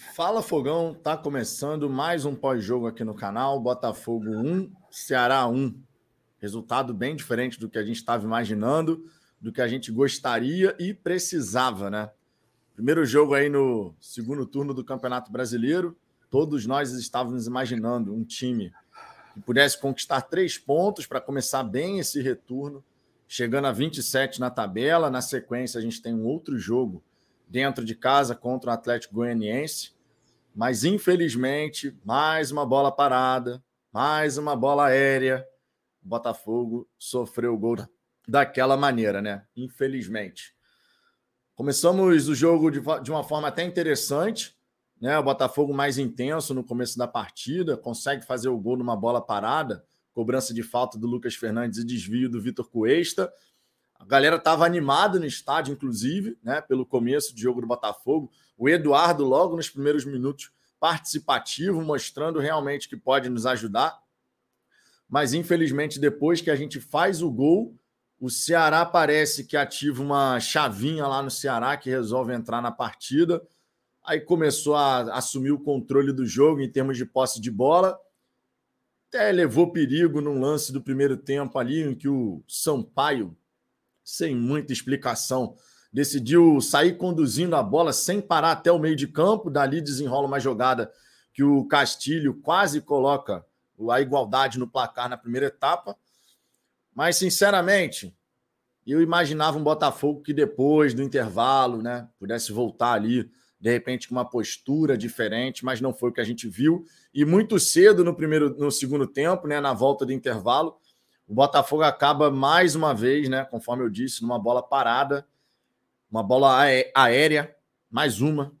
Fala Fogão, tá começando mais um pós-jogo aqui no canal. Botafogo 1, Ceará 1. Resultado bem diferente do que a gente estava imaginando, do que a gente gostaria e precisava, né? Primeiro jogo aí no segundo turno do Campeonato Brasileiro. Todos nós estávamos imaginando um time que pudesse conquistar três pontos para começar bem esse retorno, chegando a 27 na tabela. Na sequência, a gente tem um outro jogo dentro de casa contra o Atlético Goianiense. Mas, infelizmente, mais uma bola parada, mais uma bola aérea. O Botafogo sofreu o gol daquela maneira, né? Infelizmente. Começamos o jogo de, uma forma até interessante, né? O Botafogo mais intenso no começo da partida, consegue fazer o gol numa bola parada, cobrança de falta do Lucas Fernandes e desvio do Vitor Cuesta. A galera estava animada no estádio, inclusive, né, pelo começo do jogo do Botafogo. O Eduardo, logo nos primeiros minutos, participativo, mostrando realmente que pode nos ajudar. Mas, infelizmente, depois que a gente faz o gol, o Ceará parece que ativa uma chavinha lá no Ceará que resolve entrar na partida. Aí começou a assumir o controle do jogo em termos de posse de bola. Até levou perigo num lance do primeiro tempo ali, em que o Sampaio sem muita explicação. Decidiu sair conduzindo a bola sem parar até o meio de campo. Dali desenrola uma jogada que o Castilho quase coloca a igualdade no placar na primeira etapa. Mas, sinceramente, eu imaginava um Botafogo que depois do intervalo, né, pudesse voltar ali, de repente, com uma postura diferente, mas não foi o que a gente viu. E muito cedo no primeiro, no segundo tempo, né, na volta do intervalo, o Botafogo acaba mais uma vez, né? Conforme eu disse, numa bola parada, uma bola aérea, mais uma.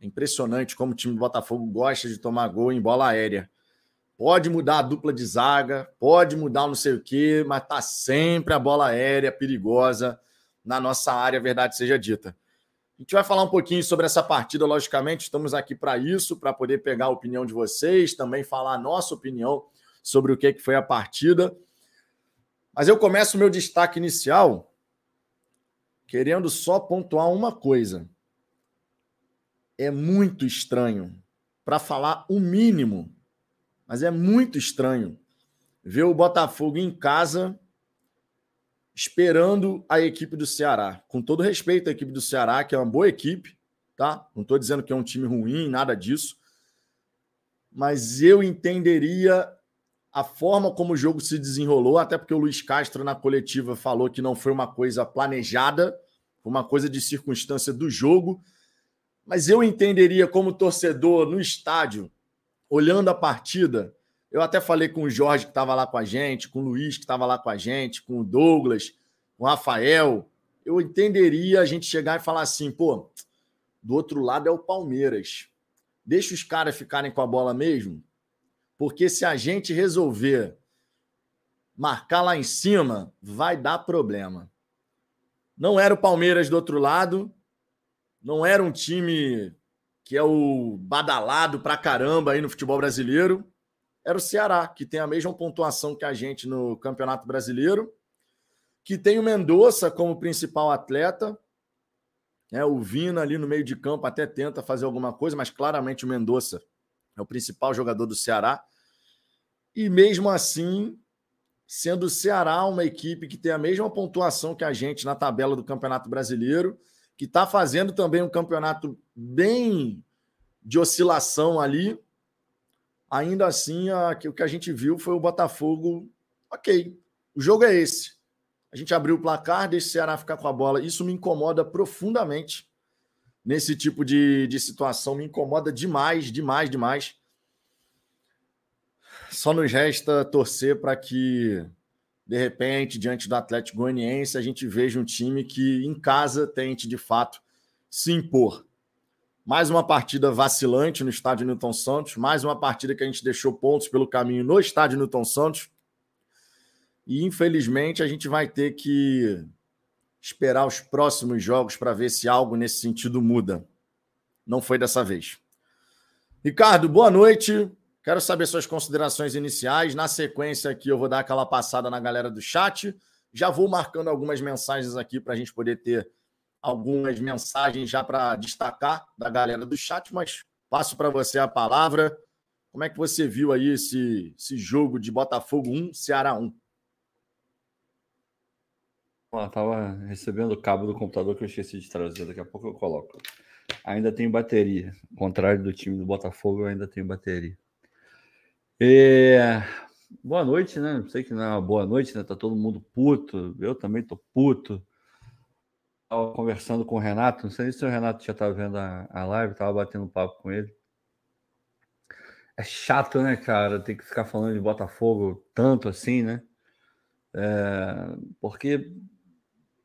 É impressionante como o time do Botafogo gosta de tomar gol em bola aérea. Pode mudar a dupla de zaga, pode mudar não sei o quê, mas tá sempre a bola aérea perigosa na nossa área, verdade seja dita. A gente vai falar um pouquinho sobre essa partida, logicamente, estamos aqui para isso, para poder pegar a opinião de vocês, também falar a nossa opinião sobre o que foi a partida. Mas eu começo o meu destaque inicial querendo só pontuar uma coisa. É muito estranho, para falar o mínimo, mas é muito estranho ver o Botafogo em casa esperando a equipe do Ceará. Com todo respeito à equipe do Ceará, que é uma boa equipe, tá? Não estou dizendo que é um time ruim, nada disso. Mas eu entenderia a forma como o jogo se desenrolou, até porque o Luiz Castro na coletiva falou que não foi uma coisa planejada, foi uma coisa de circunstância do jogo. Mas eu entenderia como torcedor no estádio, olhando a partida. Eu até falei com o Jorge que estava lá com a gente, com o Luiz que estava lá com a gente, com o Douglas, com o Rafael. Eu entenderia a gente chegar e falar assim, pô, do outro lado é o Palmeiras. Deixa os caras ficarem com a bola mesmo, porque se a gente resolver marcar lá em cima, vai dar problema. Não era o Palmeiras do outro lado, não era um time que é o badalado pra caramba aí no futebol brasileiro. Era o Ceará, que tem a mesma pontuação que a gente no Campeonato Brasileiro, que tem o Mendonça como principal atleta. É, o Vina ali no meio de campo até tenta fazer alguma coisa, mas claramente o Mendonça é o principal jogador do Ceará. E mesmo assim, sendo o Ceará uma equipe que tem a mesma pontuação que a gente na tabela do Campeonato Brasileiro, que está fazendo também um campeonato bem de oscilação ali, ainda assim a, o que a gente viu foi o Botafogo, ok, o jogo é esse. A gente abriu o placar, deixa o Ceará ficar com a bola. Isso me incomoda profundamente nesse tipo de, de situação, me incomoda demais, demais, demais só nos resta torcer para que, de repente, diante do Atlético Goianiense, a gente veja um time que, em casa, tente de fato se impor. Mais uma partida vacilante no estádio Newton Santos, mais uma partida que a gente deixou pontos pelo caminho no estádio Newton Santos. E infelizmente a gente vai ter que esperar os próximos jogos para ver se algo nesse sentido muda. Não foi dessa vez. Ricardo, boa noite. Quero saber suas considerações iniciais. Na sequência aqui, eu vou dar aquela passada na galera do chat. Já vou marcando algumas mensagens aqui para a gente poder ter algumas mensagens já para destacar da galera do chat, mas passo para você a palavra. Como é que você viu aí esse, esse jogo de Botafogo 1, Ceará 1? Eu estava recebendo o cabo do computador que eu esqueci de trazer, daqui a pouco eu coloco. Ainda tem bateria. Ao contrário do time do Botafogo, ainda tenho bateria. É... Boa noite, né? Sei que não é uma boa noite, né? Tá todo mundo puto. Eu também tô puto. Estava conversando com o Renato, não sei se o Renato já estava vendo a, a live, estava batendo papo com ele. É chato, né, cara? Tem que ficar falando de Botafogo tanto assim, né? É, porque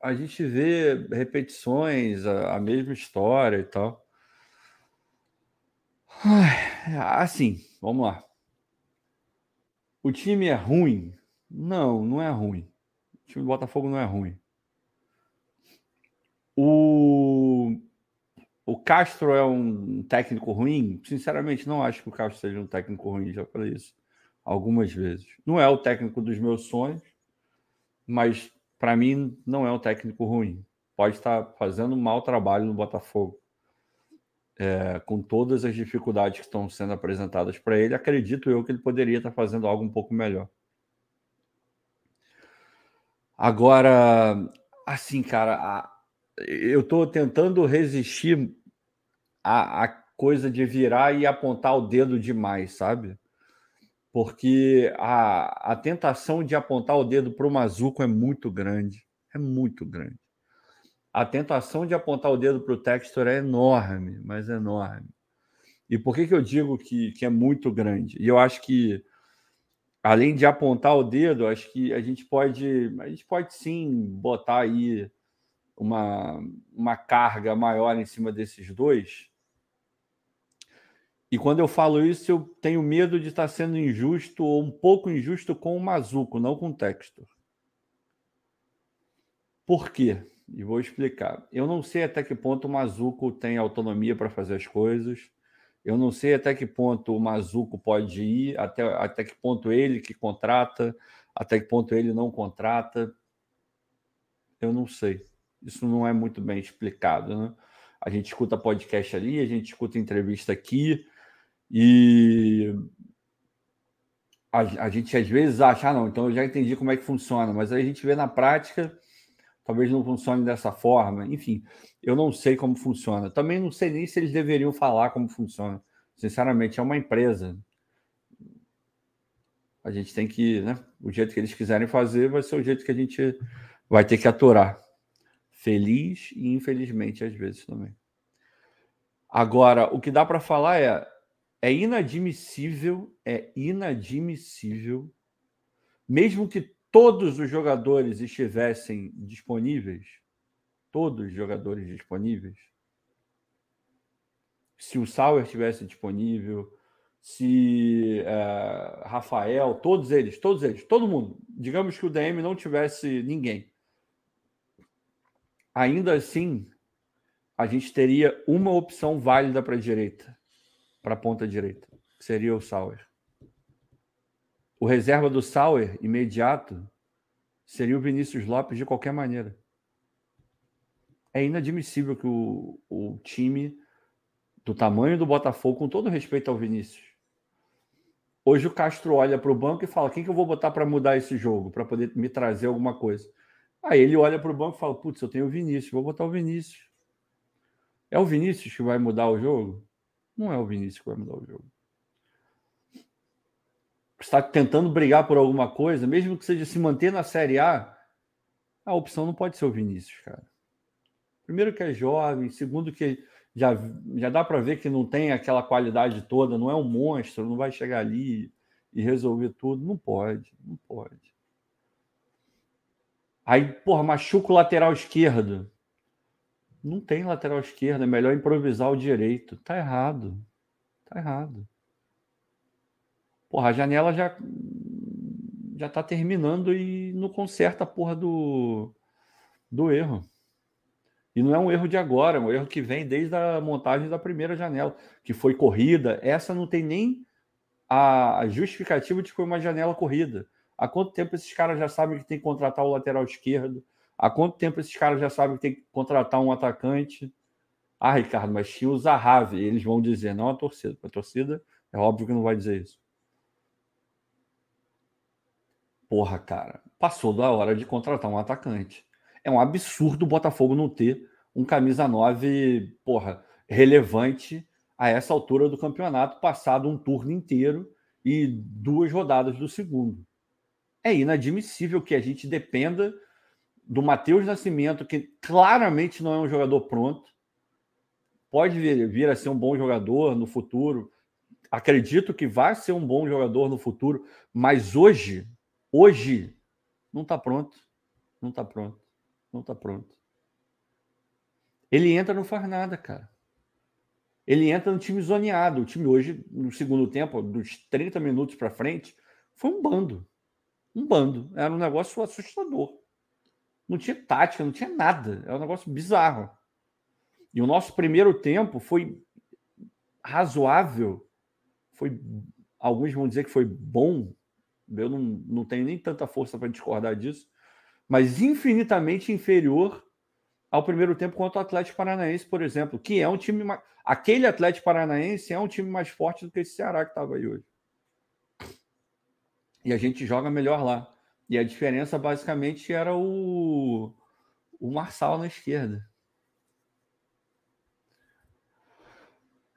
a gente vê repetições, a, a mesma história e tal. Assim, vamos lá. O time é ruim? Não, não é ruim. O time do Botafogo não é ruim. O, o Castro é um técnico ruim? Sinceramente, não acho que o Castro seja um técnico ruim, já falei isso algumas vezes. Não é o técnico dos meus sonhos, mas para mim, não é um técnico ruim. Pode estar fazendo um mau trabalho no Botafogo. É, com todas as dificuldades que estão sendo apresentadas para ele, acredito eu que ele poderia estar fazendo algo um pouco melhor. Agora, assim, cara, a, eu estou tentando resistir à, à coisa de virar e apontar o dedo demais, sabe? porque a, a tentação de apontar o dedo para o Mazuco é muito grande. É muito grande. A tentação de apontar o dedo para o Textor é enorme, mas enorme. E por que, que eu digo que, que é muito grande? E eu acho que, além de apontar o dedo, acho que a gente pode, a gente pode sim botar aí uma, uma carga maior em cima desses dois, e quando eu falo isso, eu tenho medo de estar sendo injusto ou um pouco injusto com o Mazuco, não com o Textor. Por quê? E vou explicar. Eu não sei até que ponto o Mazuco tem autonomia para fazer as coisas. Eu não sei até que ponto o Mazuco pode ir, até, até que ponto ele que contrata, até que ponto ele não contrata. Eu não sei. Isso não é muito bem explicado. Né? A gente escuta podcast ali, a gente escuta entrevista aqui, e a, a, gente às vezes acha, ah, não, então eu já entendi como é que funciona, mas aí a gente vê na prática, talvez não funcione dessa forma. Enfim, eu não sei como funciona. Também não sei nem se eles deveriam falar como funciona. Sinceramente, é uma empresa. A gente tem que, né? O jeito que eles quiserem fazer vai ser o jeito que a gente vai ter que aturar. Feliz e infelizmente às vezes também. Agora, o que dá para falar é é inadmissível, é inadmissível, mesmo que todos os jogadores estivessem disponíveis, todos os jogadores disponíveis, se o Sauer estivesse disponível, se é, Rafael, todos eles, todos eles, todo mundo, digamos que o DM não tivesse ninguém, ainda assim a gente teria uma opção válida para a direita, para a ponta direita, que seria o Sauer. O reserva do Sauer, imediato, seria o Vinícius Lopes de qualquer maneira. É inadmissível que o, o time do tamanho do Botafogo, com todo respeito ao Vinícius, hoje o Castro olha para o banco e fala: quem que eu vou botar para mudar esse jogo, para poder me trazer alguma coisa? Aí ele olha para o banco e fala: putz, eu tenho o Vinícius, vou botar o Vinícius. É o Vinícius que vai mudar o jogo? Não é o Vinícius que vai mudar o jogo. Está tentando brigar por alguma coisa, mesmo que seja se manter na Série A, a opção não pode ser o Vinícius, cara. Primeiro que é jovem, segundo que já, já dá para ver que não tem aquela qualidade toda, não é um monstro, não vai chegar ali e resolver tudo. Não pode, não pode. Aí, porra, machuca o lateral esquerdo. Não tem lateral esquerdo, é melhor improvisar o direito. Tá errado. Tá errado. Porra, a janela já já tá terminando e não conserta a porra do, do erro. E não é um erro de agora, é um erro que vem desde a montagem da primeira janela, que foi corrida. Essa não tem nem a justificativa de que foi uma janela corrida. Há quanto tempo esses caras já sabem que tem que contratar o lateral esquerdo? Há quanto tempo esses caras já sabem que tem que contratar um atacante? Ah, Ricardo, mas tinha o Zahavi. Eles vão dizer, não a torcida. A torcida é óbvio que não vai dizer isso. Porra, cara, passou da hora de contratar um atacante. É um absurdo o Botafogo não ter um camisa 9, porra, relevante a essa altura do campeonato, passado um turno inteiro e duas rodadas do segundo. É inadmissível que a gente dependa do Matheus Nascimento, que claramente não é um jogador pronto, pode vir, vir a ser um bom jogador no futuro. Acredito que vai ser um bom jogador no futuro, mas hoje, hoje, não está pronto. Não está pronto. Não está pronto. Ele entra não faz nada, cara. Ele entra no time zoneado. O time hoje, no segundo tempo, dos 30 minutos para frente, foi um bando. Um bando. Era um negócio assustador. Não tinha tática, não tinha nada. Era um negócio bizarro. E o nosso primeiro tempo foi razoável. Foi, alguns vão dizer que foi bom. Eu não, não tenho nem tanta força para discordar disso. Mas infinitamente inferior ao primeiro tempo contra o Atlético Paranaense, por exemplo, que é um time. Mais... Aquele Atlético Paranaense é um time mais forte do que esse Ceará que estava aí hoje. E a gente joga melhor lá. E a diferença basicamente era o, o Marçal na esquerda.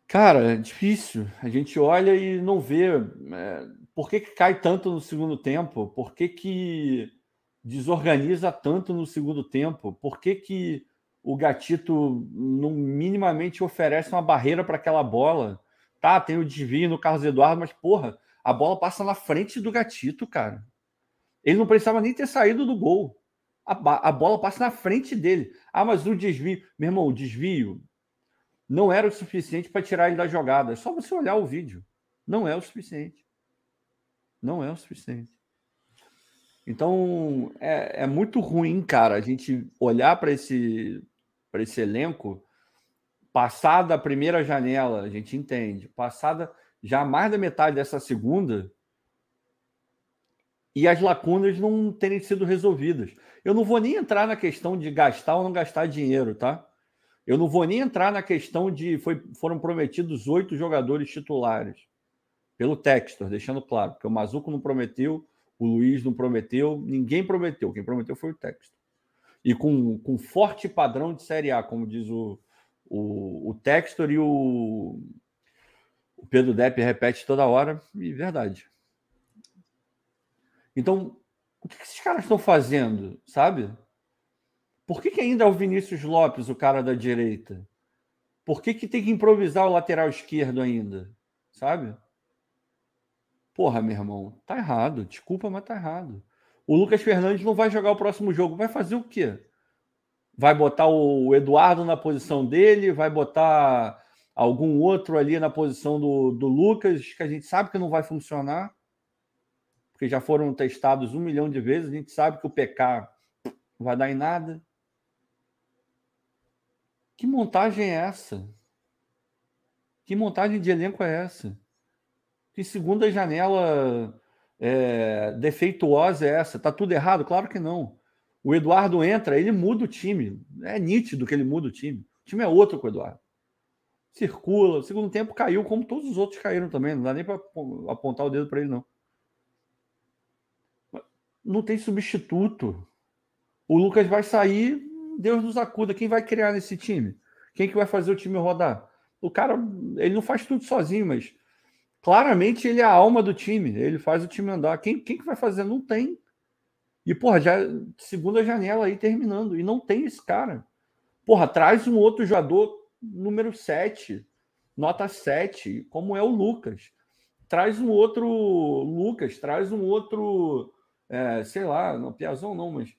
Cara, é difícil. A gente olha e não vê. É, por que, que cai tanto no segundo tempo? Por que, que desorganiza tanto no segundo tempo? Por que, que o Gatito não minimamente oferece uma barreira para aquela bola? Tá, tem o desvio no Carlos Eduardo, mas porra, a bola passa na frente do Gatito, cara. Ele não precisava nem ter saído do gol. A, a bola passa na frente dele. Ah, mas o desvio, meu irmão, o desvio não era o suficiente para tirar ele da jogada. É só você olhar o vídeo. Não é o suficiente. Não é o suficiente. Então é, é muito ruim, cara, a gente olhar para esse, esse elenco, passada a primeira janela, a gente entende, passada já mais da metade dessa segunda, e as lacunas não terem sido resolvidas. Eu não vou nem entrar na questão de gastar ou não gastar dinheiro, tá? Eu não vou nem entrar na questão de foi, foram prometidos oito jogadores titulares pelo Textor, deixando claro, porque o Mazuco não prometeu, o Luiz não prometeu, ninguém prometeu. Quem prometeu foi o Textor. E com, com forte padrão de Série A, como diz o, o, o Textor e o, o Pedro Depp repete toda hora, e verdade. Então, o que esses caras estão fazendo, sabe? Por que, que ainda é o Vinícius Lopes, o cara da direita? Por que, que tem que improvisar o lateral esquerdo ainda? Sabe? Porra, meu irmão, tá errado. Desculpa, mas tá errado. O Lucas Fernandes não vai jogar o próximo jogo. Vai fazer o quê? Vai botar o Eduardo na posição dele? Vai botar algum outro ali na posição do, do Lucas, que a gente sabe que não vai funcionar? porque já foram testados um milhão de vezes, a gente sabe que o PK não vai dar em nada. Que montagem é essa? Que montagem de elenco é essa? Que segunda janela é, defeituosa é essa? Tá tudo errado? Claro que não. O Eduardo entra, ele muda o time. É nítido que ele muda o time. O time é outro com o Eduardo. Circula. Segundo tempo caiu, como todos os outros caíram também. Não dá nem para apontar o dedo para ele, não não tem substituto. O Lucas vai sair, Deus nos acuda. Quem vai criar nesse time? Quem que vai fazer o time rodar? O cara, ele não faz tudo sozinho, mas claramente ele é a alma do time. Ele faz o time andar. Quem, quem que vai fazer? Não tem. E, porra, já segunda janela aí terminando. E não tem esse cara. Porra, traz um outro jogador número 7, nota 7, como é o Lucas. Traz um outro Lucas, traz um outro é, sei lá, não, Piazon não, mas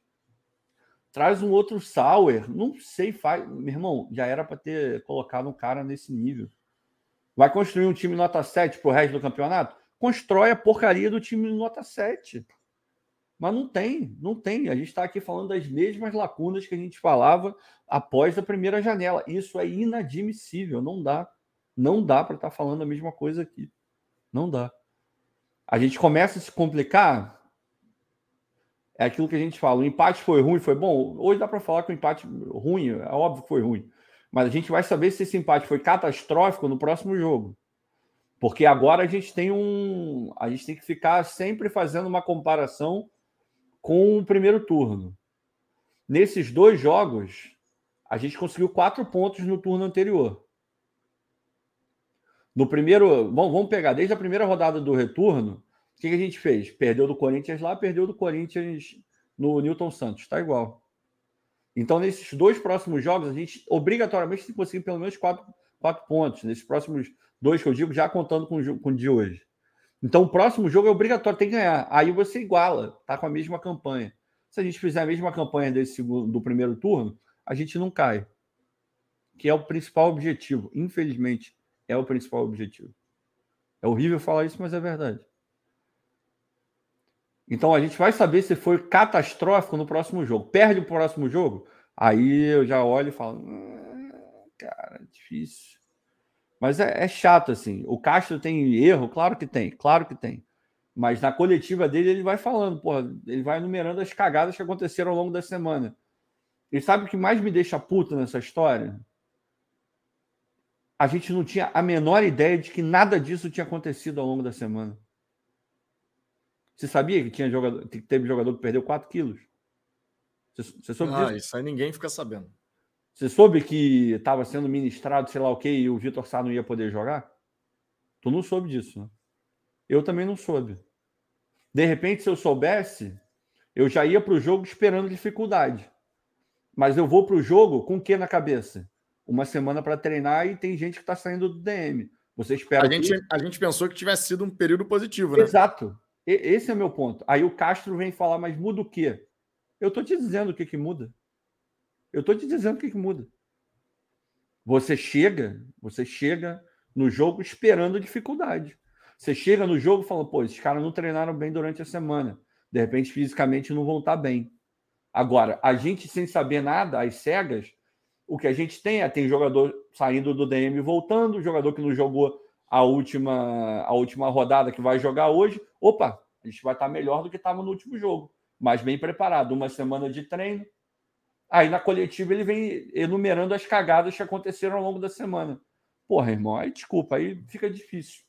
traz um outro Sauer, não sei, faz, meu irmão, já era para ter colocado um cara nesse nível. Vai construir um time nota 7 pro resto do campeonato? Constrói a porcaria do time nota 7. Mas não tem, não tem. A gente está aqui falando das mesmas lacunas que a gente falava após a primeira janela. Isso é inadmissível, não dá. Não dá para estar tá falando a mesma coisa aqui. Não dá. A gente começa a se complicar é aquilo que a gente fala. O empate foi ruim, foi bom. Hoje dá para falar que o empate ruim, é óbvio que foi ruim. Mas a gente vai saber se esse empate foi catastrófico no próximo jogo. Porque agora a gente tem um. A gente tem que ficar sempre fazendo uma comparação com o primeiro turno. Nesses dois jogos, a gente conseguiu quatro pontos no turno anterior. No primeiro. Bom, vamos pegar desde a primeira rodada do retorno. O que, que a gente fez? Perdeu do Corinthians lá, perdeu do Corinthians no Newton Santos. Está igual. Então, nesses dois próximos jogos, a gente obrigatoriamente tem que conseguir pelo menos quatro, quatro pontos. Nesses próximos dois que eu digo, já contando com, com o de hoje. Então, o próximo jogo é obrigatório, tem que ganhar. Aí você iguala, tá com a mesma campanha. Se a gente fizer a mesma campanha desse segundo, do primeiro turno, a gente não cai. Que é o principal objetivo. Infelizmente, é o principal objetivo. É horrível falar isso, mas é verdade. Então a gente vai saber se foi catastrófico no próximo jogo. Perde o próximo jogo, aí eu já olho e falo, hum, cara, difícil. Mas é, é, chato assim. O Castro tem erro, claro que tem, claro que tem. Mas na coletiva dele ele vai falando, porra, ele vai enumerando as cagadas que aconteceram ao longo da semana. E sabe o que mais me deixa puto nessa história? A gente não tinha a menor ideia de que nada disso tinha acontecido ao longo da semana. Você sabia que tinha jogador, que teve jogador que perdeu 4 quilos? Você, você soube ah, disso? isso aí ninguém fica sabendo. Você soube que estava sendo ministrado, sei lá o quê, e o Vitor Sá não ia poder jogar? Tu não soube disso, né? Eu também não soube. De repente, se eu soubesse, eu já ia para o jogo esperando dificuldade. Mas eu vou para o jogo com o que na cabeça? Uma semana para treinar e tem gente que está saindo do DM. Você espera. A gente, a gente pensou que tivesse sido um período positivo, né? Exato. Esse é o meu ponto. Aí o Castro vem falar, mas muda o quê? Eu estou te dizendo o que, que muda. Eu estou te dizendo o que, que muda. Você chega, você chega no jogo esperando dificuldade. Você chega no jogo falando, pô, esses caras não treinaram bem durante a semana. De repente, fisicamente, não vão estar bem. Agora, a gente sem saber nada, às cegas, o que a gente tem é tem jogador saindo do DM e voltando, jogador que não jogou a última, a última rodada que vai jogar hoje, opa, a gente vai estar melhor do que estava no último jogo, mas bem preparado. Uma semana de treino. Aí na coletiva ele vem enumerando as cagadas que aconteceram ao longo da semana. Porra, irmão, aí desculpa, aí fica difícil.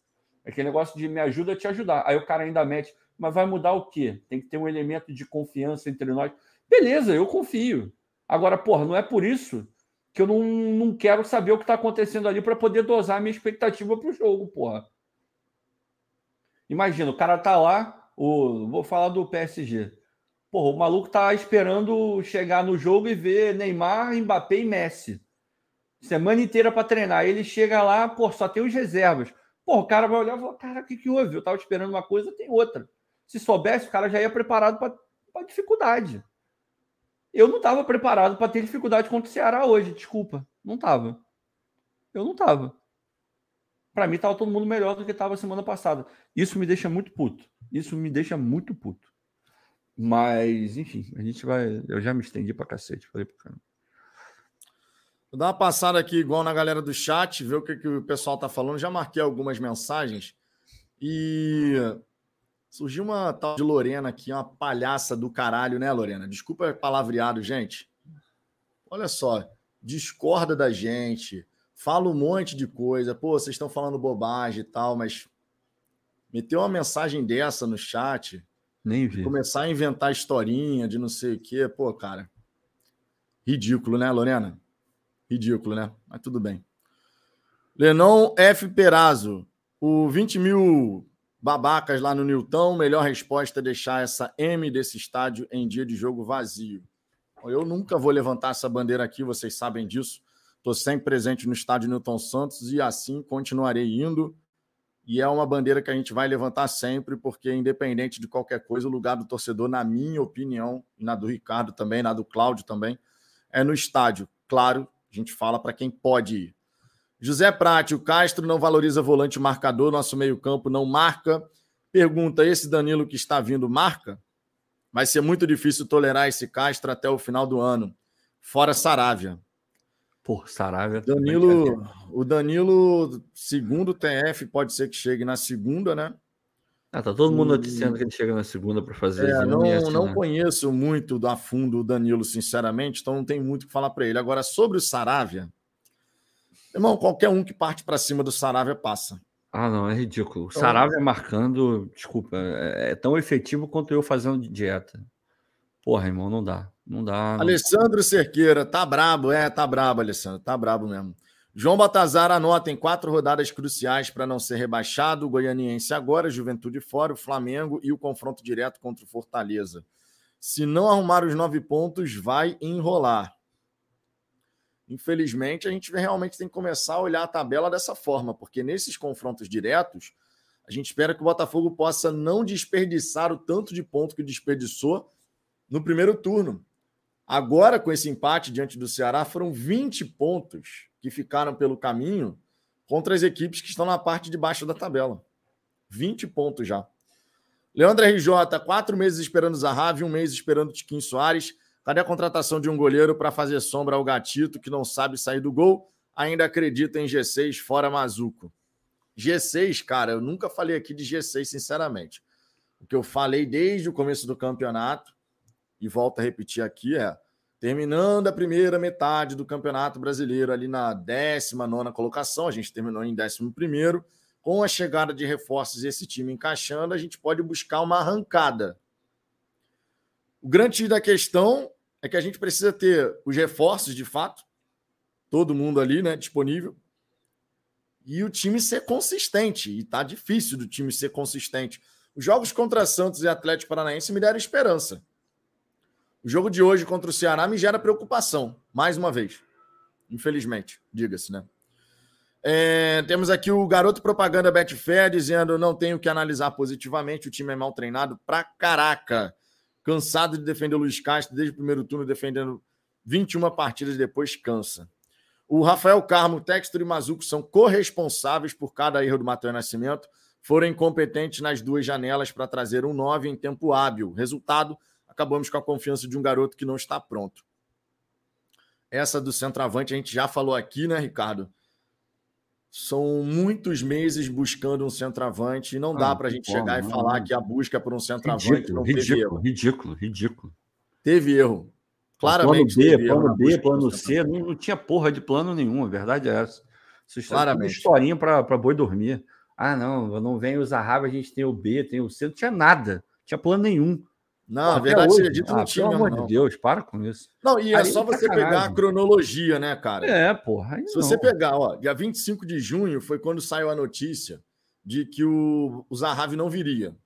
Aquele negócio de me ajuda a te ajudar. Aí o cara ainda mete, mas vai mudar o quê? Tem que ter um elemento de confiança entre nós. Beleza, eu confio. Agora, porra, não é por isso que eu não, não quero saber o que está acontecendo ali para poder dosar a minha expectativa para o jogo, porra. Imagina, o cara tá lá, o, vou falar do PSG. Porra, o maluco tá esperando chegar no jogo e ver Neymar, Mbappé e Messi. Semana inteira para treinar. Ele chega lá, pô, só tem os reservas. Pô, o cara vai olhar e falar: cara, o que, que houve? Eu tava esperando uma coisa, tem outra. Se soubesse, o cara já ia preparado para dificuldade. Eu não estava preparado para ter dificuldade contra o Ceará hoje, desculpa. Não estava. Eu não estava. Para mim, estava todo mundo melhor do que estava semana passada. Isso me deixa muito puto. Isso me deixa muito puto. Mas, enfim, a gente vai. Eu já me estendi para cacete. Falei. Vou dar uma passada aqui, igual na galera do chat, ver o que, que o pessoal tá falando. Já marquei algumas mensagens. E Surgiu uma tal de Lorena aqui, uma palhaça do caralho, né, Lorena? Desculpa palavreado, gente. Olha só, discorda da gente, fala um monte de coisa. Pô, vocês estão falando bobagem e tal, mas meteu uma mensagem dessa no chat. Nem vi. Começar a inventar historinha de não sei o quê. Pô, cara. Ridículo, né, Lorena? Ridículo, né? Mas tudo bem. Lenon F. Perazzo. O 20 mil Babacas lá no Newton, melhor resposta é deixar essa M desse estádio em dia de jogo vazio. Eu nunca vou levantar essa bandeira aqui, vocês sabem disso. Estou sempre presente no estádio Newton Santos e assim continuarei indo. E é uma bandeira que a gente vai levantar sempre, porque independente de qualquer coisa, o lugar do torcedor, na minha opinião, e na do Ricardo também, na do Cláudio também, é no estádio. Claro, a gente fala para quem pode ir. José Prati, o Castro não valoriza volante marcador, nosso meio-campo não marca. Pergunta: esse Danilo que está vindo marca? Vai ser muito difícil tolerar esse Castro até o final do ano. Fora Saravia. Por Saravia. Danilo, o Danilo, segundo TF, pode ser que chegue na segunda, né? Ah, tá todo mundo noticiando que ele chega na segunda para fazer. É, não, não conheço muito a fundo o Danilo, sinceramente, então não tem muito o que falar para ele. Agora, sobre o Saravia, Irmão, qualquer um que parte para cima do Saravia passa. Ah, não, é ridículo. Então, Saravia marcando, desculpa, é, é, tão efetivo quanto eu fazendo dieta. Porra, irmão, não dá. Não dá. Não... Alessandro Cerqueira, tá brabo, é, tá brabo, Alessandro, tá brabo mesmo. João Batazar anota em quatro rodadas cruciais para não ser rebaixado: o Goianiense agora, Juventude fora, o Flamengo e o confronto direto contra o Fortaleza. Se não arrumar os nove pontos, vai enrolar. Infelizmente, a gente realmente tem que começar a olhar a tabela dessa forma, porque nesses confrontos diretos, a gente espera que o Botafogo possa não desperdiçar o tanto de ponto que desperdiçou no primeiro turno. Agora, com esse empate diante do Ceará, foram 20 pontos que ficaram pelo caminho contra as equipes que estão na parte de baixo da tabela. 20 pontos já. Leandro RJ, quatro meses esperando Zahavi, um mês esperando Tiquinho Soares. Cadê a contratação de um goleiro para fazer sombra ao gatito que não sabe sair do gol? Ainda acredita em G6 fora Mazuco. G6, cara, eu nunca falei aqui de G6, sinceramente. O que eu falei desde o começo do campeonato, e volto a repetir aqui, é terminando a primeira metade do Campeonato Brasileiro, ali na 19 colocação, a gente terminou em 11 primeiro com a chegada de reforços e esse time encaixando, a gente pode buscar uma arrancada. O grande da questão é que a gente precisa ter os reforços de fato, todo mundo ali, né, disponível, e o time ser consistente. E tá difícil do time ser consistente. Os jogos contra Santos e Atlético Paranaense me deram esperança. O jogo de hoje contra o Ceará me gera preocupação, mais uma vez. Infelizmente, diga-se, né? É, temos aqui o garoto propaganda Betfair dizendo: não tenho que analisar positivamente, o time é mal treinado pra caraca. Cansado de defender o Luiz Castro desde o primeiro turno, defendendo 21 partidas depois, cansa. O Rafael Carmo, Textor e Mazuco são corresponsáveis por cada erro do Matheus Nascimento. Foram incompetentes nas duas janelas para trazer um 9 em tempo hábil. Resultado: acabamos com a confiança de um garoto que não está pronto. Essa do centroavante a gente já falou aqui, né, Ricardo? São muitos meses buscando um centroavante e não dá ah, para a gente chegar e falar que a busca por um centroavante ridículo, não ridículo, teve erro. Ridículo, ridículo. Teve erro. Claramente. Plano B, plano B, plano C, não, não, tinha porra de plano nenhum, a verdade é essa. Isso Claramente. historinha para boi dormir. Ah, não, não vem os Arraba, a gente tem o B, tem o C, não tinha nada, não tinha plano nenhum. Não, a verdade seja dita, não ah, tinha. Pelo amor de Deus, para com isso. Não, e é aí, só você sacanagem. pegar a cronologia, né, cara? É, porra. Se não. você pegar, ó, dia 25 de junho foi quando saiu a notícia de que o, o Zahavi não viria.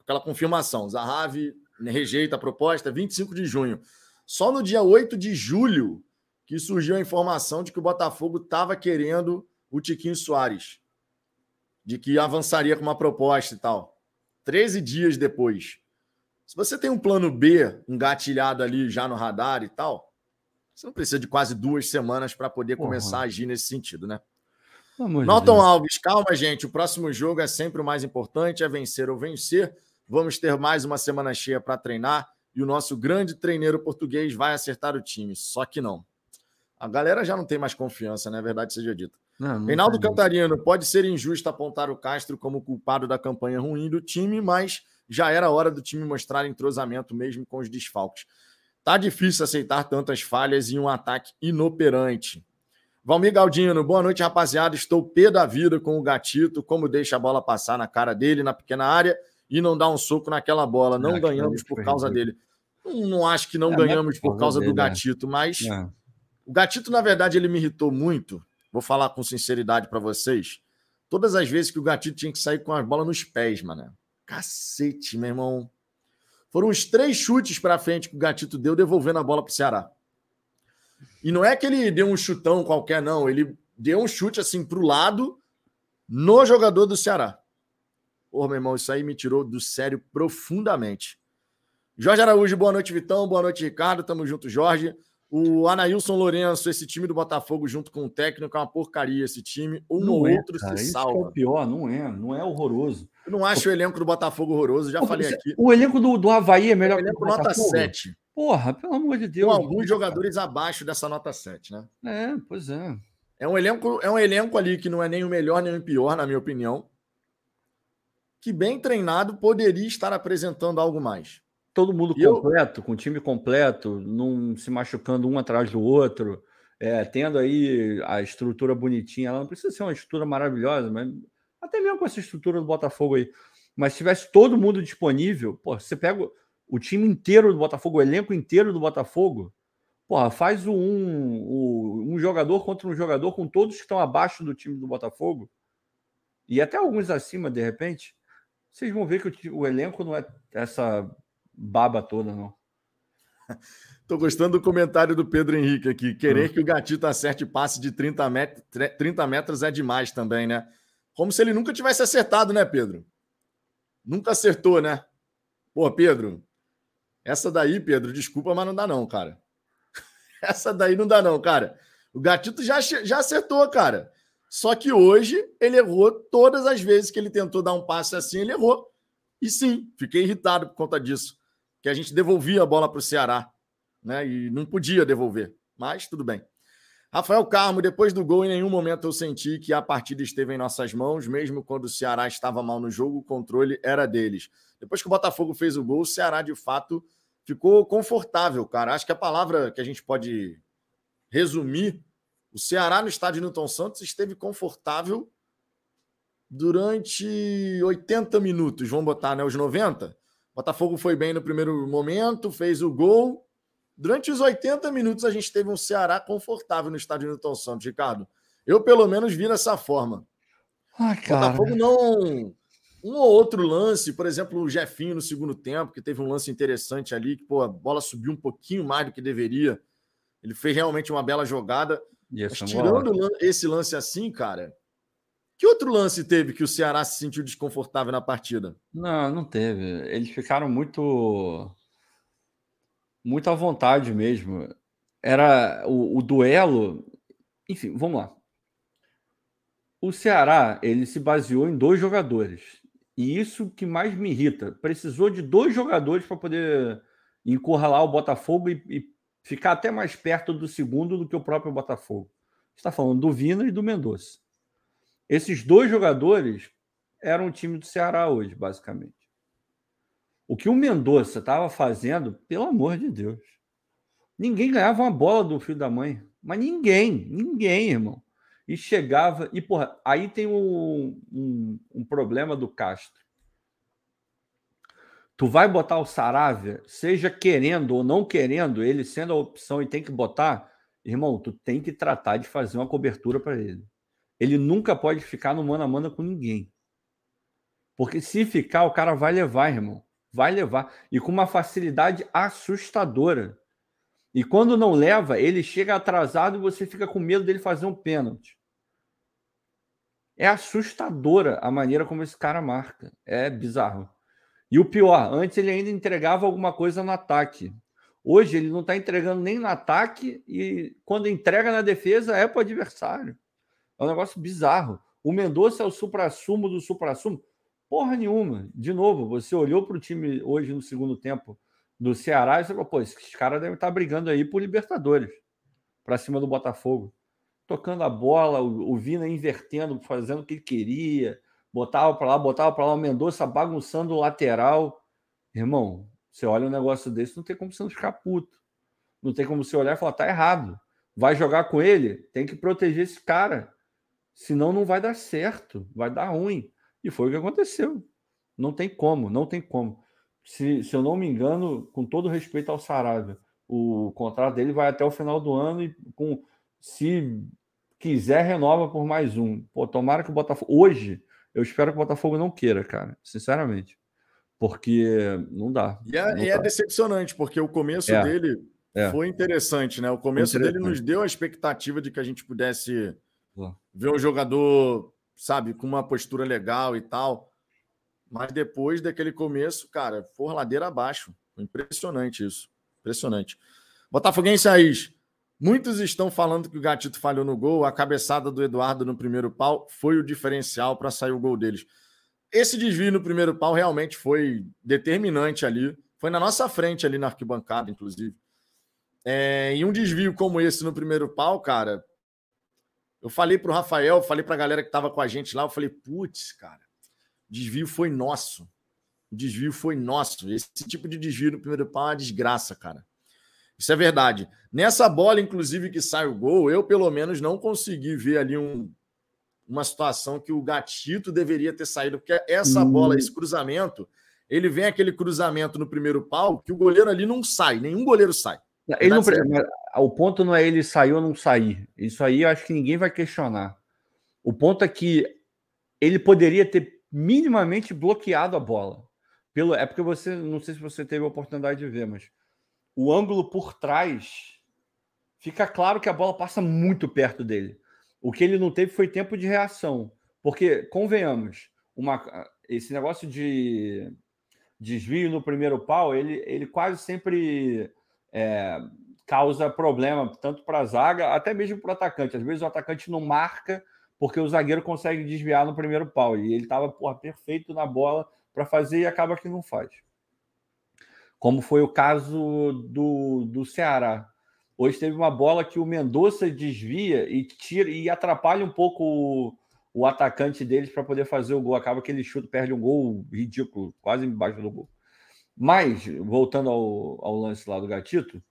Aquela confirmação. Zahavi rejeita a proposta, 25 de junho. Só no dia 8 de julho que surgiu a informação de que o Botafogo estava querendo o Tiquinho Soares. De que avançaria com uma proposta e tal. 13 dias depois. Se você tem um plano B engatilhado ali já no radar e tal, você não precisa de quase duas semanas para poder começar a agir nesse sentido, né? Norton Alves, calma, gente. O próximo jogo é sempre o mais importante, é vencer ou vencer. Vamos ter mais uma semana cheia para treinar e o nosso grande treineiro português vai acertar o time. Só que não. A galera já não tem mais confiança, né? Verdade seja dita. Não, não Reinaldo Cantarino, pode ser injusto apontar o Castro como culpado da campanha ruim do time, mas já era hora do time mostrar entrosamento mesmo com os desfalques. Tá difícil aceitar tantas falhas em um ataque inoperante. Valmir Galdino, boa noite, rapaziada. Estou pé da vida com o gatito, como deixa a bola passar na cara dele na pequena área e não dá um soco naquela bola. Não é, ganhamos por causa dele. Não, acho que não é, ganhamos por causa dele, do é. gatito, mas é. o gatito, na verdade, ele me irritou muito. Vou falar com sinceridade para vocês. Todas as vezes que o gatito tinha que sair com a bola nos pés, mano. Cacete, meu irmão. Foram os três chutes para frente que o Gatito deu, devolvendo a bola para o Ceará. E não é que ele deu um chutão qualquer, não. Ele deu um chute assim para o lado no jogador do Ceará. Pô, meu irmão, isso aí me tirou do sério profundamente. Jorge Araújo, boa noite, Vitão. Boa noite, Ricardo. Tamo junto, Jorge. O Anailson Lourenço, esse time do Botafogo junto com o técnico é uma porcaria esse time. Um ou é, outro cara, se salva. é o pior, não é, não é horroroso. Eu não acho o elenco do Botafogo horroroso, já Pô, falei aqui. O elenco do, do Havaí é melhor o elenco que o nota Botafogo? 7. Porra, pelo amor de Deus. Com alguns jogadores cara. abaixo dessa nota 7, né? É, pois é. É um elenco, é um elenco ali que não é nem o melhor nem o pior, na minha opinião. Que bem treinado poderia estar apresentando algo mais. Todo mundo completo, eu... com time completo, não se machucando um atrás do outro. é, tendo aí a estrutura bonitinha, ela não precisa ser uma estrutura maravilhosa, mas até mesmo com essa estrutura do Botafogo aí. Mas se tivesse todo mundo disponível, pô, você pega o time inteiro do Botafogo, o elenco inteiro do Botafogo, porra, faz um, um, um jogador contra um jogador com todos que estão abaixo do time do Botafogo e até alguns acima, de repente, vocês vão ver que o, o elenco não é essa baba toda, não. Tô gostando do comentário do Pedro Henrique aqui. Querer hum. que o Gatito acerte passe de 30, met 30 metros é demais também, né? Como se ele nunca tivesse acertado, né, Pedro? Nunca acertou, né? Pô, Pedro, essa daí, Pedro, desculpa, mas não dá não, cara. Essa daí não dá não, cara. O Gatito já, já acertou, cara. Só que hoje ele errou todas as vezes que ele tentou dar um passe assim, ele errou. E sim, fiquei irritado por conta disso. Que a gente devolvia a bola para o Ceará, né? E não podia devolver. Mas tudo bem. Rafael Carmo, depois do gol, em nenhum momento eu senti que a partida esteve em nossas mãos, mesmo quando o Ceará estava mal no jogo, o controle era deles. Depois que o Botafogo fez o gol, o Ceará de fato ficou confortável, cara. Acho que a palavra que a gente pode resumir, o Ceará no estádio Newton Santos esteve confortável durante 80 minutos, vamos botar, né, os 90. O Botafogo foi bem no primeiro momento, fez o gol, Durante os 80 minutos, a gente teve um Ceará confortável no estádio Newton Santos, Ricardo. Eu, pelo menos, vi dessa forma. Ai, cara. Botafogo não. Um ou outro lance, por exemplo, o Jefinho no segundo tempo, que teve um lance interessante ali, que pô, a bola subiu um pouquinho mais do que deveria. Ele fez realmente uma bela jogada. Mas tirando esse lance assim, cara, que outro lance teve que o Ceará se sentiu desconfortável na partida? Não, não teve. Eles ficaram muito muito à vontade mesmo. Era o, o duelo. Enfim, vamos lá. O Ceará ele se baseou em dois jogadores. E isso que mais me irrita. Precisou de dois jogadores para poder encurralar o Botafogo e, e, ficar até mais perto do segundo do que o próprio Botafogo. Está falando do Vina e do Mendonça. Esses dois jogadores eram o time do Ceará hoje, basicamente. O que o Mendonça estava fazendo, pelo amor de Deus. Ninguém ganhava uma bola do filho da mãe. Mas ninguém, ninguém, irmão. E chegava. E, porra, aí tem um, um, um problema do Castro. Tu vai botar o Saravia, seja querendo ou não querendo, ele sendo a opção e tem que botar, irmão, tu tem que tratar de fazer uma cobertura para ele. Ele nunca pode ficar no mano a mano com ninguém. Porque se ficar, o cara vai levar, irmão vai levar. E com uma facilidade assustadora. E quando não leva, ele chega atrasado e você fica com medo dele fazer um pênalti. É assustadora a maneira como esse cara marca. É bizarro. E o pior, antes ele ainda entregava alguma coisa no ataque. Hoje ele não está entregando nem no ataque e quando entrega na defesa é para o adversário. É um negócio bizarro. O Mendonça é o supra-sumo do supra-sumo. Porra nenhuma. De novo, você olhou para o time hoje no segundo tempo do Ceará e você falou, pô, esses caras devem estar tá brigando aí por Libertadores, para cima do Botafogo. Tocando a bola, o, Vina invertendo, fazendo o que ele queria, botava para lá, botava para lá, o Mendonça bagunçando o lateral. Irmão, você olha um negócio desse, não tem como você não ficar puto. Não tem como você olhar e falar, tá errado. Vai jogar com ele, tem que proteger esse cara. Senão não vai dar certo, vai dar ruim. E foi o que aconteceu. Não tem como, não tem como. Se, se eu não me engano, com todo respeito ao Saravia, o contrato dele vai até o final do ano e com se quiser renova por mais um. Pô, tomara que o Botafogo hoje, eu espero que o Botafogo não queira, cara, sinceramente. Porque não dá. E é, não e é decepcionante, porque o começo é, dele é. foi interessante, né? O começo dele nos deu a expectativa de que a gente pudesse ver um jogador sabe, com uma postura legal e tal. Mas depois daquele começo, cara, for ladeira abaixo. Impressionante isso. Impressionante. Botafoguense Raiz. Muitos estão falando que o Gatito falhou no gol. A cabeçada do Eduardo no primeiro pau foi o diferencial para sair o gol deles. Esse desvio no primeiro pau realmente foi determinante ali. Foi na nossa frente ali na arquibancada, inclusive. É, e um desvio como esse no primeiro pau, cara, eu falei para o Rafael, falei para a galera que estava com a gente lá, eu falei, putz, cara, o desvio foi nosso. O desvio foi nosso. Esse tipo de desvio no primeiro pau é uma desgraça, cara. Isso é verdade. Nessa bola, inclusive, que sai o gol, eu pelo menos não consegui ver ali um, uma situação que o Gatito deveria ter saído, porque essa hum. bola, esse cruzamento, ele vem aquele cruzamento no primeiro pau que o goleiro ali não sai, nenhum goleiro sai. Ele não, o ponto não é ele sair ou não sair. Isso aí eu acho que ninguém vai questionar. O ponto é que ele poderia ter minimamente bloqueado a bola. Pelo, é porque você, não sei se você teve a oportunidade de ver, mas o ângulo por trás fica claro que a bola passa muito perto dele. O que ele não teve foi tempo de reação. Porque, convenhamos, uma, esse negócio de desvio no primeiro pau, ele, ele quase sempre é, causa problema, tanto para a zaga, até mesmo para o atacante. Às vezes o atacante não marca porque o zagueiro consegue desviar no primeiro pau. E ele estava perfeito na bola para fazer e acaba que não faz. Como foi o caso do, do Ceará. Hoje teve uma bola que o Mendonça desvia e tira e atrapalha um pouco o, o atacante deles para poder fazer o gol. Acaba que ele chuta, perde um gol ridículo, quase embaixo do gol. Mas, voltando ao, ao lance lá do Gatito,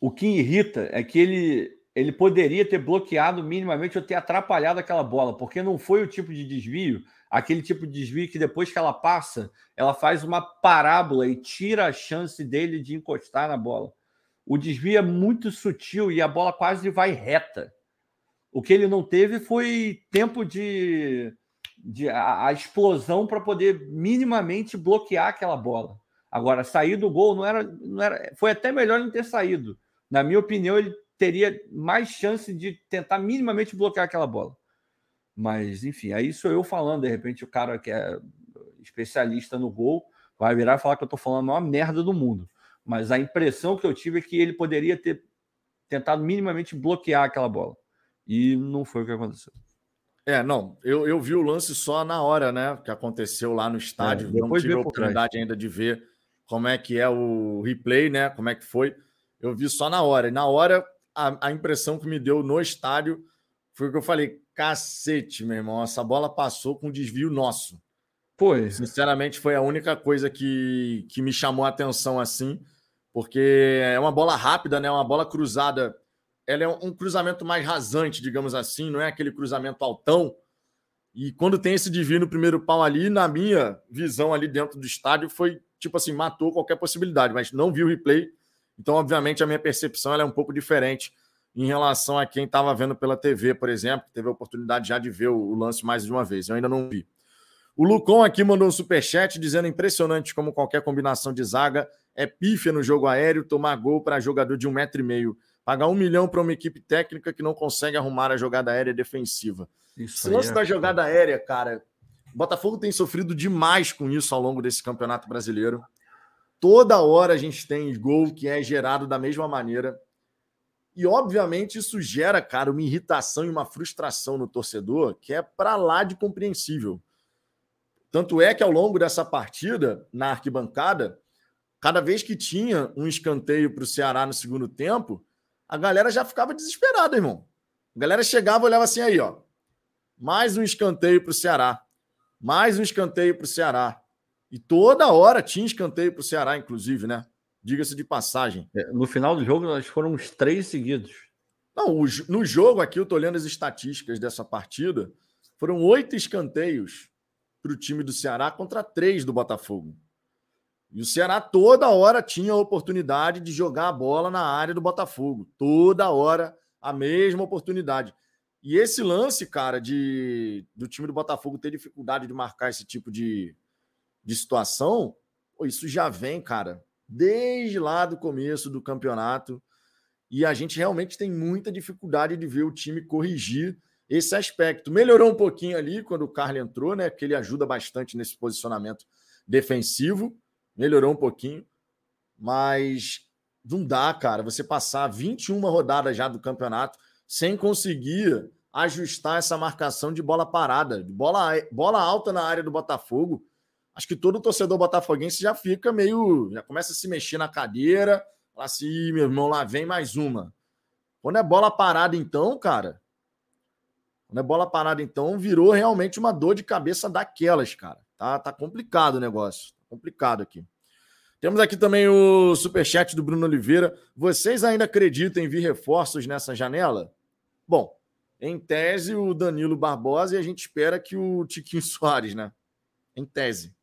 o que irrita é que ele, ele poderia ter bloqueado minimamente ou ter atrapalhado aquela bola, porque não foi o tipo de desvio, aquele tipo de desvio que depois que ela passa, ela faz uma parábola e tira a chance dele de encostar na bola. O desvio é muito sutil e a bola quase vai reta. O que ele não teve foi tempo de, de a, a explosão para poder minimamente bloquear aquela bola. Agora, sair do gol não era, não era. Foi até melhor não ter saído. Na minha opinião, ele teria mais chance de tentar minimamente bloquear aquela bola. Mas, enfim, aí sou eu falando. De repente, o cara que é especialista no gol vai virar e falar que eu estou falando a maior merda do mundo. Mas a impressão que eu tive é que ele poderia ter tentado minimamente bloquear aquela bola. E não foi o que aconteceu. É, não, eu, eu vi o lance só na hora, né? Que aconteceu lá no estádio. É, não tive a oportunidade ainda de ver como é que é o replay, né? Como é que foi. Eu vi só na hora. E na hora, a, a impressão que me deu no estádio foi que eu falei: cacete, meu irmão, essa bola passou com desvio nosso. Pois. Sinceramente, foi a única coisa que, que me chamou a atenção assim, porque é uma bola rápida, né? Uma bola cruzada ela é um cruzamento mais rasante, digamos assim, não é aquele cruzamento altão. E quando tem esse desvio no primeiro pau ali, na minha visão ali dentro do estádio, foi tipo assim, matou qualquer possibilidade, mas não vi o replay. Então, obviamente, a minha percepção é um pouco diferente em relação a quem estava vendo pela TV, por exemplo, teve a oportunidade já de ver o lance mais de uma vez. Eu ainda não vi. O Lucon aqui mandou um superchat dizendo impressionante como qualquer combinação de zaga é pífia no jogo aéreo, tomar gol para jogador de um metro e meio. Pagar um milhão para uma equipe técnica que não consegue arrumar a jogada aérea defensiva. Isso Esse lance é... da jogada aérea, cara, o Botafogo tem sofrido demais com isso ao longo desse campeonato brasileiro. Toda hora a gente tem gol que é gerado da mesma maneira. E, obviamente, isso gera, cara, uma irritação e uma frustração no torcedor que é para lá de compreensível. Tanto é que ao longo dessa partida, na arquibancada, cada vez que tinha um escanteio para o Ceará no segundo tempo, a galera já ficava desesperada, irmão. A galera chegava e olhava assim aí, ó. Mais um escanteio para o Ceará. Mais um escanteio para o Ceará. E toda hora tinha escanteio para o Ceará, inclusive, né? Diga-se de passagem. É, no final do jogo, nós foram uns três seguidos. Não, no jogo aqui, eu tô olhando as estatísticas dessa partida. Foram oito escanteios para o time do Ceará contra três do Botafogo. E o Ceará toda hora tinha a oportunidade de jogar a bola na área do Botafogo. Toda hora a mesma oportunidade. E esse lance, cara, de do time do Botafogo ter dificuldade de marcar esse tipo de, de situação, pô, isso já vem, cara, desde lá do começo do campeonato. E a gente realmente tem muita dificuldade de ver o time corrigir esse aspecto. Melhorou um pouquinho ali quando o Carlos entrou, né? Que ele ajuda bastante nesse posicionamento defensivo melhorou um pouquinho, mas não dá, cara, você passar 21 rodadas já do campeonato sem conseguir ajustar essa marcação de bola parada, de bola, bola alta na área do Botafogo. Acho que todo torcedor botafoguense já fica meio. já começa a se mexer na cadeira, fala assim: meu irmão, lá vem mais uma. Quando é bola parada, então, cara. Quando é bola parada, então, virou realmente uma dor de cabeça daquelas, cara. Tá, tá complicado o negócio complicado aqui. Temos aqui também o superchat do Bruno Oliveira. Vocês ainda acreditam em vir reforços nessa janela? Bom, em tese, o Danilo Barbosa e a gente espera que o Tiquinho Soares, né? Em tese.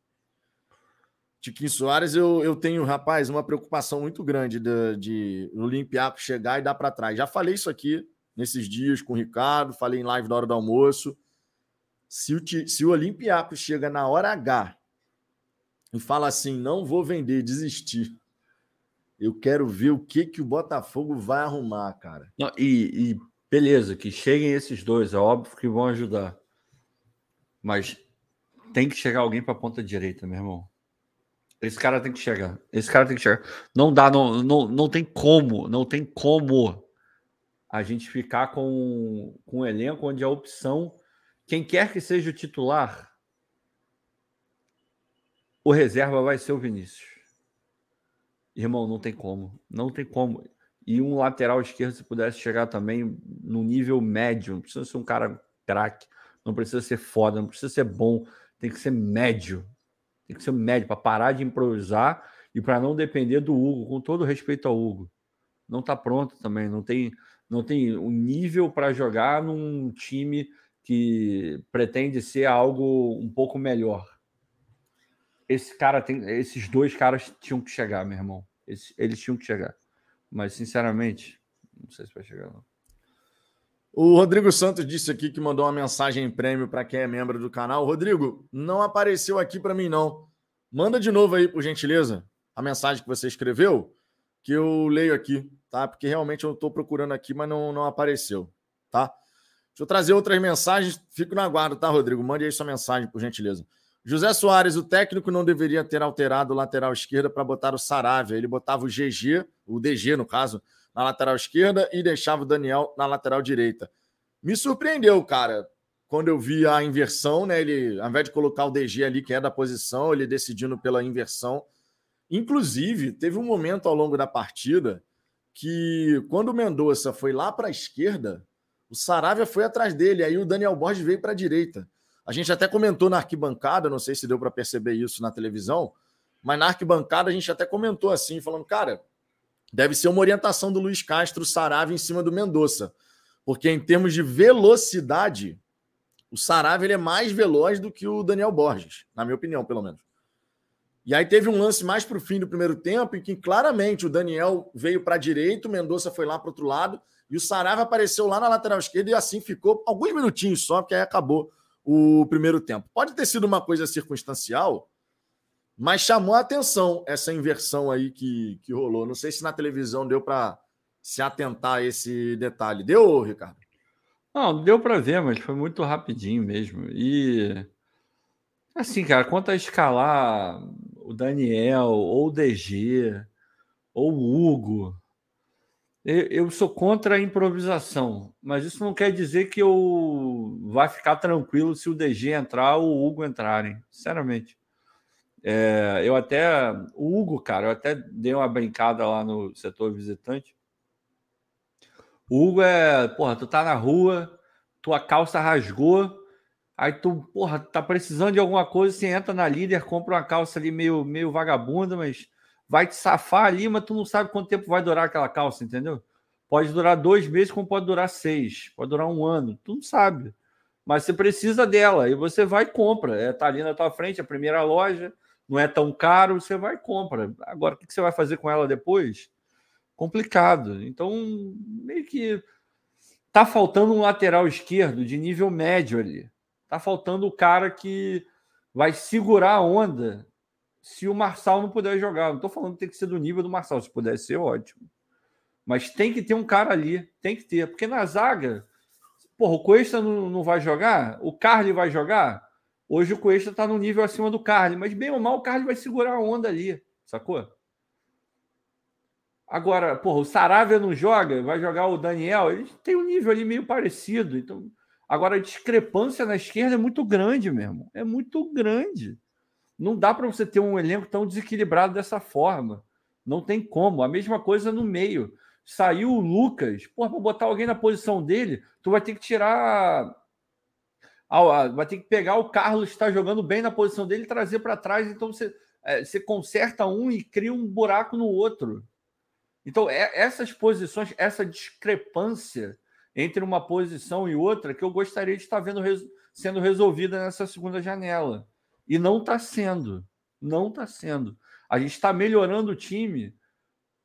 Tiquinho Soares, eu, eu tenho, rapaz, uma preocupação muito grande de, de o Olympiacos chegar e dar para trás. Já falei isso aqui nesses dias com o Ricardo, falei em live na hora do almoço. Se o, se o Olympiacos chega na hora H e fala assim: não vou vender, desistir. Eu quero ver o que, que o Botafogo vai arrumar, cara. Não, e, e beleza, que cheguem esses dois, é óbvio que vão ajudar. Mas tem que chegar alguém para a ponta direita, meu irmão. Esse cara tem que chegar. Esse cara tem que chegar. Não dá, não, não, não tem como, não tem como a gente ficar com, com um elenco onde a opção, quem quer que seja o titular, o reserva vai ser o Vinícius. Irmão, não tem como. Não tem como. E um lateral esquerdo, se pudesse chegar também no nível médio, não precisa ser um cara craque, não precisa ser foda, não precisa ser bom, tem que ser médio. Tem que ser médio para parar de improvisar e para não depender do Hugo, com todo respeito ao Hugo. Não está pronto também, não tem não tem o um nível para jogar num time que pretende ser algo um pouco melhor. Esse cara tem, esses dois caras tinham que chegar, meu irmão. Eles, eles tinham que chegar. Mas sinceramente, não sei se vai chegar não. O Rodrigo Santos disse aqui que mandou uma mensagem em prêmio para quem é membro do canal. Rodrigo, não apareceu aqui para mim, não. Manda de novo aí, por gentileza, a mensagem que você escreveu, que eu leio aqui, tá? Porque realmente eu estou procurando aqui, mas não, não apareceu, tá? Deixa eu trazer outras mensagens. Fico na guarda, tá, Rodrigo? Mande aí sua mensagem, por gentileza. José Soares, o técnico não deveria ter alterado o lateral esquerda para botar o Saravia. Ele botava o GG, o DG, no caso, na lateral esquerda e deixava o Daniel na lateral direita. Me surpreendeu, cara, quando eu vi a inversão, né? Ele, ao invés de colocar o DG ali, que é da posição, ele decidindo pela inversão. Inclusive, teve um momento ao longo da partida que, quando o Mendonça foi lá para a esquerda, o Saravia foi atrás dele, aí o Daniel Borges veio para a direita. A gente até comentou na arquibancada, não sei se deu para perceber isso na televisão, mas na arquibancada a gente até comentou assim, falando, cara, deve ser uma orientação do Luiz Castro Saravia em cima do Mendonça. Porque em termos de velocidade, o Saravia ele é mais veloz do que o Daniel Borges, na minha opinião, pelo menos. E aí teve um lance mais para o fim do primeiro tempo, em que claramente o Daniel veio para a direita, o Mendonça foi lá para outro lado, e o Saravia apareceu lá na lateral esquerda, e assim ficou alguns minutinhos só, porque aí acabou o primeiro tempo. Pode ter sido uma coisa circunstancial, mas chamou a atenção essa inversão aí que, que rolou. Não sei se na televisão deu para se atentar a esse detalhe. Deu, Ricardo? Não, deu para ver, mas foi muito rapidinho mesmo. E assim, cara, quanto a escalar o Daniel ou o DG ou o Hugo, eu sou contra a improvisação, mas isso não quer dizer que eu vá ficar tranquilo se o DG entrar ou o Hugo entrarem, sinceramente. É, eu até. O Hugo, cara, eu até dei uma brincada lá no setor visitante. O Hugo é, porra, tu tá na rua, tua calça rasgou, aí tu, porra, tá precisando de alguma coisa, você entra na líder, compra uma calça ali meio, meio vagabunda, mas vai te safar ali, mas tu não sabe quanto tempo vai durar aquela calça, entendeu? Pode durar dois meses, como pode durar seis, pode durar um ano, tu não sabe. Mas você precisa dela, e você vai e compra. É, tá ali na tua frente, a primeira loja, não é tão caro, você vai e compra. Agora, o que você vai fazer com ela depois? Complicado. Então, meio que tá faltando um lateral esquerdo de nível médio ali. Tá faltando o cara que vai segurar a onda se o Marçal não puder jogar. Não estou falando que tem que ser do nível do Marçal. Se puder ser, ótimo. Mas tem que ter um cara ali. Tem que ter. Porque na zaga, porra, o Cuesta não, não vai jogar? O Carly vai jogar? Hoje o Cuesta está no nível acima do Carly. Mas bem ou mal, o Carly vai segurar a onda ali. Sacou? Agora, porra, o Saravia não joga, vai jogar o Daniel. Ele tem um nível ali meio parecido. Então, agora a discrepância na esquerda é muito grande mesmo. É muito grande. Não dá para você ter um elenco tão desequilibrado dessa forma. Não tem como. A mesma coisa no meio. Saiu o Lucas, porra, para botar alguém na posição dele, tu vai ter que tirar. Vai ter que pegar o Carlos que está jogando bem na posição dele e trazer para trás. Então você é, você conserta um e cria um buraco no outro. Então, é, essas posições, essa discrepância entre uma posição e outra, que eu gostaria de estar vendo sendo resolvida nessa segunda janela. E não está sendo. Não está sendo. A gente está melhorando o time,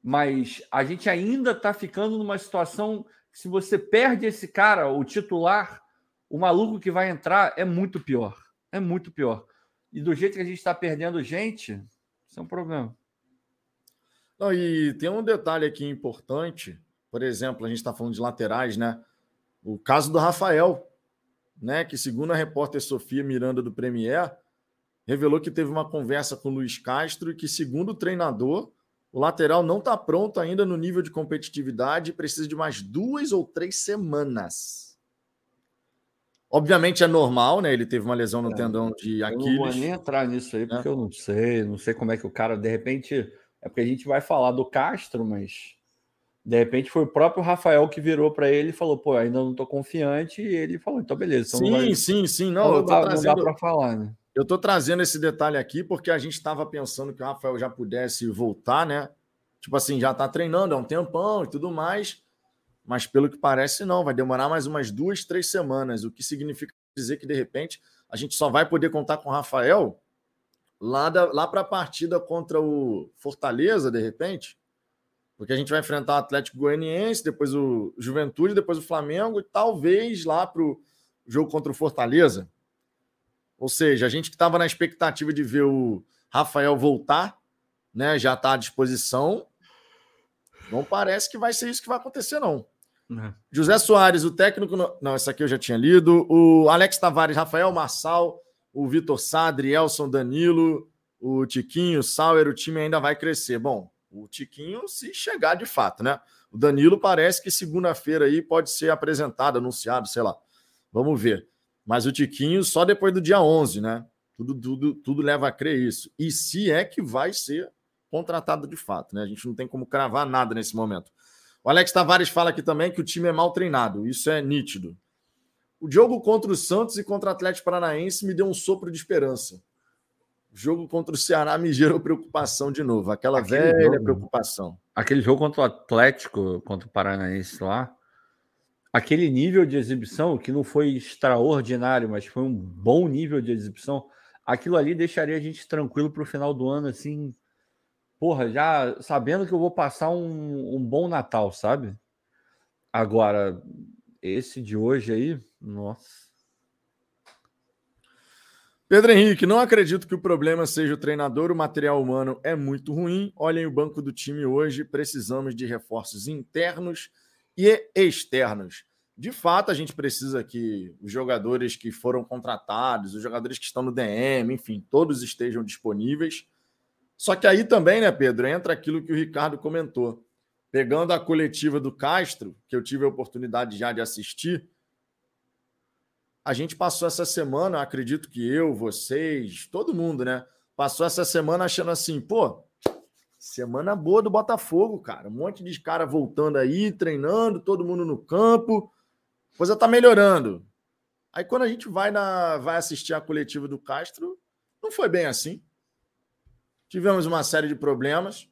mas a gente ainda está ficando numa situação que, se você perde esse cara, o titular, o maluco que vai entrar é muito pior. É muito pior. E do jeito que a gente está perdendo gente, isso é um problema. Não, e tem um detalhe aqui importante. Por exemplo, a gente está falando de laterais, né? O caso do Rafael, né? Que segundo a repórter Sofia Miranda do Premier, revelou que teve uma conversa com o Luiz Castro e que, segundo o treinador, o lateral não está pronto ainda no nível de competitividade e precisa de mais duas ou três semanas. Obviamente é normal, né? Ele teve uma lesão no é, tendão de Aquiles. Eu não vou nem entrar nisso aí, porque é. eu não sei, não sei como é que o cara, de repente, é porque a gente vai falar do Castro, mas de repente foi o próprio Rafael que virou para ele e falou: pô, ainda não estou confiante. E ele falou: então beleza. Então sim, vai... sim, sim. Não, não, dá, trazendo... não dá para falar, né? Eu estou trazendo esse detalhe aqui porque a gente estava pensando que o Rafael já pudesse voltar, né? Tipo assim, já está treinando há um tempão e tudo mais. Mas pelo que parece, não. Vai demorar mais umas duas, três semanas. O que significa dizer que, de repente, a gente só vai poder contar com o Rafael lá, lá para a partida contra o Fortaleza, de repente, porque a gente vai enfrentar o Atlético Goianiense, depois o Juventude, depois o Flamengo, e talvez lá para o jogo contra o Fortaleza. Ou seja, a gente que estava na expectativa de ver o Rafael voltar, né, já está à disposição. Não parece que vai ser isso que vai acontecer, não. Uhum. José Soares, o técnico. Não, essa aqui eu já tinha lido. O Alex Tavares, Rafael Marçal, o Vitor Sadri, Elson Danilo, o Tiquinho, o Sauer, o time ainda vai crescer. Bom, o Tiquinho, se chegar de fato, né? O Danilo parece que segunda-feira aí pode ser apresentado, anunciado, sei lá. Vamos ver. Mas o Tiquinho só depois do dia 11, né? Tudo, tudo, tudo leva a crer isso. E se é que vai ser contratado de fato, né? A gente não tem como cravar nada nesse momento. O Alex Tavares fala aqui também que o time é mal treinado. Isso é nítido. O jogo contra o Santos e contra o Atlético Paranaense me deu um sopro de esperança. O jogo contra o Ceará me gerou preocupação de novo, aquela aquele velha jogo, preocupação. Aquele jogo contra o Atlético, contra o Paranaense lá, aquele nível de exibição que não foi extraordinário, mas foi um bom nível de exibição, aquilo ali deixaria a gente tranquilo para o final do ano, assim, porra, já sabendo que eu vou passar um, um bom Natal, sabe? Agora, esse de hoje aí, nossa. Pedro Henrique, não acredito que o problema seja o treinador, o material humano é muito ruim. Olhem o banco do time hoje, precisamos de reforços internos e externos. De fato, a gente precisa que os jogadores que foram contratados, os jogadores que estão no DM, enfim, todos estejam disponíveis. Só que aí também, né, Pedro, entra aquilo que o Ricardo comentou. Pegando a coletiva do Castro, que eu tive a oportunidade já de assistir, a gente passou essa semana, acredito que eu, vocês, todo mundo, né? Passou essa semana achando assim, pô, semana boa do Botafogo, cara. Um monte de cara voltando aí, treinando, todo mundo no campo. Coisa tá melhorando. Aí quando a gente vai na vai assistir a coletiva do Castro, não foi bem assim. Tivemos uma série de problemas.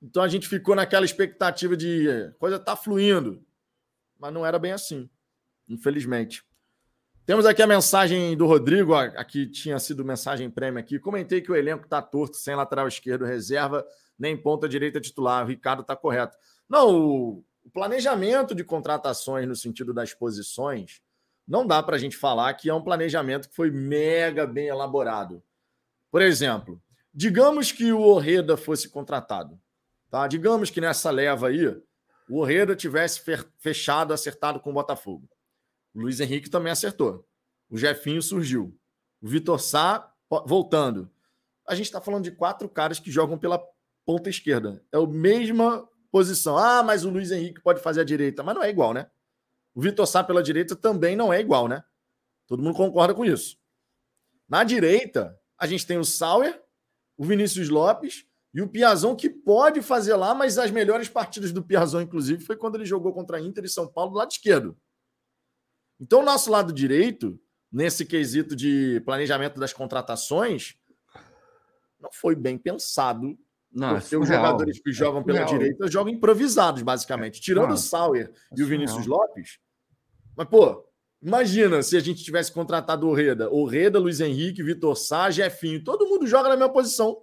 Então a gente ficou naquela expectativa de coisa tá fluindo. Mas não era bem assim, infelizmente. Temos aqui a mensagem do Rodrigo, aqui tinha sido mensagem prêmio aqui. Comentei que o elenco está torto, sem lateral esquerdo, reserva, nem ponta direita titular. O Ricardo está correto. Não, o, planejamento de contratações no sentido das posições, não dá para a gente falar que é um planejamento que foi mega bem elaborado. Por exemplo, digamos que o Orreda fosse contratado. Tá? Digamos que nessa leva aí, o Orreda tivesse fechado, acertado com o Botafogo. O Luiz Henrique também acertou. O Jefinho surgiu. O Vitor Sá voltando. A gente está falando de quatro caras que jogam pela ponta esquerda. É a mesma posição. Ah, mas o Luiz Henrique pode fazer a direita. Mas não é igual, né? O Vitor Sá pela direita também não é igual, né? Todo mundo concorda com isso. Na direita, a gente tem o Sauer, o Vinícius Lopes e o Piazon, que pode fazer lá, mas as melhores partidas do Piazon, inclusive, foi quando ele jogou contra a Inter e São Paulo do lado esquerdo. Então, o nosso lado direito, nesse quesito de planejamento das contratações, não foi bem pensado. Não, porque é os jogadores que jogam é pela direita jogam improvisados, basicamente. Tirando não, o Sauer é e o Vinícius Lopes. Mas, pô, imagina se a gente tivesse contratado o Reda. O Reda, Luiz Henrique, Vitor Sá, Jefinho. Todo mundo joga na mesma posição.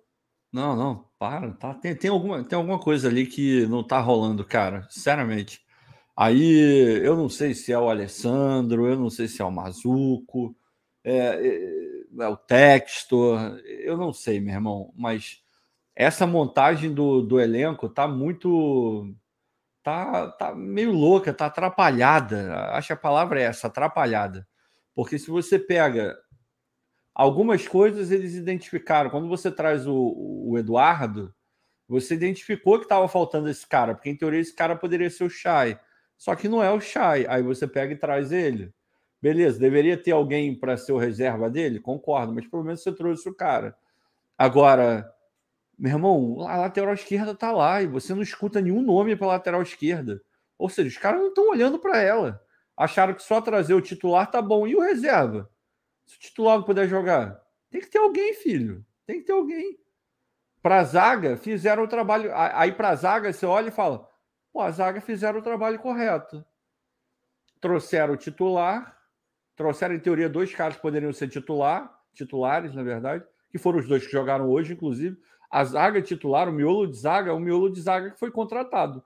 Não, não, para. Tá, tem, tem, alguma, tem alguma coisa ali que não tá rolando, cara. Sinceramente. Aí eu não sei se é o Alessandro, eu não sei se é o Mazuco, é, é, é o Textor, eu não sei, meu irmão, mas essa montagem do, do elenco tá muito. Tá, tá meio louca, tá atrapalhada. Acho que a palavra é essa, atrapalhada. Porque se você pega algumas coisas, eles identificaram. Quando você traz o, o Eduardo, você identificou que estava faltando esse cara, porque em teoria esse cara poderia ser o Chay. Só que não é o Chay. Aí você pega e traz ele. Beleza, deveria ter alguém para ser o reserva dele? Concordo, mas pelo menos você trouxe o cara. Agora, meu irmão, a lateral esquerda tá lá e você não escuta nenhum nome para lateral esquerda. Ou seja, os caras não estão olhando para ela. Acharam que só trazer o titular tá bom. E o reserva? Se o titular não puder jogar, tem que ter alguém, filho. Tem que ter alguém. Para zaga, fizeram o trabalho. Aí, para zaga, você olha e fala: Pô, a zaga fizeram o trabalho correto. Trouxeram o titular, trouxeram, em teoria, dois caras que poderiam ser titular, titulares, na verdade, que foram os dois que jogaram hoje, inclusive. A zaga titular, o miolo de zaga, o miolo de zaga que foi contratado.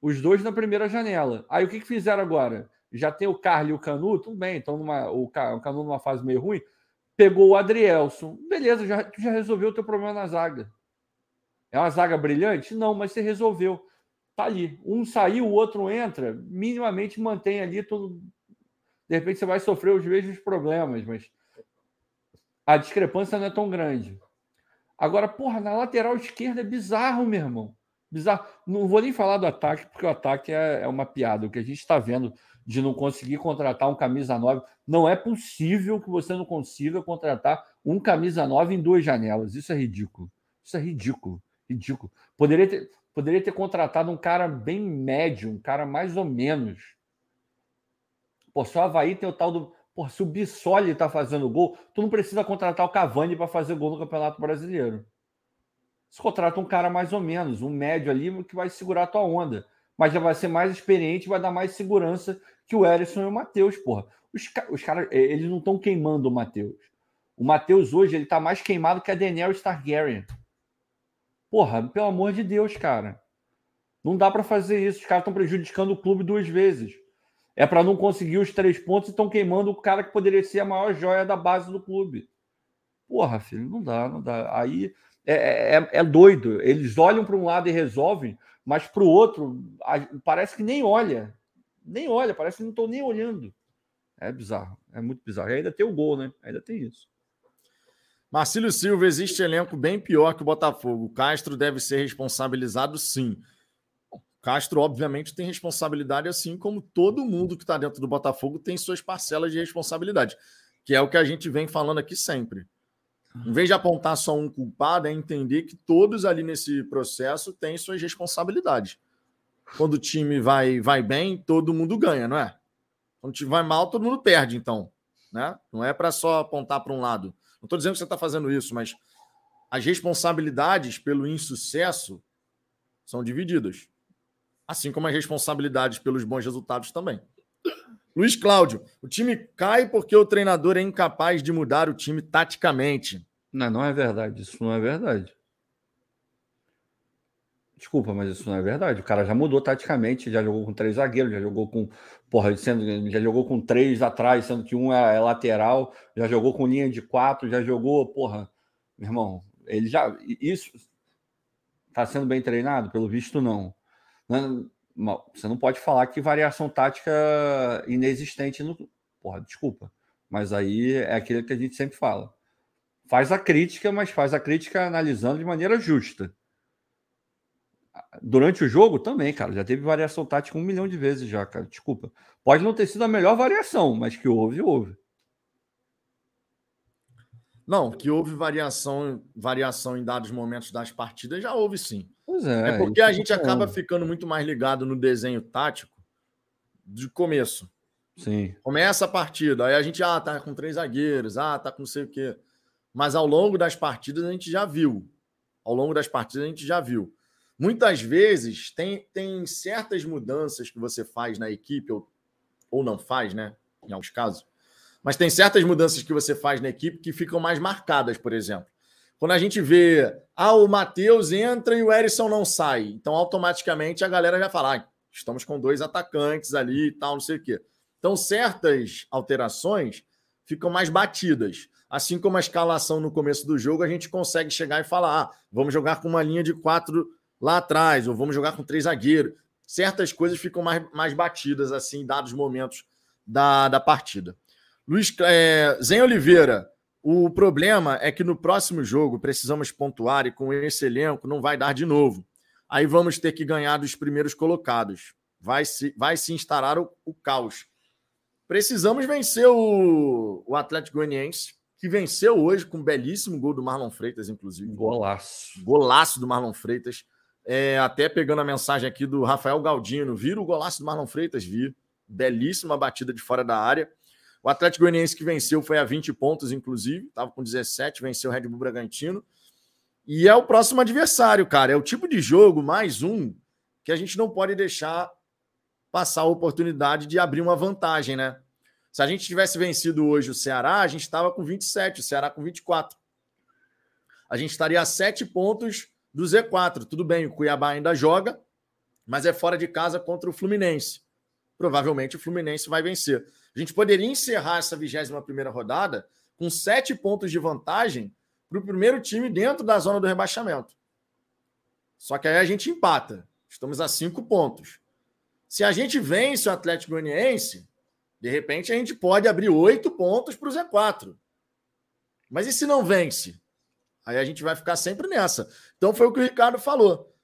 Os dois na primeira janela. Aí o que, que fizeram agora? Já tem o Carlos e o Canu, tudo bem, então numa, o, Canu numa fase meio ruim. Pegou o Adrielson. Beleza, já, já resolveu o teu problema na zaga. É uma zaga brilhante? Não, mas você resolveu tá ali. Um saiu, o outro entra, minimamente mantém ali todo. De repente você vai sofrer os mesmos problemas, mas a discrepância não é tão grande. Agora, porra, na lateral esquerda é bizarro, meu irmão. Bizarro. Não vou nem falar do ataque, porque o ataque é, é uma piada. O que a gente está vendo de não conseguir contratar um camisa 9. Não é possível que você não consiga contratar um camisa 9 em duas janelas. Isso é ridículo. Isso é ridículo. Ridículo. Poderia ter. Poderia ter contratado um cara bem médio, um cara mais ou menos. Pô, só Havaí tem o tal do. Pô, se o Bissoli tá fazendo gol, tu não precisa contratar o Cavani para fazer gol no Campeonato Brasileiro. Você contrata um cara mais ou menos, um médio ali que vai segurar a tua onda. Mas já vai ser mais experiente, vai dar mais segurança que o Erisson e o Matheus, porra. Os, os caras, eles não estão queimando o Matheus. O Matheus hoje, ele tá mais queimado que a Daenerys Targaryen. Porra, pelo amor de Deus, cara. Não dá para fazer isso. Os caras estão prejudicando o clube duas vezes. É para não conseguir os três pontos e estão queimando o cara que poderia ser a maior joia da base do clube. Porra, filho, não dá, não dá. Aí é, é, é doido. Eles olham para um lado e resolvem, mas para o outro parece que nem olha. Nem olha, parece que não estão nem olhando. É bizarro, é muito bizarro. E ainda tem o gol, né? Ainda tem isso. Marcílio Silva, existe elenco bem pior que o Botafogo. O Castro deve ser responsabilizado, sim. Castro, obviamente, tem responsabilidade, assim como todo mundo que está dentro do Botafogo tem suas parcelas de responsabilidade, que é o que a gente vem falando aqui sempre. Em vez de apontar só um culpado, é entender que todos ali nesse processo têm suas responsabilidades. Quando o time vai, vai bem, todo mundo ganha, não é? Quando o time vai mal, todo mundo perde, então. Né? Não é para só apontar para um lado. Não estou dizendo que você está fazendo isso, mas as responsabilidades pelo insucesso são divididas. Assim como as responsabilidades pelos bons resultados também. Luiz Cláudio, o time cai porque o treinador é incapaz de mudar o time taticamente. Não, não é verdade. Isso não é verdade. Desculpa, mas isso não é verdade. O cara já mudou taticamente, já jogou com três zagueiros, já jogou com. Porra, sendo, já jogou com três atrás, sendo que um é, é lateral, já jogou com linha de quatro, já jogou, porra, meu irmão, ele já. Isso está sendo bem treinado? Pelo visto, não. não. Você não pode falar que variação tática inexistente no. Porra, desculpa. Mas aí é aquilo que a gente sempre fala. Faz a crítica, mas faz a crítica analisando de maneira justa Durante o jogo também, cara. Já teve variação tática um milhão de vezes já, cara. Desculpa. Pode não ter sido a melhor variação, mas que houve, houve. Não, que houve variação, variação em dados momentos das partidas, já houve sim. Pois é. É porque a gente acaba ficando muito mais ligado no desenho tático de começo. Sim. Começa a partida, aí a gente, ah, tá com três zagueiros, ah, tá com não sei o quê. mas ao longo das partidas a gente já viu. Ao longo das partidas a gente já viu. Muitas vezes tem, tem certas mudanças que você faz na equipe, ou, ou não faz, né? Em alguns casos. Mas tem certas mudanças que você faz na equipe que ficam mais marcadas, por exemplo. Quando a gente vê, ah, o Matheus entra e o Erisson não sai. Então, automaticamente, a galera já fala, ah, estamos com dois atacantes ali e tal, não sei o quê. Então, certas alterações ficam mais batidas. Assim como a escalação no começo do jogo, a gente consegue chegar e falar: ah, vamos jogar com uma linha de quatro lá atrás, ou vamos jogar com três zagueiros. Certas coisas ficam mais, mais batidas, assim, dados momentos da, da partida. Luiz é, Zen Oliveira, o problema é que no próximo jogo precisamos pontuar e com esse elenco não vai dar de novo. Aí vamos ter que ganhar dos primeiros colocados. Vai se, vai se instalar o, o caos. Precisamos vencer o, o Atlético Goianiense, que venceu hoje com um belíssimo gol do Marlon Freitas, inclusive. Golaço. Golaço do Marlon Freitas. É, até pegando a mensagem aqui do Rafael Galdino. Viram o golaço do Marlon Freitas? Vi. Belíssima batida de fora da área. O Atlético Goianiense que venceu foi a 20 pontos, inclusive. Estava com 17, venceu o Red Bull Bragantino. E é o próximo adversário, cara. É o tipo de jogo, mais um, que a gente não pode deixar passar a oportunidade de abrir uma vantagem, né? Se a gente tivesse vencido hoje o Ceará, a gente estava com 27, o Ceará com 24. A gente estaria a 7 pontos do Z4. Tudo bem, o Cuiabá ainda joga, mas é fora de casa contra o Fluminense. Provavelmente o Fluminense vai vencer. A gente poderia encerrar essa 21 rodada com sete pontos de vantagem para o primeiro time dentro da zona do rebaixamento. Só que aí a gente empata. Estamos a cinco pontos. Se a gente vence o Atlético Goianiense, de repente a gente pode abrir oito pontos para o Z4. Mas e se não vence? Aí a gente vai ficar sempre nessa. Então foi o que o Ricardo falou.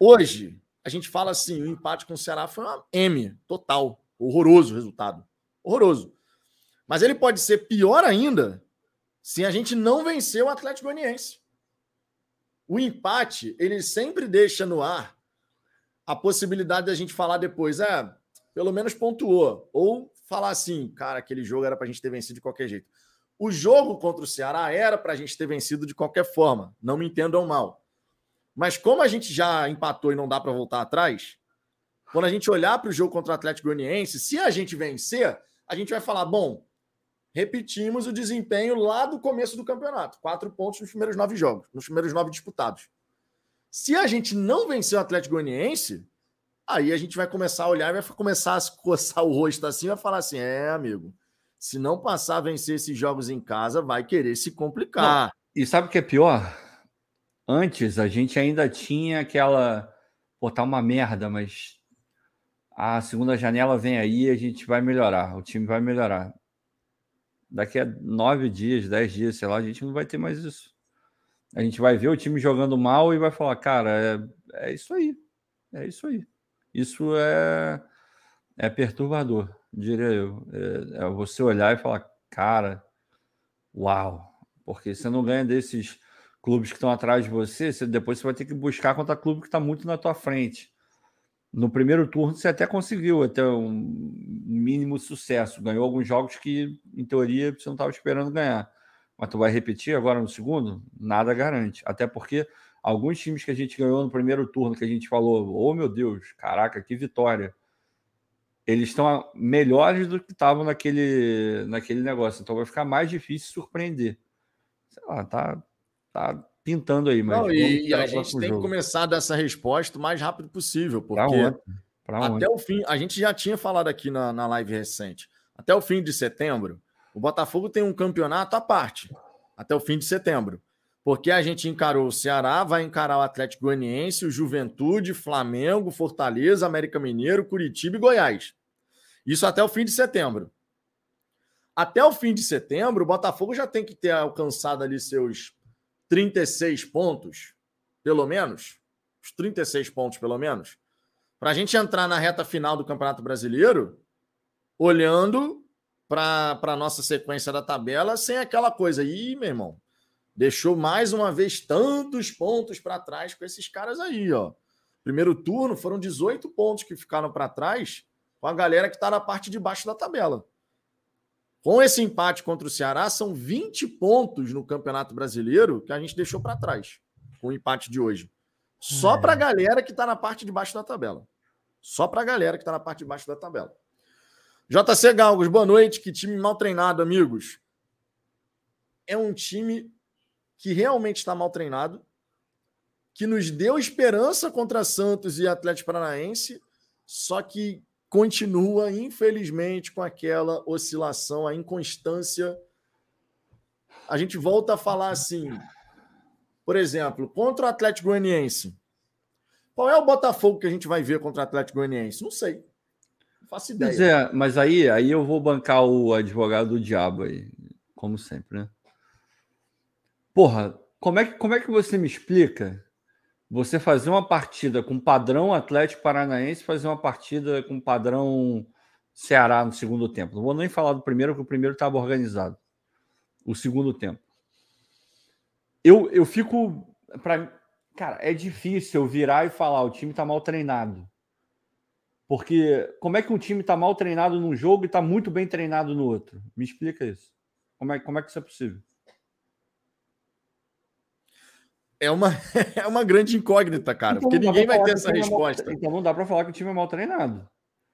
Hoje, a gente fala assim: o empate com o Ceará foi uma M total. Horroroso o resultado. Horroroso. Mas ele pode ser pior ainda se a gente não vencer o Atlético Goianiense. O empate, ele sempre deixa no ar a possibilidade da gente falar depois, é, pelo menos pontuou. Ou falar assim, cara, aquele jogo era para a gente ter vencido de qualquer jeito. O jogo contra o Ceará era para a gente ter vencido de qualquer forma, não me entendam mal. Mas como a gente já empatou e não dá para voltar atrás, quando a gente olhar para o jogo contra o Atlético Goianiense, se a gente vencer, a gente vai falar, bom, repetimos o desempenho lá do começo do campeonato. Quatro pontos nos primeiros nove jogos, nos primeiros nove disputados. Se a gente não vencer o Atlético Goianiense, aí a gente vai começar a olhar, vai começar a coçar o rosto assim, vai falar assim: é, amigo, se não passar a vencer esses jogos em casa, vai querer se complicar. Não. E sabe o que é pior? Antes a gente ainda tinha aquela. Pô, tá uma merda, mas a segunda janela vem aí, a gente vai melhorar, o time vai melhorar. Daqui a nove dias, dez dias, sei lá, a gente não vai ter mais isso. A gente vai ver o time jogando mal e vai falar, cara, é, é isso aí. É isso aí. Isso é, é perturbador, diria eu. É, é você olhar e falar, cara, uau. Porque você não ganha desses clubes que estão atrás de você, você, depois você vai ter que buscar contra clube que está muito na tua frente. No primeiro turno você até conseguiu até um mínimo sucesso, ganhou alguns jogos que, em teoria, você não estava esperando ganhar mas tu vai repetir agora no segundo? Nada garante. Até porque alguns times que a gente ganhou no primeiro turno, que a gente falou, oh meu Deus, caraca, que vitória. Eles estão melhores do que estavam naquele, naquele negócio. Então vai ficar mais difícil surpreender. Sei lá, tá, tá pintando aí. Mas Não, e a gente tem jogo. que começar dessa resposta o mais rápido possível, porque pra ontem. até o fim, a gente já tinha falado aqui na, na live recente, até o fim de setembro, o Botafogo tem um campeonato à parte, até o fim de setembro. Porque a gente encarou o Ceará, vai encarar o Atlético Goianiense, o Juventude, Flamengo, Fortaleza, América Mineiro, Curitiba e Goiás. Isso até o fim de setembro. Até o fim de setembro, o Botafogo já tem que ter alcançado ali seus 36 pontos, pelo menos. Os 36 pontos, pelo menos. Para a gente entrar na reta final do Campeonato Brasileiro, olhando para a nossa sequência da tabela sem aquela coisa. Ih, meu irmão, deixou mais uma vez tantos pontos para trás com esses caras aí, ó. Primeiro turno foram 18 pontos que ficaram para trás com a galera que está na parte de baixo da tabela. Com esse empate contra o Ceará, são 20 pontos no Campeonato Brasileiro que a gente deixou para trás com o empate de hoje. Só é. para a galera que está na parte de baixo da tabela. Só para a galera que está na parte de baixo da tabela. JC Galgos, boa noite. Que time mal treinado, amigos. É um time que realmente está mal treinado, que nos deu esperança contra Santos e Atlético Paranaense, só que continua, infelizmente, com aquela oscilação, a inconstância. A gente volta a falar assim, por exemplo, contra o Atlético Goianiense. Qual é o Botafogo que a gente vai ver contra o Atlético Goianiense? Não sei. Não faço ideia. Mas, é, mas aí, aí eu vou bancar o advogado do diabo aí, como sempre, né? Porra, como é que, como é que você me explica você fazer uma partida com padrão Atlético Paranaense, fazer uma partida com padrão Ceará no segundo tempo. Não vou nem falar do primeiro, porque o primeiro estava organizado. O segundo tempo. Eu, eu fico. Pra, cara, é difícil eu virar e falar: o time está mal treinado. Porque como é que um time está mal treinado num jogo e está muito bem treinado no outro? Me explica isso. Como é, como é que isso é possível? É uma, é uma grande incógnita, cara, então, porque ninguém vai ter essa resposta. É mal, então não dá para falar que o time é mal treinado.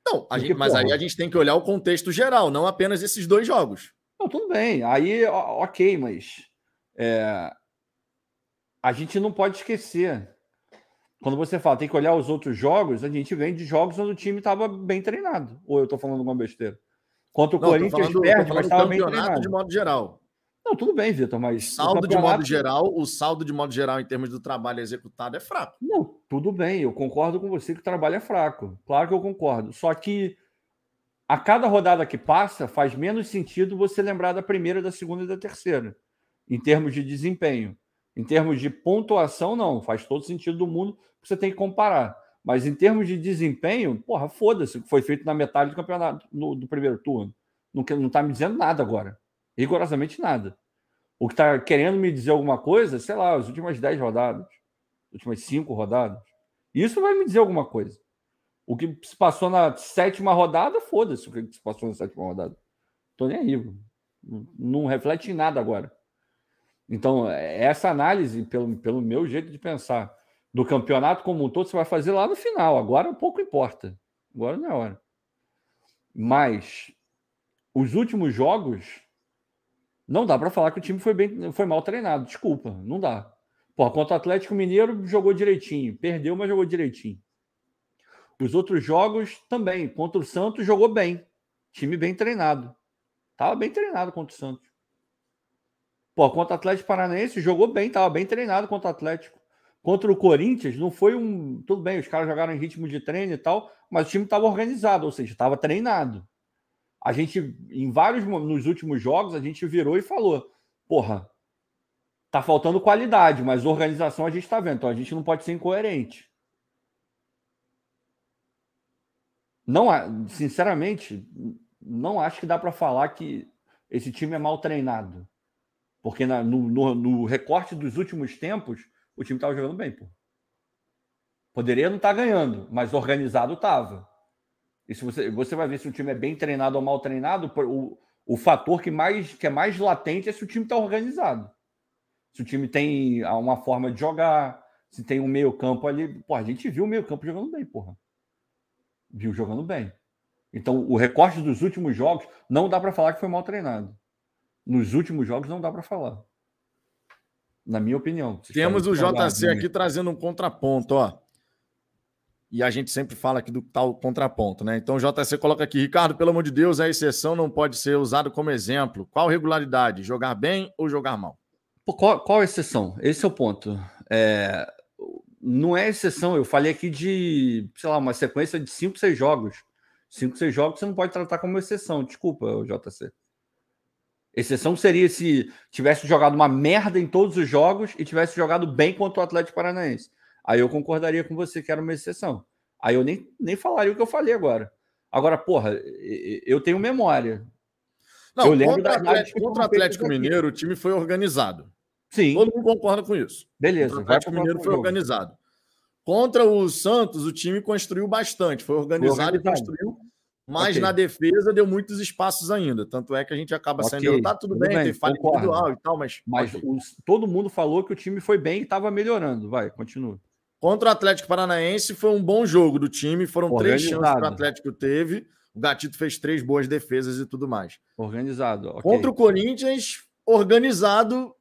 Não, porque, gente, mas porra, aí a gente tem que olhar o contexto geral, não apenas esses dois jogos. Não, tudo bem. Aí, ok, mas é, a gente não pode esquecer. Quando você fala tem que olhar os outros jogos, a gente vem de jogos onde o time estava bem treinado. Ou eu estou falando alguma besteira? Contra o não, Corinthians falando, perde, mas estava bem treinado. de modo geral. Não, tudo bem, Vitor, mas. O saldo campeonato... de modo geral, o saldo de modo geral em termos do trabalho executado é fraco. Não, tudo bem, eu concordo com você que o trabalho é fraco. Claro que eu concordo. Só que a cada rodada que passa, faz menos sentido você lembrar da primeira, da segunda e da terceira, em termos de desempenho. Em termos de pontuação, não, faz todo sentido do mundo, você tem que comparar. Mas em termos de desempenho, porra, foda-se o que foi feito na metade do campeonato, no, do primeiro turno. Não, não tá me dizendo nada agora. Rigorosamente nada. O que está querendo me dizer alguma coisa, sei lá, as últimas 10 rodadas, as últimas 5 rodadas. Isso vai me dizer alguma coisa. O que se passou na sétima rodada, foda-se o que se passou na sétima rodada. Tô nem aí. Não reflete em nada agora. Então, essa análise, pelo, pelo meu jeito de pensar, do campeonato como um todo, você vai fazer lá no final. Agora pouco importa. Agora não é hora. Mas os últimos jogos não dá para falar que o time foi, bem, foi mal treinado. Desculpa, não dá. Pô, contra o Atlético Mineiro jogou direitinho. Perdeu, mas jogou direitinho. Os outros jogos também. Contra o Santos jogou bem. Time bem treinado. Tava bem treinado contra o Santos. Pô, contra o Atlético Paranaense jogou bem, tava bem treinado contra o Atlético. Contra o Corinthians não foi um. Tudo bem, os caras jogaram em ritmo de treino e tal, mas o time estava organizado, ou seja, estava treinado a gente, em vários nos últimos jogos, a gente virou e falou: porra, tá faltando qualidade, mas organização a gente tá vendo, então a gente não pode ser incoerente. Não, sinceramente, não acho que dá para falar que esse time é mal treinado. Porque na, no, no, no, recorte dos últimos tempos, o time estava jogando bem, pô. Poderia não estar tá ganhando, mas organizado estava. E se você, você vai ver se o time é bem treinado ou mal treinado, o, o fator que, mais, que é mais latente é se o time está organizado. Se o time tem uma forma de jogar, se tem um meio-campo ali. Pô, a gente viu o meio-campo jogando bem, porra. Viu jogando bem. Então, o recorte dos últimos jogos não dá para falar que foi mal treinado. Nos últimos jogos não dá para falar. Na minha opinião. Temos o JC aqui trazendo um contraponto, ó. E a gente sempre fala aqui do tal contraponto, né? Então o JC coloca aqui, Ricardo, pelo amor de Deus, a exceção não pode ser usado como exemplo. Qual regularidade? Jogar bem ou jogar mal? Qual, qual exceção? Esse é o ponto. É, não é exceção. Eu falei aqui de, sei lá, uma sequência de 5, 6 jogos. 5, 6 jogos você não pode tratar como exceção. Desculpa, JC. Exceção seria se tivesse jogado uma merda em todos os jogos e tivesse jogado bem contra o Atlético Paranaense. Aí eu concordaria com você que era uma exceção. Aí eu nem, nem falaria o que eu falei agora. Agora, porra, eu tenho memória. Não, eu lembro contra, da Atlético, contra o Atlético Mineiro, o time foi organizado. Sim. Todo mundo concorda com isso. Beleza. O Atlético Mineiro foi organizado. Contra o Santos, o time construiu bastante, foi organizado, foi organizado. e construiu mas okay. na defesa deu muitos espaços ainda. Tanto é que a gente acaba okay. saindo. Tá tudo, tudo bem, bem, tem falha individual e tal, mas. Mas os, todo mundo falou que o time foi bem e estava melhorando. Vai, continua. Contra o Atlético Paranaense foi um bom jogo do time. Foram Organizado. três chances que o Atlético teve. O Gatito fez três boas defesas e tudo mais. Organizado. Okay. Contra o Corinthians, organizado,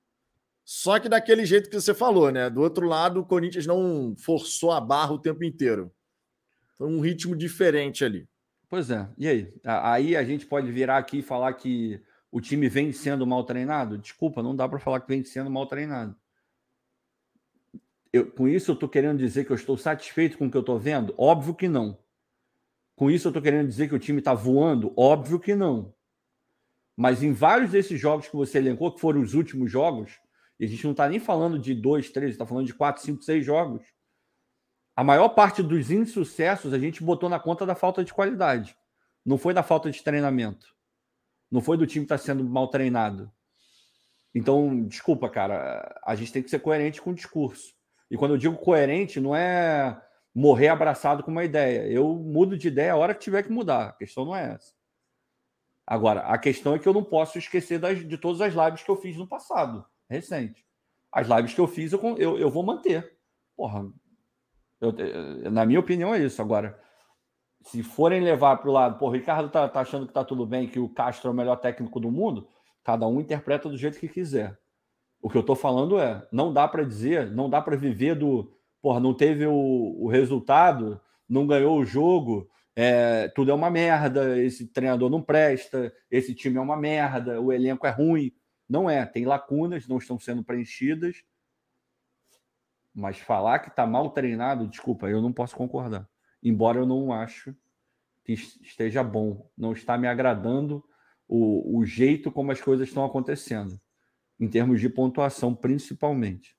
só que daquele jeito que você falou, né? Do outro lado, o Corinthians não forçou a barra o tempo inteiro. Foi um ritmo diferente ali. Pois é. E aí? Aí a gente pode virar aqui e falar que o time vem sendo mal treinado? Desculpa, não dá para falar que vem sendo mal treinado. Eu, com isso, eu estou querendo dizer que eu estou satisfeito com o que eu estou vendo? Óbvio que não. Com isso, eu estou querendo dizer que o time está voando? Óbvio que não. Mas em vários desses jogos que você elencou, que foram os últimos jogos, e a gente não está nem falando de dois, três, está falando de quatro, cinco, seis jogos. A maior parte dos insucessos a gente botou na conta da falta de qualidade. Não foi da falta de treinamento. Não foi do time estar tá sendo mal treinado. Então, desculpa, cara, a gente tem que ser coerente com o discurso. E quando eu digo coerente, não é morrer abraçado com uma ideia. Eu mudo de ideia a hora que tiver que mudar. A questão não é essa. Agora, a questão é que eu não posso esquecer das, de todas as lives que eu fiz no passado, recente. As lives que eu fiz, eu, eu, eu vou manter. Porra, eu, na minha opinião, é isso. Agora, se forem levar para o lado, pô, o Ricardo tá, tá, achando que tá tudo bem, que o Castro é o melhor técnico do mundo, cada um interpreta do jeito que quiser. O que eu estou falando é, não dá para dizer, não dá para viver do, porra, não teve o, o resultado, não ganhou o jogo, é, tudo é uma merda, esse treinador não presta, esse time é uma merda, o elenco é ruim. Não é, tem lacunas, não estão sendo preenchidas. Mas falar que está mal treinado, desculpa, eu não posso concordar. Embora eu não acho que esteja bom, não está me agradando o, o jeito como as coisas estão acontecendo, em termos de pontuação, principalmente.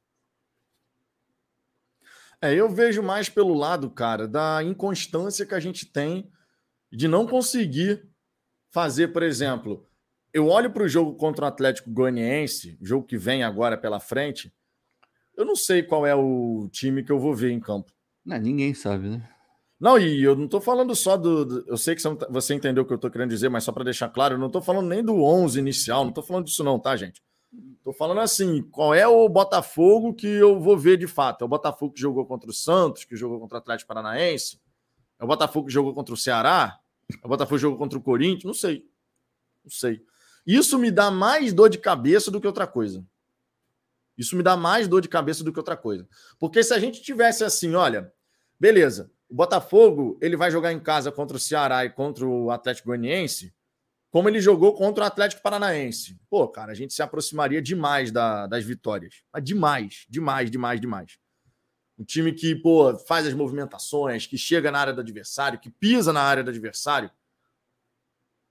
É, eu vejo mais pelo lado, cara, da inconstância que a gente tem de não conseguir fazer, por exemplo, eu olho para o jogo contra o Atlético Goianiense, jogo que vem agora pela frente, eu não sei qual é o time que eu vou ver em campo. Não, ninguém sabe, né? Não, e eu não estou falando só do, do, Eu sei que você entendeu o que eu estou querendo dizer, mas só para deixar claro, eu não estou falando nem do 11 inicial, não estou falando disso, não, tá, gente? Tô falando assim, qual é o Botafogo que eu vou ver de fato? É o Botafogo que jogou contra o Santos, que jogou contra o Atlético Paranaense? É o Botafogo que jogou contra o Ceará? É o Botafogo que jogou contra o Corinthians? Não sei. Não sei. Isso me dá mais dor de cabeça do que outra coisa. Isso me dá mais dor de cabeça do que outra coisa. Porque se a gente tivesse assim, olha, beleza, o Botafogo ele vai jogar em casa contra o Ceará e contra o Atlético Goianiense, como ele jogou contra o Atlético Paranaense. Pô, cara, a gente se aproximaria demais da, das vitórias. Mas demais, demais, demais, demais. Um time que, pô, faz as movimentações, que chega na área do adversário, que pisa na área do adversário.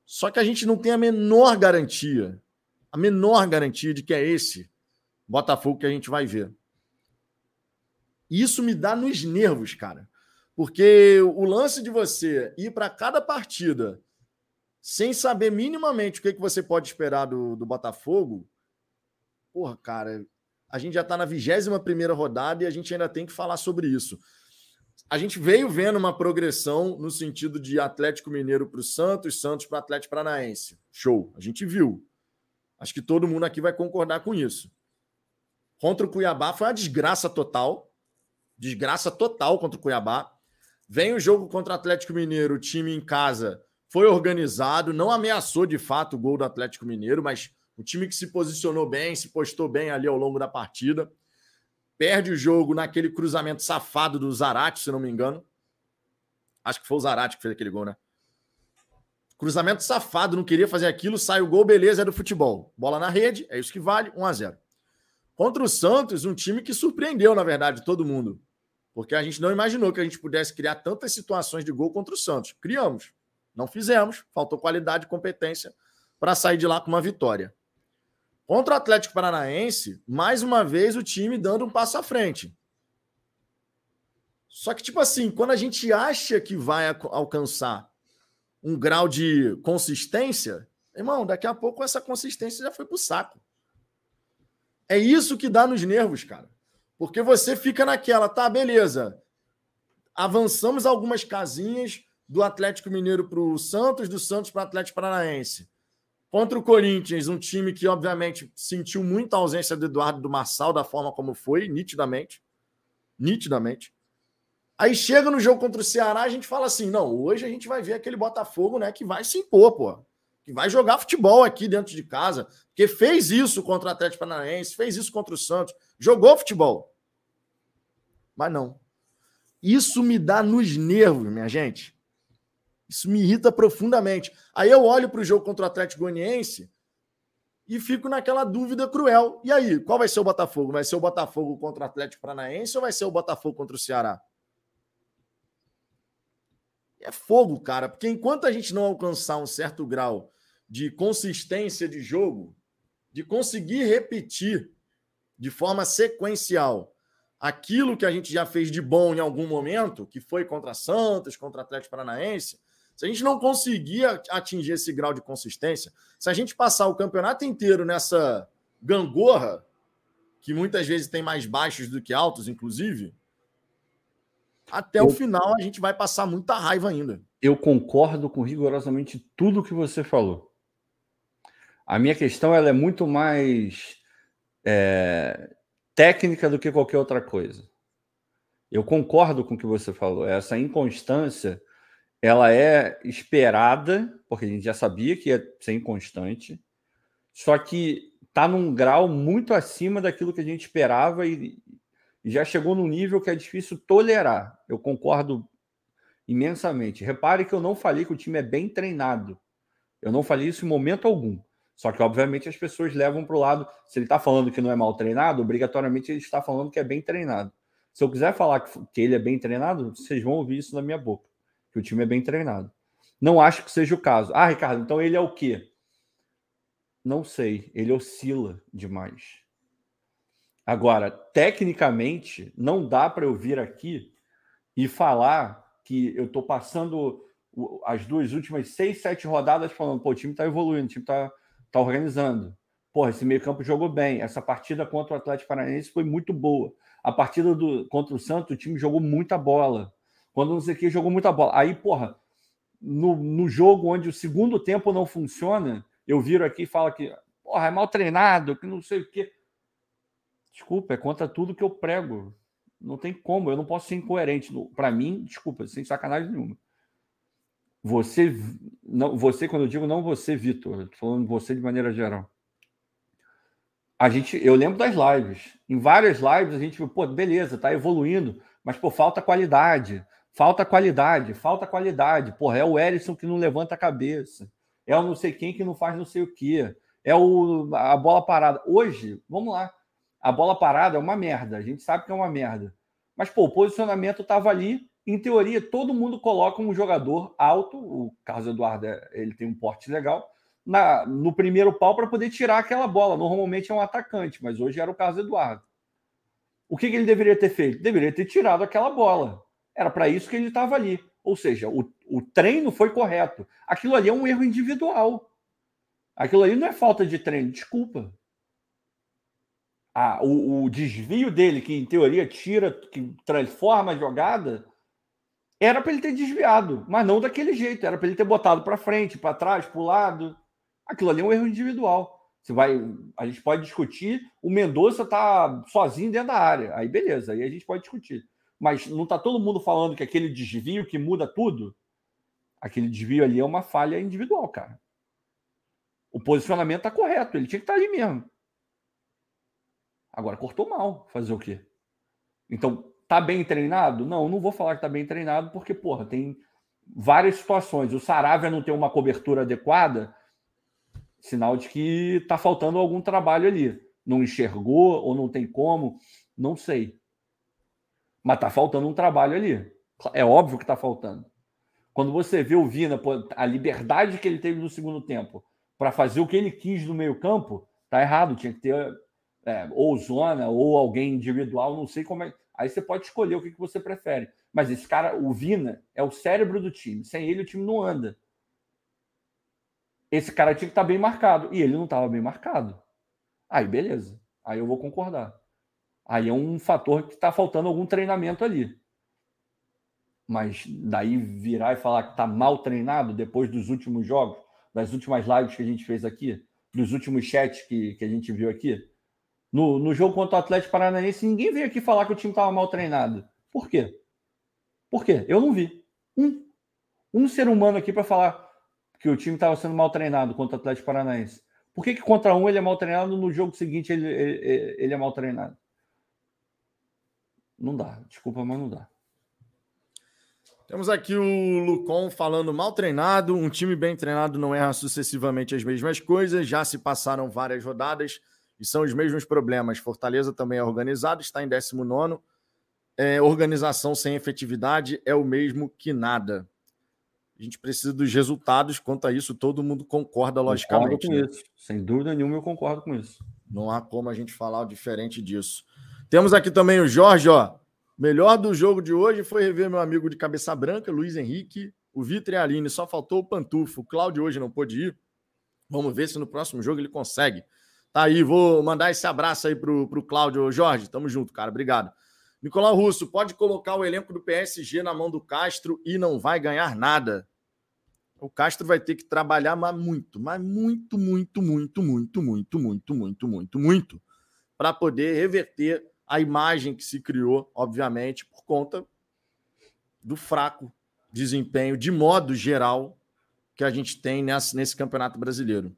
Só que a gente não tem a menor garantia, a menor garantia de que é esse Botafogo que a gente vai ver. Isso me dá nos nervos, cara. Porque o lance de você ir para cada partida sem saber minimamente o que, que você pode esperar do, do Botafogo, porra, cara, a gente já está na 21 rodada e a gente ainda tem que falar sobre isso. A gente veio vendo uma progressão no sentido de Atlético Mineiro para o Santos, Santos para o Atlético Paranaense. Show, a gente viu. Acho que todo mundo aqui vai concordar com isso. Contra o Cuiabá foi uma desgraça total. Desgraça total contra o Cuiabá. Vem o jogo contra o Atlético Mineiro, time em casa foi organizado, não ameaçou de fato o gol do Atlético Mineiro, mas o time que se posicionou bem, se postou bem ali ao longo da partida. Perde o jogo naquele cruzamento safado do Zarate, se não me engano. Acho que foi o Zarate que fez aquele gol, né? Cruzamento safado, não queria fazer aquilo, sai o gol, beleza, é do futebol. Bola na rede, é isso que vale, 1 a 0 Contra o Santos, um time que surpreendeu, na verdade, todo mundo. Porque a gente não imaginou que a gente pudesse criar tantas situações de gol contra o Santos. Criamos. Não fizemos, faltou qualidade e competência para sair de lá com uma vitória. Contra o Atlético Paranaense, mais uma vez o time dando um passo à frente. Só que, tipo assim, quando a gente acha que vai alcançar um grau de consistência, irmão, daqui a pouco essa consistência já foi pro saco. É isso que dá nos nervos, cara. Porque você fica naquela, tá, beleza. Avançamos algumas casinhas, do Atlético Mineiro para o Santos, do Santos para o Atlético Paranaense. Contra o Corinthians, um time que, obviamente, sentiu muita ausência do Eduardo do Marçal, da forma como foi, nitidamente. Nitidamente. Aí chega no jogo contra o Ceará, a gente fala assim: não, hoje a gente vai ver aquele Botafogo, né, que vai se impor, pô. Que vai jogar futebol aqui dentro de casa. Porque fez isso contra o Atlético Paranaense, fez isso contra o Santos, jogou futebol. Mas não. Isso me dá nos nervos, minha gente. Isso me irrita profundamente. Aí eu olho para o jogo contra o Atlético Goianiense e fico naquela dúvida cruel. E aí, qual vai ser o Botafogo? Vai ser o Botafogo contra o Atlético Paranaense ou vai ser o Botafogo contra o Ceará? É fogo, cara, porque enquanto a gente não alcançar um certo grau de consistência de jogo, de conseguir repetir de forma sequencial aquilo que a gente já fez de bom em algum momento, que foi contra Santos, contra Atlético Paranaense, se a gente não conseguir atingir esse grau de consistência, se a gente passar o campeonato inteiro nessa gangorra, que muitas vezes tem mais baixos do que altos, inclusive, até eu, o final a gente vai passar muita raiva ainda. Eu concordo com rigorosamente tudo que você falou. A minha questão ela é muito mais é, técnica do que qualquer outra coisa. Eu concordo com o que você falou. Essa inconstância ela é esperada, porque a gente já sabia que ia ser inconstante, só que está num grau muito acima daquilo que a gente esperava e, já chegou num nível que é difícil tolerar. Eu concordo imensamente. Repare que eu não falei que o time é bem treinado. Eu não falei isso em momento algum. Só que, obviamente, as pessoas levam para o lado. Se ele está falando que não é mal treinado, obrigatoriamente ele está falando que é bem treinado. Se eu quiser falar que ele é bem treinado, vocês vão ouvir isso na minha boca que o time é bem treinado. Não acho que seja o caso. Ah, Ricardo, então ele é o quê? Não sei, ele oscila demais. Agora, tecnicamente, não dá para eu vir aqui e falar que eu estou passando as duas últimas seis, sete rodadas falando, pô, o time está evoluindo, o time está tá organizando. Porra, esse meio-campo jogou bem. Essa partida contra o Atlético Paranaense foi muito boa. A partida do, contra o Santos, o time jogou muita bola. Quando não sei o que, jogou muita bola. Aí, porra, no, no jogo onde o segundo tempo não funciona, eu viro aqui e falo que, porra, é mal treinado, que não sei o que. Desculpa, é contra tudo que eu prego. Não tem como, eu não posso ser incoerente. Para mim, desculpa, sem sacanagem nenhuma. Você, não, você quando eu digo não você, Vitor, estou falando você de maneira geral. A gente, eu lembro das lives. Em várias lives a gente, pô, beleza, tá evoluindo, mas pô, falta qualidade. Falta qualidade, falta qualidade. Porra, é o Erisson que não levanta a cabeça. É o não sei quem que não faz não sei o quê. É o, a bola parada. Hoje, vamos lá. A bola parada é uma merda. A gente sabe que é uma merda. Mas, pô, o posicionamento estava ali. Em teoria, todo mundo coloca um jogador alto. O Carlos Eduardo ele tem um porte legal. Na, no primeiro pau para poder tirar aquela bola. Normalmente é um atacante, mas hoje era o Carlos Eduardo. O que, que ele deveria ter feito? Deveria ter tirado aquela bola. Era para isso que ele estava ali. Ou seja, o, o treino foi correto. Aquilo ali é um erro individual. Aquilo ali não é falta de treino, desculpa. Ah, o, o, desvio dele, que em teoria tira, que transforma a jogada, era para ele ter desviado, mas não daquele jeito. Era para ele ter botado para frente, para trás, para o lado. Aquilo ali é um erro individual. Você vai, a gente pode discutir. O Mendonça tá sozinho dentro da área, aí beleza, aí a gente pode discutir mas não está todo mundo falando que aquele desvio que muda tudo? Aquele desvio ali é uma falha individual, cara. O posicionamento está correto, ele tinha que estar tá ali mesmo. Agora cortou mal, fazer o quê? Então, tá bem treinado? Não, não vou falar que tá bem treinado, porque, porra, tem várias situações. O Saravia não tem uma cobertura adequada, sinal de que tá faltando algum trabalho ali. Não enxergou ou não tem como, não sei. Mas tá faltando um trabalho ali. É óbvio que tá faltando. Quando você vê o Vina, a liberdade que ele teve no segundo tempo para fazer o que ele quis no meio-campo, tá errado. Tinha que ter é, ou zona ou alguém individual, não sei como é. Aí você pode escolher o que, que você prefere. Mas esse cara, o Vina, é o cérebro do time. Sem ele, o time não anda. Esse cara tinha que estar tá bem marcado. E ele não estava bem marcado. Aí, beleza. Aí eu vou concordar. Aí é um fator que está faltando algum treinamento ali. Mas daí virar e falar que está mal treinado depois dos últimos jogos, das últimas lives que a gente fez aqui, dos últimos chats que, que a gente viu aqui. No, no jogo contra o Atlético Paranaense, ninguém veio aqui falar que o time estava mal treinado. Por quê? Por quê? Eu não vi. Um. Um ser humano aqui para falar que o time estava sendo mal treinado contra o Atlético Paranaense. Por que, que contra um ele é mal treinado no jogo seguinte ele, ele, ele é mal treinado? Não dá. Desculpa, mas não dá. Temos aqui o Lucon falando mal treinado. Um time bem treinado não erra sucessivamente as mesmas coisas. Já se passaram várias rodadas e são os mesmos problemas. Fortaleza também é organizado, está em 19. É, organização sem efetividade é o mesmo que nada. A gente precisa dos resultados. Quanto a isso, todo mundo concorda, logicamente. Concordo com né? isso. Sem dúvida nenhuma, eu concordo com isso. Não há como a gente falar diferente disso. Temos aqui também o Jorge, ó. Melhor do jogo de hoje foi rever meu amigo de cabeça branca, Luiz Henrique, o Vitor e a Aline. Só faltou o Pantufo. O Cláudio hoje não pôde ir. Vamos ver se no próximo jogo ele consegue. Tá aí, vou mandar esse abraço aí pro, pro Cláudio. Jorge, tamo junto, cara. Obrigado. Nicolau Russo, pode colocar o elenco do PSG na mão do Castro e não vai ganhar nada. O Castro vai ter que trabalhar mas muito, mas muito, muito, muito, muito, muito, muito, muito, muito, muito, para poder reverter a imagem que se criou, obviamente, por conta do fraco desempenho, de modo geral, que a gente tem nesse, campeonato brasileiro.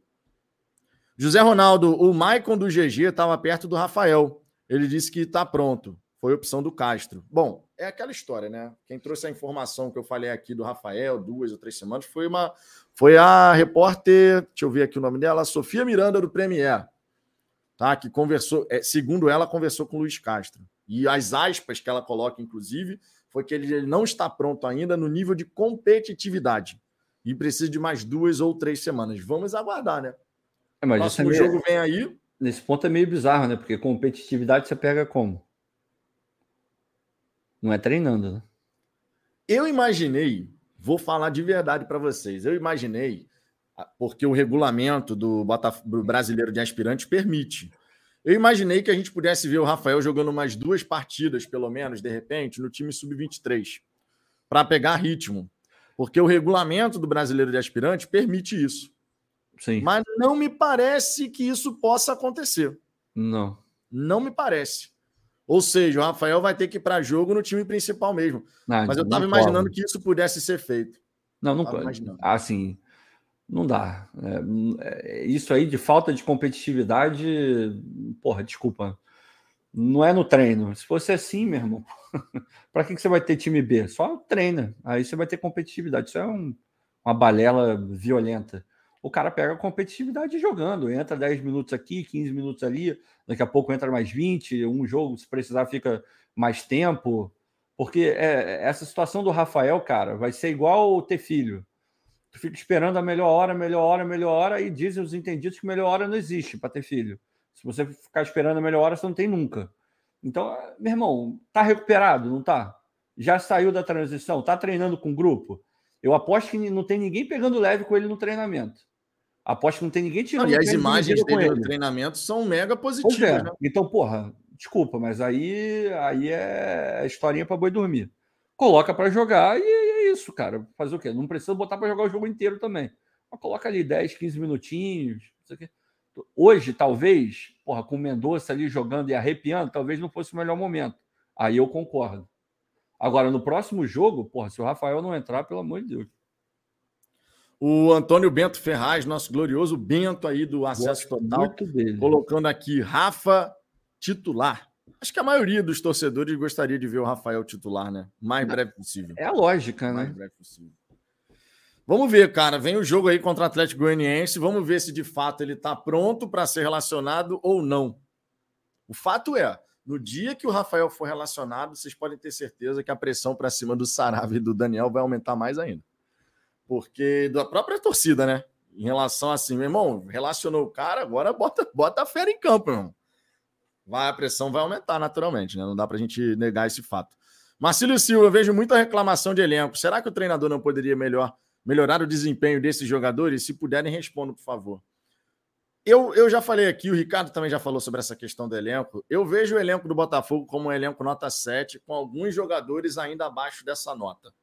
José Ronaldo, o Maicon do GG estava perto do Rafael. Ele disse que está pronto. Foi opção do Castro. Bom, é aquela história, né? Quem trouxe a informação que eu falei aqui do Rafael, duas ou três semanas, foi uma foi a repórter, deixa eu ver aqui o nome dela, Sofia Miranda do Premier tá? Que conversou, é, segundo ela, conversou com o Luiz Castro. E as aspas que ela coloca, inclusive, foi que ele, não está pronto ainda no nível de competitividade e precisa de mais duas ou três semanas. Vamos aguardar, né? É, mas Próximo é meio, jogo vem aí. Nesse ponto é meio bizarro, né? Porque competitividade você pega como? Não é treinando, né? Eu imaginei, vou falar de verdade para vocês. Eu imaginei porque o regulamento do, Botaf do brasileiro de aspirantes permite. Eu imaginei que a gente pudesse ver o Rafael jogando mais duas partidas, pelo menos, de repente, no time sub-23, para pegar ritmo. Porque o regulamento do brasileiro de aspirantes permite isso. Sim. Mas não me parece que isso possa acontecer. Não. Não me parece. Ou seja, o Rafael vai ter que ir para jogo no time principal mesmo. Não, Mas eu estava imaginando que isso pudesse ser feito. Não, não pode. Assim, não dá. É, é, isso aí de falta de competitividade, porra, desculpa. Não é no treino. Se fosse assim, meu irmão, para que, que você vai ter time B? Só treina. Aí você vai ter competitividade. Isso é um, uma balela violenta. O cara pega a competitividade jogando, entra 10 minutos aqui, 15 minutos ali, daqui a pouco entra mais 20, um jogo, se precisar, fica mais tempo. Porque é, essa situação do Rafael, cara, vai ser igual ter filho tu fica esperando a melhor hora, melhor hora, melhor hora, e dizem os entendidos que melhor hora não existe para ter filho. Se você ficar esperando a melhor hora, você não tem nunca. Então, meu irmão, tá recuperado, não tá? Já saiu da transição, tá treinando com grupo? Eu aposto que não tem ninguém pegando leve com ele no treinamento. Aposto que não tem ninguém tirando. E as imagens dele no treinamento são mega positivas. É. Né? Então, porra, desculpa, mas aí, aí é historinha para boi dormir. Coloca para jogar e isso, cara. Fazer o quê? Não precisa botar para jogar o jogo inteiro também. Mas coloca ali 10, 15 minutinhos. Hoje, talvez, porra, com o Mendonça ali jogando e arrepiando, talvez não fosse o melhor momento. Aí eu concordo. Agora, no próximo jogo, porra, se o Rafael não entrar, pelo amor de Deus. O Antônio Bento Ferraz, nosso glorioso Bento aí do Acesso Gosto Total, colocando aqui Rafa titular. Acho que a maioria dos torcedores gostaria de ver o Rafael titular, né? Mais breve possível. É a lógica, né? Mais breve possível. Vamos ver, cara. Vem o jogo aí contra o Atlético Goianiense. Vamos ver se de fato ele está pronto para ser relacionado ou não. O fato é, no dia que o Rafael for relacionado, vocês podem ter certeza que a pressão para cima do Sarave e do Daniel vai aumentar mais ainda. Porque da própria torcida, né? Em relação assim, meu irmão, relacionou o cara, agora bota, bota a fera em campo, meu irmão vai, a pressão vai aumentar naturalmente, né? Não dá para a gente negar esse fato. Marcílio Silva, eu vejo muita reclamação de elenco. Será que o treinador não poderia melhor, melhorar o desempenho desses jogadores? Se puderem, respondam, por favor. eu, eu já falei aqui, o Ricardo também já falou sobre essa questão do elenco. Eu vejo o elenco do Botafogo como um elenco nota 7, com alguns jogadores ainda abaixo dessa nota. O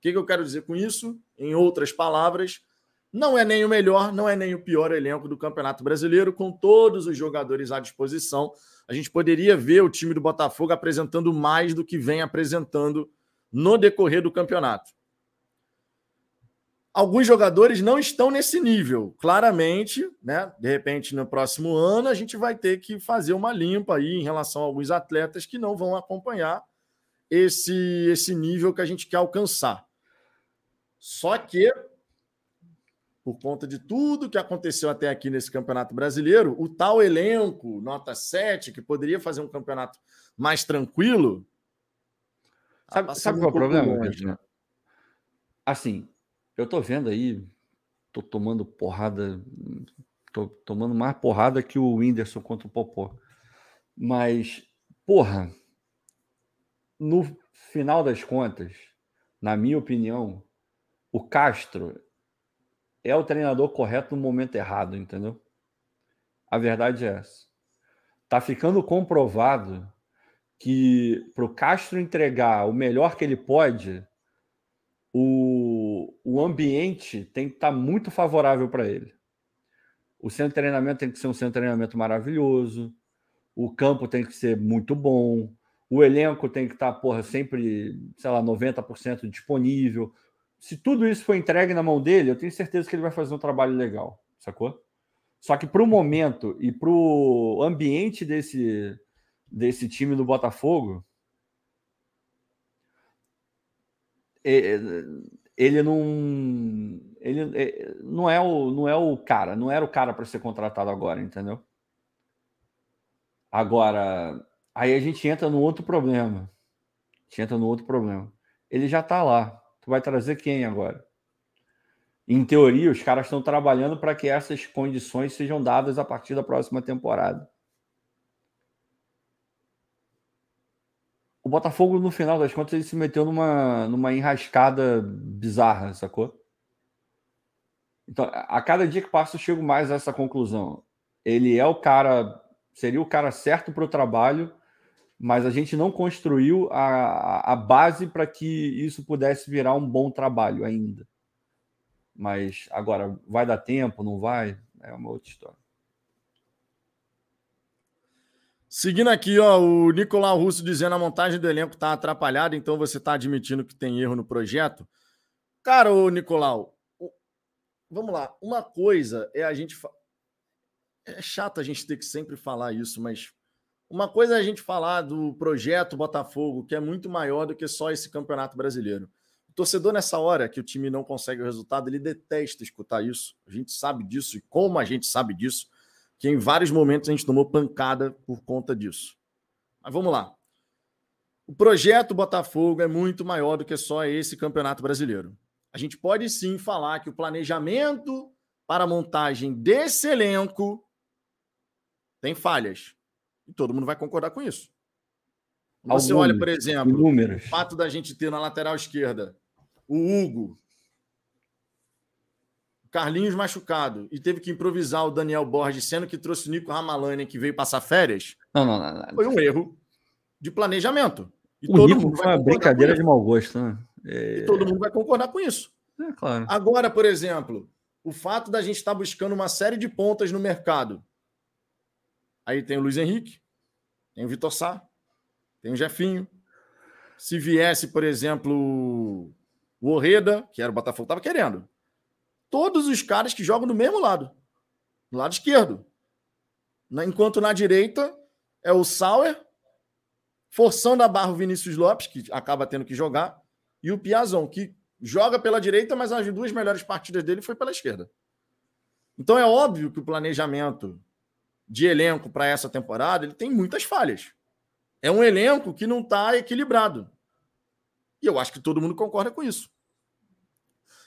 que, que eu quero dizer com isso? Em outras palavras, não é nem o melhor, não é nem o pior elenco do Campeonato Brasileiro, com todos os jogadores à disposição. A gente poderia ver o time do Botafogo apresentando mais do que vem apresentando no decorrer do campeonato alguns jogadores não estão nesse nível. Claramente, né? De repente, no próximo ano, a gente vai ter que fazer uma limpa aí em relação a alguns atletas que não vão acompanhar esse, esse nível que a gente quer alcançar. Só que, por conta de tudo que aconteceu até aqui nesse Campeonato Brasileiro, o tal elenco, nota 7, que poderia fazer um campeonato mais tranquilo. Sabe, sabe qual é o problema? Longe, Assim, eu tô vendo aí, tô tomando porrada, tô tomando mais porrada que o Whindersson contra o Popó. Mas, porra, no final das contas, na minha opinião, o Castro é o treinador correto no momento errado, entendeu? A verdade é essa. Tá ficando comprovado que para o Castro entregar o melhor que ele pode, o, o ambiente tem que estar tá muito favorável para ele. O centro de treinamento tem que ser um centro de treinamento maravilhoso, o campo tem que ser muito bom, o elenco tem que estar, tá, porra, sempre, sei lá, 90% disponível. Se tudo isso for entregue na mão dele, eu tenho certeza que ele vai fazer um trabalho legal, sacou? Só que para o momento e para o ambiente desse, desse time do Botafogo, É, ele não ele é, não é o não é o cara, não era o cara para ser contratado agora, entendeu? Agora, aí a gente entra no outro problema. A gente entra no outro problema. Ele já está lá. Tu vai trazer quem agora? Em teoria, os caras estão trabalhando para que essas condições sejam dadas a partir da próxima temporada. o Botafogo, no final das contas, ele se meteu numa, numa enrascada bizarra, sacou? Então, a cada dia que passa, eu chego mais a essa conclusão. Ele é o cara, seria o cara certo para o trabalho, mas a gente não construiu a, a base para que isso pudesse virar um bom trabalho ainda. Mas agora, vai dar tempo, não vai? É uma outra história. Seguindo aqui, ó, o Nicolau Russo dizendo a montagem do elenco está atrapalhada, então você está admitindo que tem erro no projeto. Cara, ô Nicolau, vamos lá. Uma coisa é a gente. Fa... É chato a gente ter que sempre falar isso, mas uma coisa é a gente falar do projeto Botafogo, que é muito maior do que só esse campeonato brasileiro. O torcedor, nessa hora que o time não consegue o resultado, ele detesta escutar isso. A gente sabe disso e como a gente sabe disso que em vários momentos a gente tomou pancada por conta disso. Mas vamos lá. O projeto Botafogo é muito maior do que só esse campeonato brasileiro. A gente pode sim falar que o planejamento para a montagem desse elenco tem falhas. E todo mundo vai concordar com isso. Você Alguns, olha, por exemplo, o fato da gente ter na lateral esquerda o Hugo, Carlinhos machucado e teve que improvisar o Daniel Borges, sendo que trouxe o Nico Ramalani, que veio passar férias, não, não, não, não. foi um erro de planejamento. E o todo Nico mundo foi uma brincadeira de mau gosto. Né? É... E todo mundo vai concordar com isso. É, claro. Agora, por exemplo, o fato da gente estar tá buscando uma série de pontas no mercado. Aí tem o Luiz Henrique, tem o Vitor Sá, tem o Jefinho. Se viesse, por exemplo, o Orreda, que era o Botafogo, estava querendo todos os caras que jogam do mesmo lado, do lado esquerdo. Enquanto na direita é o Sauer, forçando a barra o Vinícius Lopes, que acaba tendo que jogar, e o Piazon, que joga pela direita, mas as duas melhores partidas dele foi pela esquerda. Então é óbvio que o planejamento de elenco para essa temporada ele tem muitas falhas. É um elenco que não está equilibrado. E eu acho que todo mundo concorda com isso.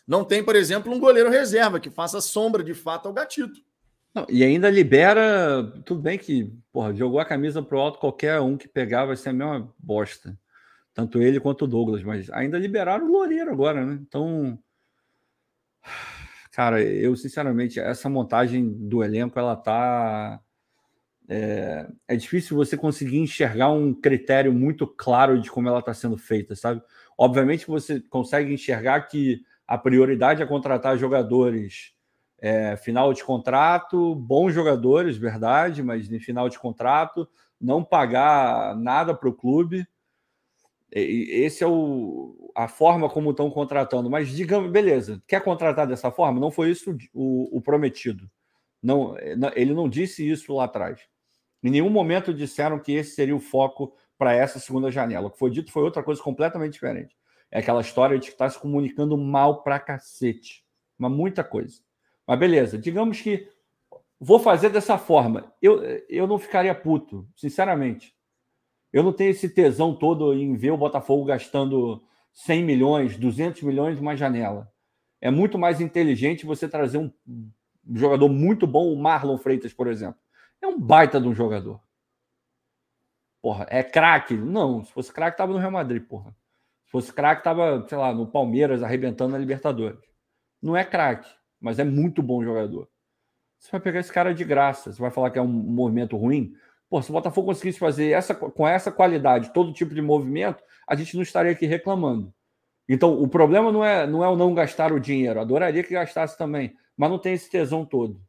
Não tem, por exemplo, um goleiro reserva que faça sombra de fato ao gatito. Não, e ainda libera. Tudo bem que, porra, jogou a camisa pro alto, qualquer um que pegar vai ser a mesma bosta. Tanto ele quanto o Douglas, mas ainda liberaram o Loureiro agora, né? Então. Cara, eu sinceramente, essa montagem do elenco, ela tá. É, é difícil você conseguir enxergar um critério muito claro de como ela está sendo feita, sabe? Obviamente você consegue enxergar que a prioridade é contratar jogadores é, final de contrato, bons jogadores, verdade, mas em final de contrato, não pagar nada para o clube. Esse é o, a forma como estão contratando. Mas digamos, beleza, quer contratar dessa forma? Não foi isso o, o prometido. Não, ele não disse isso lá atrás. Em nenhum momento disseram que esse seria o foco para essa segunda janela. O que foi dito foi outra coisa completamente diferente. É aquela história de que está se comunicando mal para cacete. Mas muita coisa. Mas beleza, digamos que vou fazer dessa forma. Eu, eu não ficaria puto, sinceramente. Eu não tenho esse tesão todo em ver o Botafogo gastando 100 milhões, 200 milhões numa janela. É muito mais inteligente você trazer um jogador muito bom, o Marlon Freitas, por exemplo. É um baita de um jogador. Porra, é craque? Não, se fosse craque, tava no Real Madrid, porra. Se fosse craque, tava, sei lá, no Palmeiras, arrebentando na Libertadores. Não é craque mas é muito bom jogador. Você vai pegar esse cara de graça, você vai falar que é um movimento ruim. Pô, se o Botafogo conseguisse fazer essa, com essa qualidade todo tipo de movimento, a gente não estaria aqui reclamando. Então, o problema não é, não é o não gastar o dinheiro. Adoraria que gastasse também, mas não tem esse tesão todo.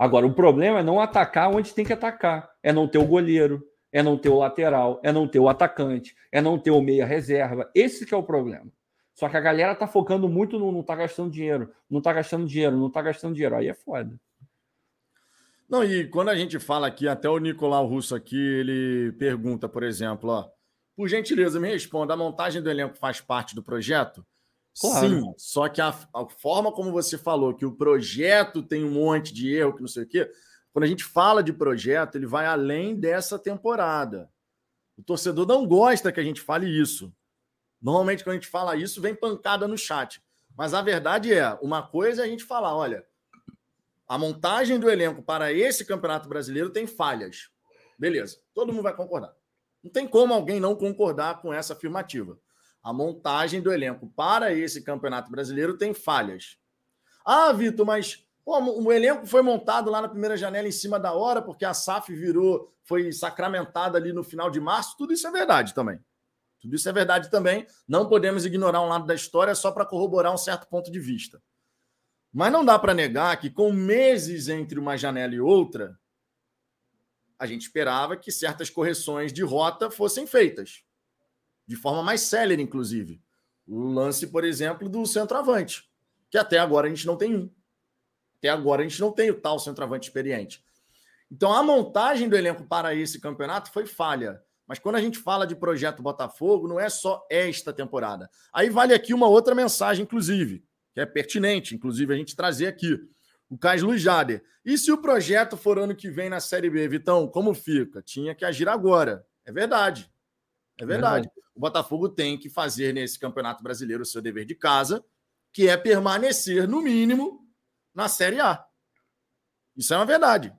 Agora, o problema é não atacar onde tem que atacar. É não ter o goleiro, é não ter o lateral, é não ter o atacante, é não ter o meia reserva. Esse que é o problema. Só que a galera tá focando muito no não tá gastando dinheiro, não tá gastando dinheiro, não tá gastando dinheiro. Aí é foda. Não, e quando a gente fala aqui, até o Nicolau Russo aqui, ele pergunta, por exemplo, ó, por gentileza, me responda, a montagem do elenco faz parte do projeto? Claro. Sim, só que a, a, forma como você falou que o projeto tem um monte de erro, que não sei o quê, quando a gente fala de projeto, ele vai além dessa temporada. O torcedor não gosta que a gente fale isso. Normalmente, quando a gente fala isso, vem pancada no chat. Mas a verdade é: uma coisa é a gente falar, olha, a montagem do elenco para esse campeonato brasileiro tem falhas. Beleza, todo mundo vai concordar. Não tem como alguém não concordar com essa afirmativa. A montagem do elenco para esse campeonato brasileiro tem falhas. Ah, Vitor, mas pô, o elenco foi montado lá na primeira janela em cima da hora, porque a SAF virou, foi sacramentada ali no final de março. Tudo isso é verdade também. Tudo isso é verdade também. Não podemos ignorar um lado da história só para corroborar um certo ponto de vista. Mas não dá para negar que, com meses entre uma janela e outra, a gente esperava que certas correções de rota fossem feitas. De forma mais célere, inclusive. O lance, por exemplo, do centroavante, que até agora a gente não tem um. Até agora a gente não tem o tal centroavante experiente. Então a montagem do elenco para esse campeonato foi falha. Mas quando a gente fala de projeto Botafogo, não é só esta temporada. Aí vale aqui uma outra mensagem, inclusive, que é pertinente, inclusive, a gente trazer aqui. O Cais Luiz Jader. E se o projeto for ano que vem na Série B, Vitão, como fica? Tinha que agir agora. É verdade. É verdade. O Botafogo tem que fazer nesse Campeonato Brasileiro o seu dever de casa, que é permanecer, no mínimo, na Série A. Isso é uma verdade.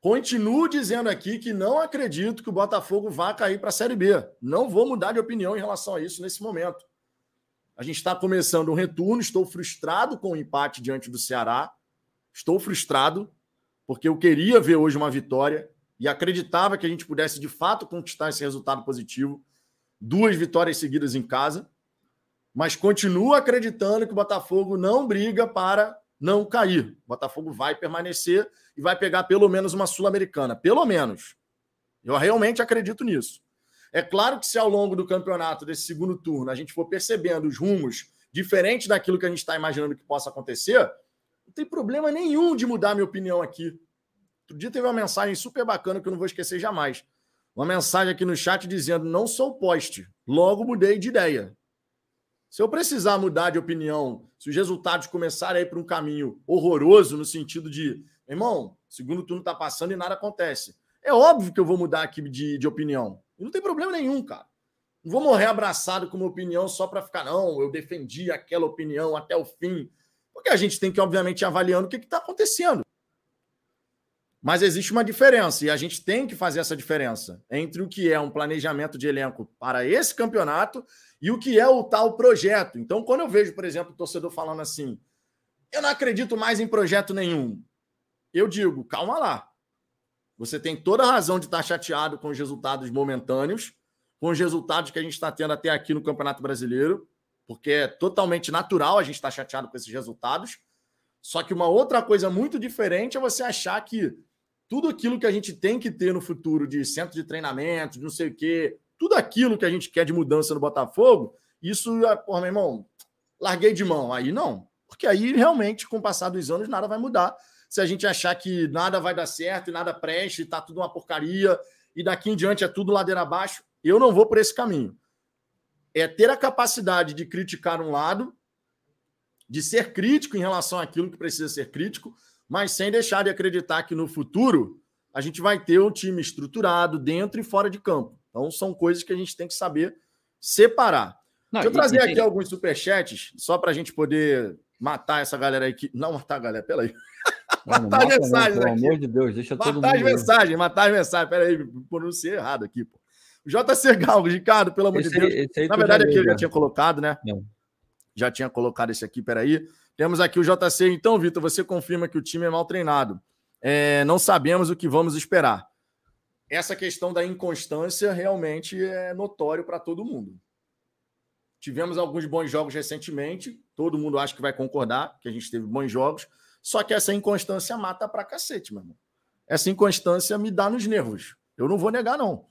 Continuo dizendo aqui que não acredito que o Botafogo vá cair para a Série B. Não vou mudar de opinião em relação a isso nesse momento. A gente está começando um retorno. Estou frustrado com o empate diante do Ceará. Estou frustrado, porque eu queria ver hoje uma vitória e acreditava que a gente pudesse de fato conquistar esse resultado positivo. Duas vitórias seguidas em casa. Mas continuo acreditando que o Botafogo não briga para não cair. O Botafogo vai permanecer e vai pegar pelo menos uma Sul-Americana. Pelo menos. Eu realmente acredito nisso. É claro que se ao longo do campeonato, desse segundo turno, a gente for percebendo os rumos diferentes daquilo que a gente está imaginando que possa acontecer, não tem problema nenhum de mudar minha opinião aqui. Outro dia teve uma mensagem super bacana que eu não vou esquecer jamais. Uma mensagem aqui no chat dizendo: não sou poste, logo mudei de ideia. Se eu precisar mudar de opinião, se os resultados começarem a ir para um caminho horroroso, no sentido de, irmão, segundo turno está passando e nada acontece. É óbvio que eu vou mudar aqui de, de opinião. E não tem problema nenhum, cara. Não vou morrer abraçado com uma opinião só para ficar, não, eu defendi aquela opinião até o fim. Porque a gente tem que, obviamente, ir avaliando o que está acontecendo. Mas existe uma diferença, e a gente tem que fazer essa diferença entre o que é um planejamento de elenco para esse campeonato e o que é o tal projeto. Então, quando eu vejo, por exemplo, o torcedor falando assim: Eu não acredito mais em projeto nenhum. Eu digo, calma lá. Você tem toda a razão de estar chateado com os resultados momentâneos, com os resultados que a gente está tendo até aqui no Campeonato Brasileiro, porque é totalmente natural a gente estar chateado com esses resultados. Só que uma outra coisa muito diferente é você achar que tudo aquilo que a gente tem que ter no futuro de centro de treinamento, de não sei o quê, tudo aquilo que a gente quer de mudança no Botafogo, isso, ah, porra, meu irmão, larguei de mão. Aí não. Porque aí realmente, com o passar dos anos, nada vai mudar. Se a gente achar que nada vai dar certo e nada preste, tá tudo uma porcaria, e daqui em diante é tudo ladeira abaixo, eu não vou por esse caminho. É ter a capacidade de criticar um lado, de ser crítico em relação àquilo que precisa ser crítico, mas sem deixar de acreditar que no futuro a gente vai ter um time estruturado dentro e fora de campo. Então são coisas que a gente tem que saber separar. Não, Deixa eu trazer aqui alguns superchats, só para a gente poder matar essa galera aí que. Não matar a galera, peraí. matar as mensagens. Pelo amor de Deus, deixa matar todo mundo. Matar as mensagens, matar as mensagens. Peraí, pronunciei errado aqui, pô. JC Gal, Ricardo, pelo amor esse de Deus. Aí, Na verdade, aqui eu já tinha colocado, né? Não. Já tinha colocado esse aqui, peraí. Temos aqui o JC. Então, Vitor, você confirma que o time é mal treinado. É, não sabemos o que vamos esperar. Essa questão da inconstância realmente é notório para todo mundo. Tivemos alguns bons jogos recentemente, todo mundo acha que vai concordar que a gente teve bons jogos, só que essa inconstância mata pra cacete, meu irmão. Essa inconstância me dá nos nervos. Eu não vou negar, não.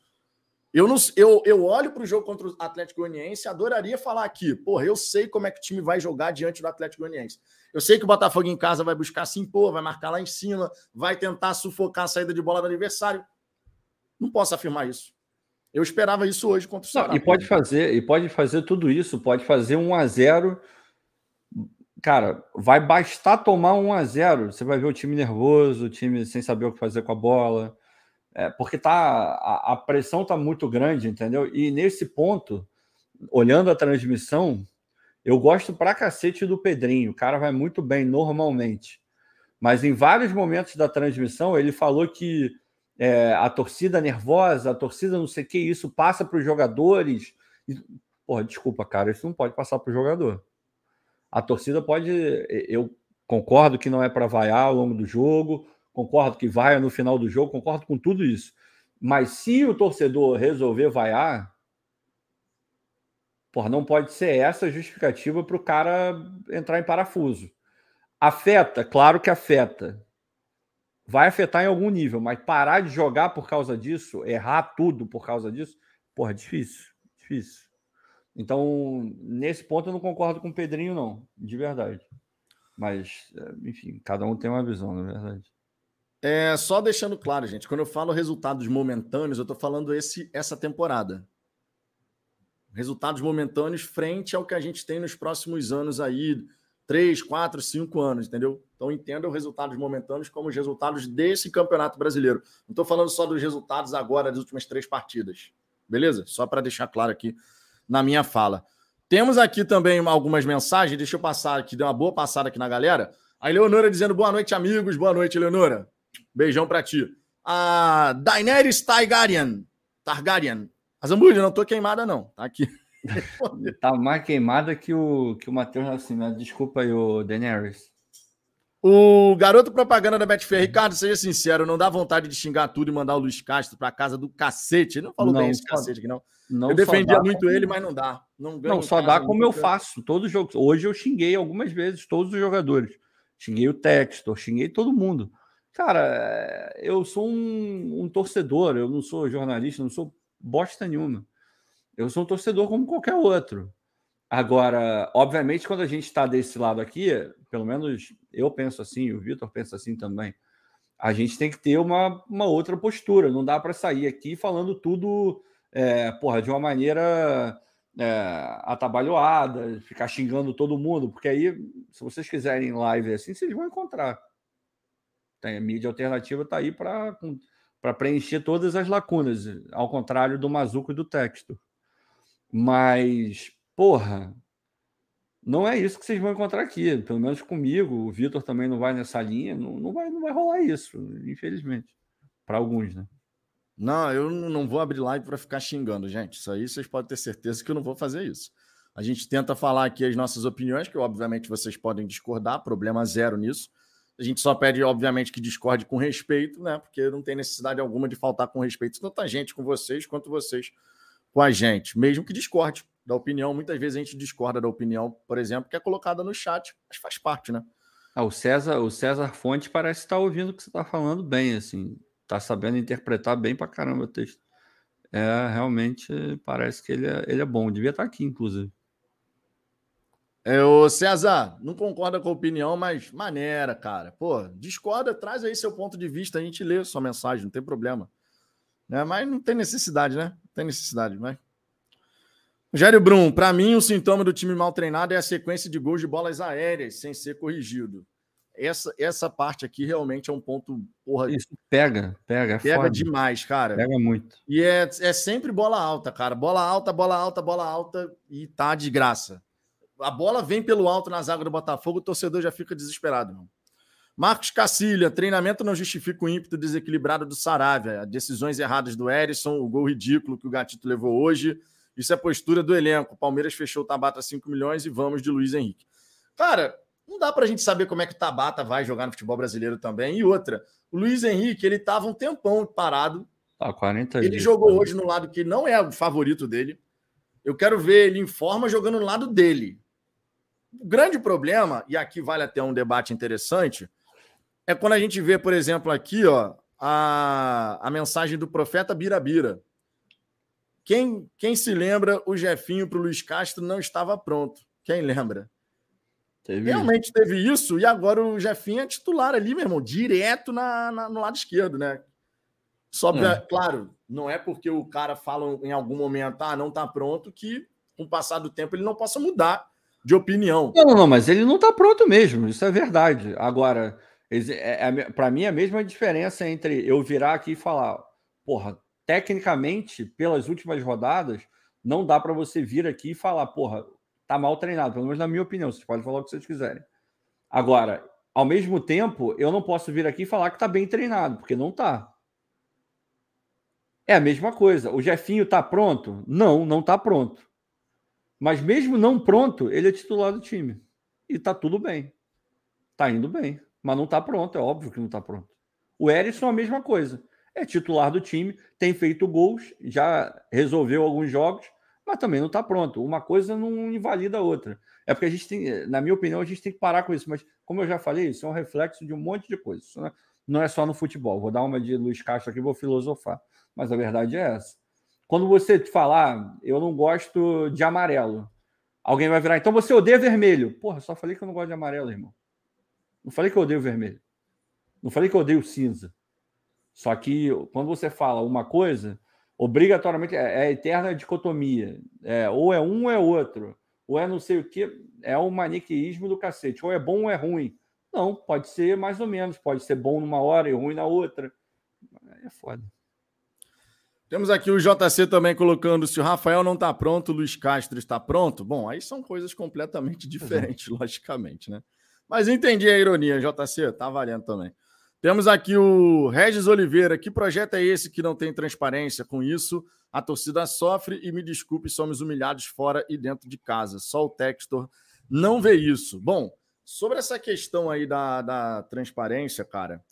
Eu, não, eu, eu olho para o jogo contra o Atlético Goianiense adoraria falar aqui, porra, eu sei como é que o time vai jogar diante do Atlético Goianiense. Eu sei que o Botafogo em casa vai buscar se impor, vai marcar lá em cima, vai tentar sufocar a saída de bola do adversário. Não posso afirmar isso. Eu esperava isso hoje contra o Ceará. e pode fazer, e pode fazer tudo isso, pode fazer 1 a 0 Cara, vai bastar tomar 1 a 0 Você vai ver o time nervoso, o time sem saber o que fazer com a bola é, porque tá, a, a pressão está muito grande, entendeu? E nesse ponto, olhando a transmissão, eu gosto pra cacete do Pedrinho. O cara vai muito bem normalmente. Mas em vários momentos da transmissão, ele falou que é, a torcida nervosa, a torcida não sei o que, isso passa para os jogadores. Porra, desculpa, cara, isso não pode passar para o jogador. A torcida pode. Eu concordo que não é para vaiar ao longo do jogo, concordo que vai no final do jogo, concordo com tudo isso. Mas se o torcedor resolver vaiar, porra, não pode ser essa justificativa para o cara entrar em parafuso. Afeta, claro que afeta. Vai afetar em algum nível, mas parar de jogar por causa disso, errar tudo por causa disso, porra, difícil, difícil. Então, nesse ponto eu não concordo com o Pedrinho, não, de verdade. Mas, enfim, cada um tem uma visão, na verdade. É, só deixando claro, gente, quando eu falo resultados momentâneos, eu estou falando esse, essa temporada. Resultados momentâneos frente ao que a gente tem nos próximos anos aí, três, quatro, cinco anos, entendeu? Então entenda os resultados momentâneos como os resultados desse campeonato brasileiro. Não estou falando só dos resultados agora das últimas três partidas. Beleza? Só para deixar claro aqui na minha fala. Temos aqui também algumas mensagens, deixa eu passar aqui, deu uma boa passada aqui na galera. A Leonora dizendo boa noite, amigos. Boa noite, Leonora. Beijão pra ti. A Daenerys Targaryen. Targaryen. A Zambuja, não tô queimada, não. Tá aqui. tá mais queimada que o, que o Matheus Nascimento. Desculpa aí, o Daenerys. O garoto propaganda da Betfair, Ricardo, seja sincero, não dá vontade de xingar tudo e mandar o Luiz Castro pra casa do cacete. Ele não falou não, bem esse só, cacete aqui, não. não eu defendia muito ele, mas não dá. Não, não só dá como eu faço. Todos os jogos. Hoje eu xinguei algumas vezes todos os jogadores. Xinguei o Textor, xinguei todo mundo. Cara, eu sou um, um, torcedor, eu não sou jornalista, não sou bosta nenhuma. Eu sou um torcedor como qualquer outro. Agora, obviamente, quando a gente está desse lado aqui, pelo menos eu penso assim, o Vitor pensa assim também, a gente tem que ter uma, uma outra postura. Não dá para sair aqui falando tudo é, porra, de uma maneira é, atabalhoada, ficar xingando todo mundo, porque aí, se vocês quiserem live assim, vocês vão encontrar. A mídia alternativa está aí para preencher todas as lacunas, ao contrário do Mazuco e do texto. Mas, porra, não é isso que vocês vão encontrar aqui. Pelo menos comigo, o Vitor também não vai nessa linha. Não, não, vai, não vai rolar isso, infelizmente. Para alguns, né? Não, eu não vou abrir live para ficar xingando, gente. Isso aí vocês podem ter certeza que eu não vou fazer isso. A gente tenta falar aqui as nossas opiniões, que obviamente vocês podem discordar, problema zero nisso. A gente só pede, obviamente, que discorde com respeito, né? Porque não tem necessidade alguma de faltar com respeito, tanto a gente com vocês quanto vocês com a gente, mesmo que discorde da opinião. Muitas vezes a gente discorda da opinião, por exemplo, que é colocada no chat, mas faz parte, né? Ah, o César, o César Fonte parece estar ouvindo o que você está falando bem, assim, tá sabendo interpretar bem para caramba o texto. É, realmente parece que ele é, ele é bom. Devia estar aqui, inclusive. É, ô César, não concorda com a opinião, mas maneira, cara. Pô, discorda, traz aí seu ponto de vista, a gente lê sua mensagem, não tem problema. Né? Mas não tem necessidade, né? Não tem necessidade, mas. Rogério Brum, para mim, o sintoma do time mal treinado é a sequência de gols de bolas aéreas sem ser corrigido. Essa, essa parte aqui realmente é um ponto. Porra, Isso pega, pega, é pega foda. demais, cara. Pega muito. E é, é sempre bola alta, cara. Bola alta, bola alta, bola alta e tá de graça a bola vem pelo alto na zaga do Botafogo, o torcedor já fica desesperado. Não. Marcos Cacilha, treinamento não justifica o ímpeto desequilibrado do Saravia, decisões erradas do Erisson, o gol ridículo que o Gatito levou hoje. Isso é postura do elenco. O Palmeiras fechou o Tabata 5 milhões e vamos de Luiz Henrique. Cara, não dá para a gente saber como é que o Tabata vai jogar no futebol brasileiro também. E outra, o Luiz Henrique, ele estava um tempão parado. Ah, 40 Ele jogou hoje no lado que não é o favorito dele. Eu quero ver ele em forma jogando no lado dele. O grande problema, e aqui vale até um debate interessante, é quando a gente vê, por exemplo, aqui ó, a, a mensagem do profeta Birabira. Quem, quem se lembra, o Jefinho para o Luiz Castro não estava pronto. Quem lembra? Teve Realmente teve isso, e agora o Jefinho é titular ali, meu irmão, direto na, na no lado esquerdo, né? Só pra, é. claro, não é porque o cara fala em algum momento, ah, não está pronto, que com o passar do tempo ele não possa mudar de opinião. Não, não, mas ele não está pronto mesmo, isso é verdade. Agora, é, é, para mim, é a mesma diferença entre eu virar aqui e falar, porra, tecnicamente, pelas últimas rodadas, não dá para você vir aqui e falar, porra, tá mal treinado, pelo menos na minha opinião, vocês podem falar o que vocês quiserem. Agora, ao mesmo tempo, eu não posso vir aqui e falar que tá bem treinado, porque não tá. É a mesma coisa. O Jefinho tá pronto? Não, não tá pronto. Mas mesmo não pronto, ele é titular do time. E tá tudo bem. Tá indo bem. Mas não tá pronto, é óbvio que não tá pronto. O Erisson é a mesma coisa. É titular do time, tem feito gols, já resolveu alguns jogos, mas também não tá pronto. Uma coisa não invalida a outra. É porque a gente tem, na minha opinião, a gente tem que parar com isso. Mas, como eu já falei, isso é um reflexo de um monte de coisas. Isso não é só no futebol. Vou dar uma de Luiz Castro aqui, vou filosofar. Mas a verdade é essa. Quando você falar, eu não gosto de amarelo, alguém vai virar, então você odeia vermelho. Porra, só falei que eu não gosto de amarelo, irmão. Não falei que eu odeio vermelho. Não falei que eu odeio cinza. Só que quando você fala uma coisa, obrigatoriamente é, é a eterna dicotomia. É, ou é um ou é outro. Ou é não sei o que. É o maniqueísmo do cacete. Ou é bom ou é ruim. Não, pode ser mais ou menos. Pode ser bom numa hora e ruim na outra. É foda. Temos aqui o JC também colocando: se o Rafael não está pronto, o Luiz Castro está pronto. Bom, aí são coisas completamente diferentes, uhum. logicamente, né? Mas entendi a ironia, JC, tá valendo também. Temos aqui o Regis Oliveira. Que projeto é esse que não tem transparência? Com isso, a torcida sofre e me desculpe, somos humilhados fora e dentro de casa. Só o Textor não vê isso. Bom, sobre essa questão aí da, da transparência, cara,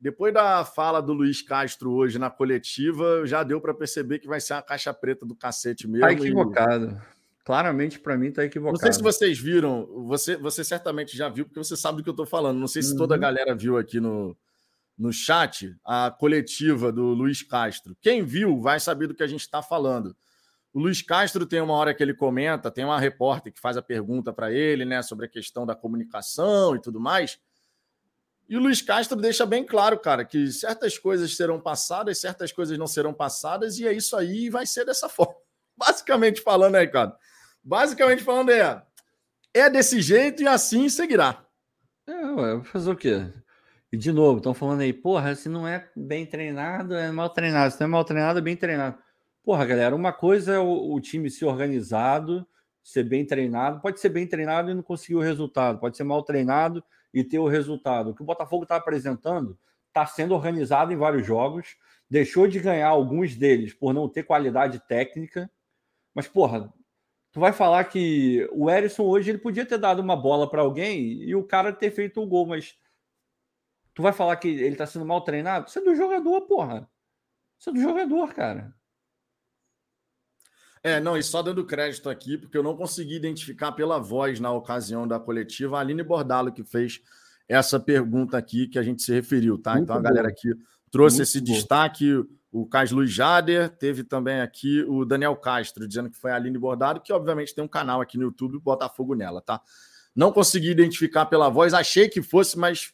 depois da fala do Luiz Castro hoje na coletiva, já deu para perceber que vai ser uma caixa preta do cacete mesmo. Tá equivocado. E... Claramente, para mim, tá equivocado. Não sei se vocês viram, você, você certamente já viu, porque você sabe do que eu estou falando. Não sei se uhum. toda a uhum. galera viu aqui no, no chat a coletiva do Luiz Castro. Quem viu vai saber do que a gente está falando. O Luiz Castro tem uma hora que ele comenta, tem uma repórter que faz a pergunta para ele, né, sobre a questão da comunicação e tudo mais. E o Luiz Castro deixa bem claro, cara, que certas coisas serão passadas, certas coisas não serão passadas, e é isso aí e vai ser dessa forma. Basicamente falando aí, cara. Basicamente falando é, é desse jeito e assim seguirá. É, ué, fazer o quê? E de novo, estão falando aí, porra, se não é bem treinado, é mal treinado. Se não é mal treinado, é bem treinado. Porra, galera, uma coisa é o, o time ser organizado, ser bem treinado. Pode ser bem treinado e não conseguir o resultado. Pode ser mal treinado e ter o resultado. O que o Botafogo está apresentando está sendo organizado em vários jogos, deixou de ganhar alguns deles por não ter qualidade técnica, mas, porra, Tu vai falar que o Erisson hoje ele podia ter dado uma bola para alguém e o cara ter feito o gol, mas tu vai falar que ele tá sendo mal treinado? Isso é do jogador, porra. Isso é do jogador, cara. É, não, e só dando crédito aqui, porque eu não consegui identificar pela voz na ocasião da coletiva a Aline Bordalo que fez essa pergunta aqui que a gente se referiu, tá? Muito então a galera aqui trouxe Muito esse bom. destaque. O Carlos Luiz Jader, teve também aqui o Daniel Castro, dizendo que foi a Aline Bordado, que obviamente tem um canal aqui no YouTube, Botafogo nela, tá? Não consegui identificar pela voz, achei que fosse, mas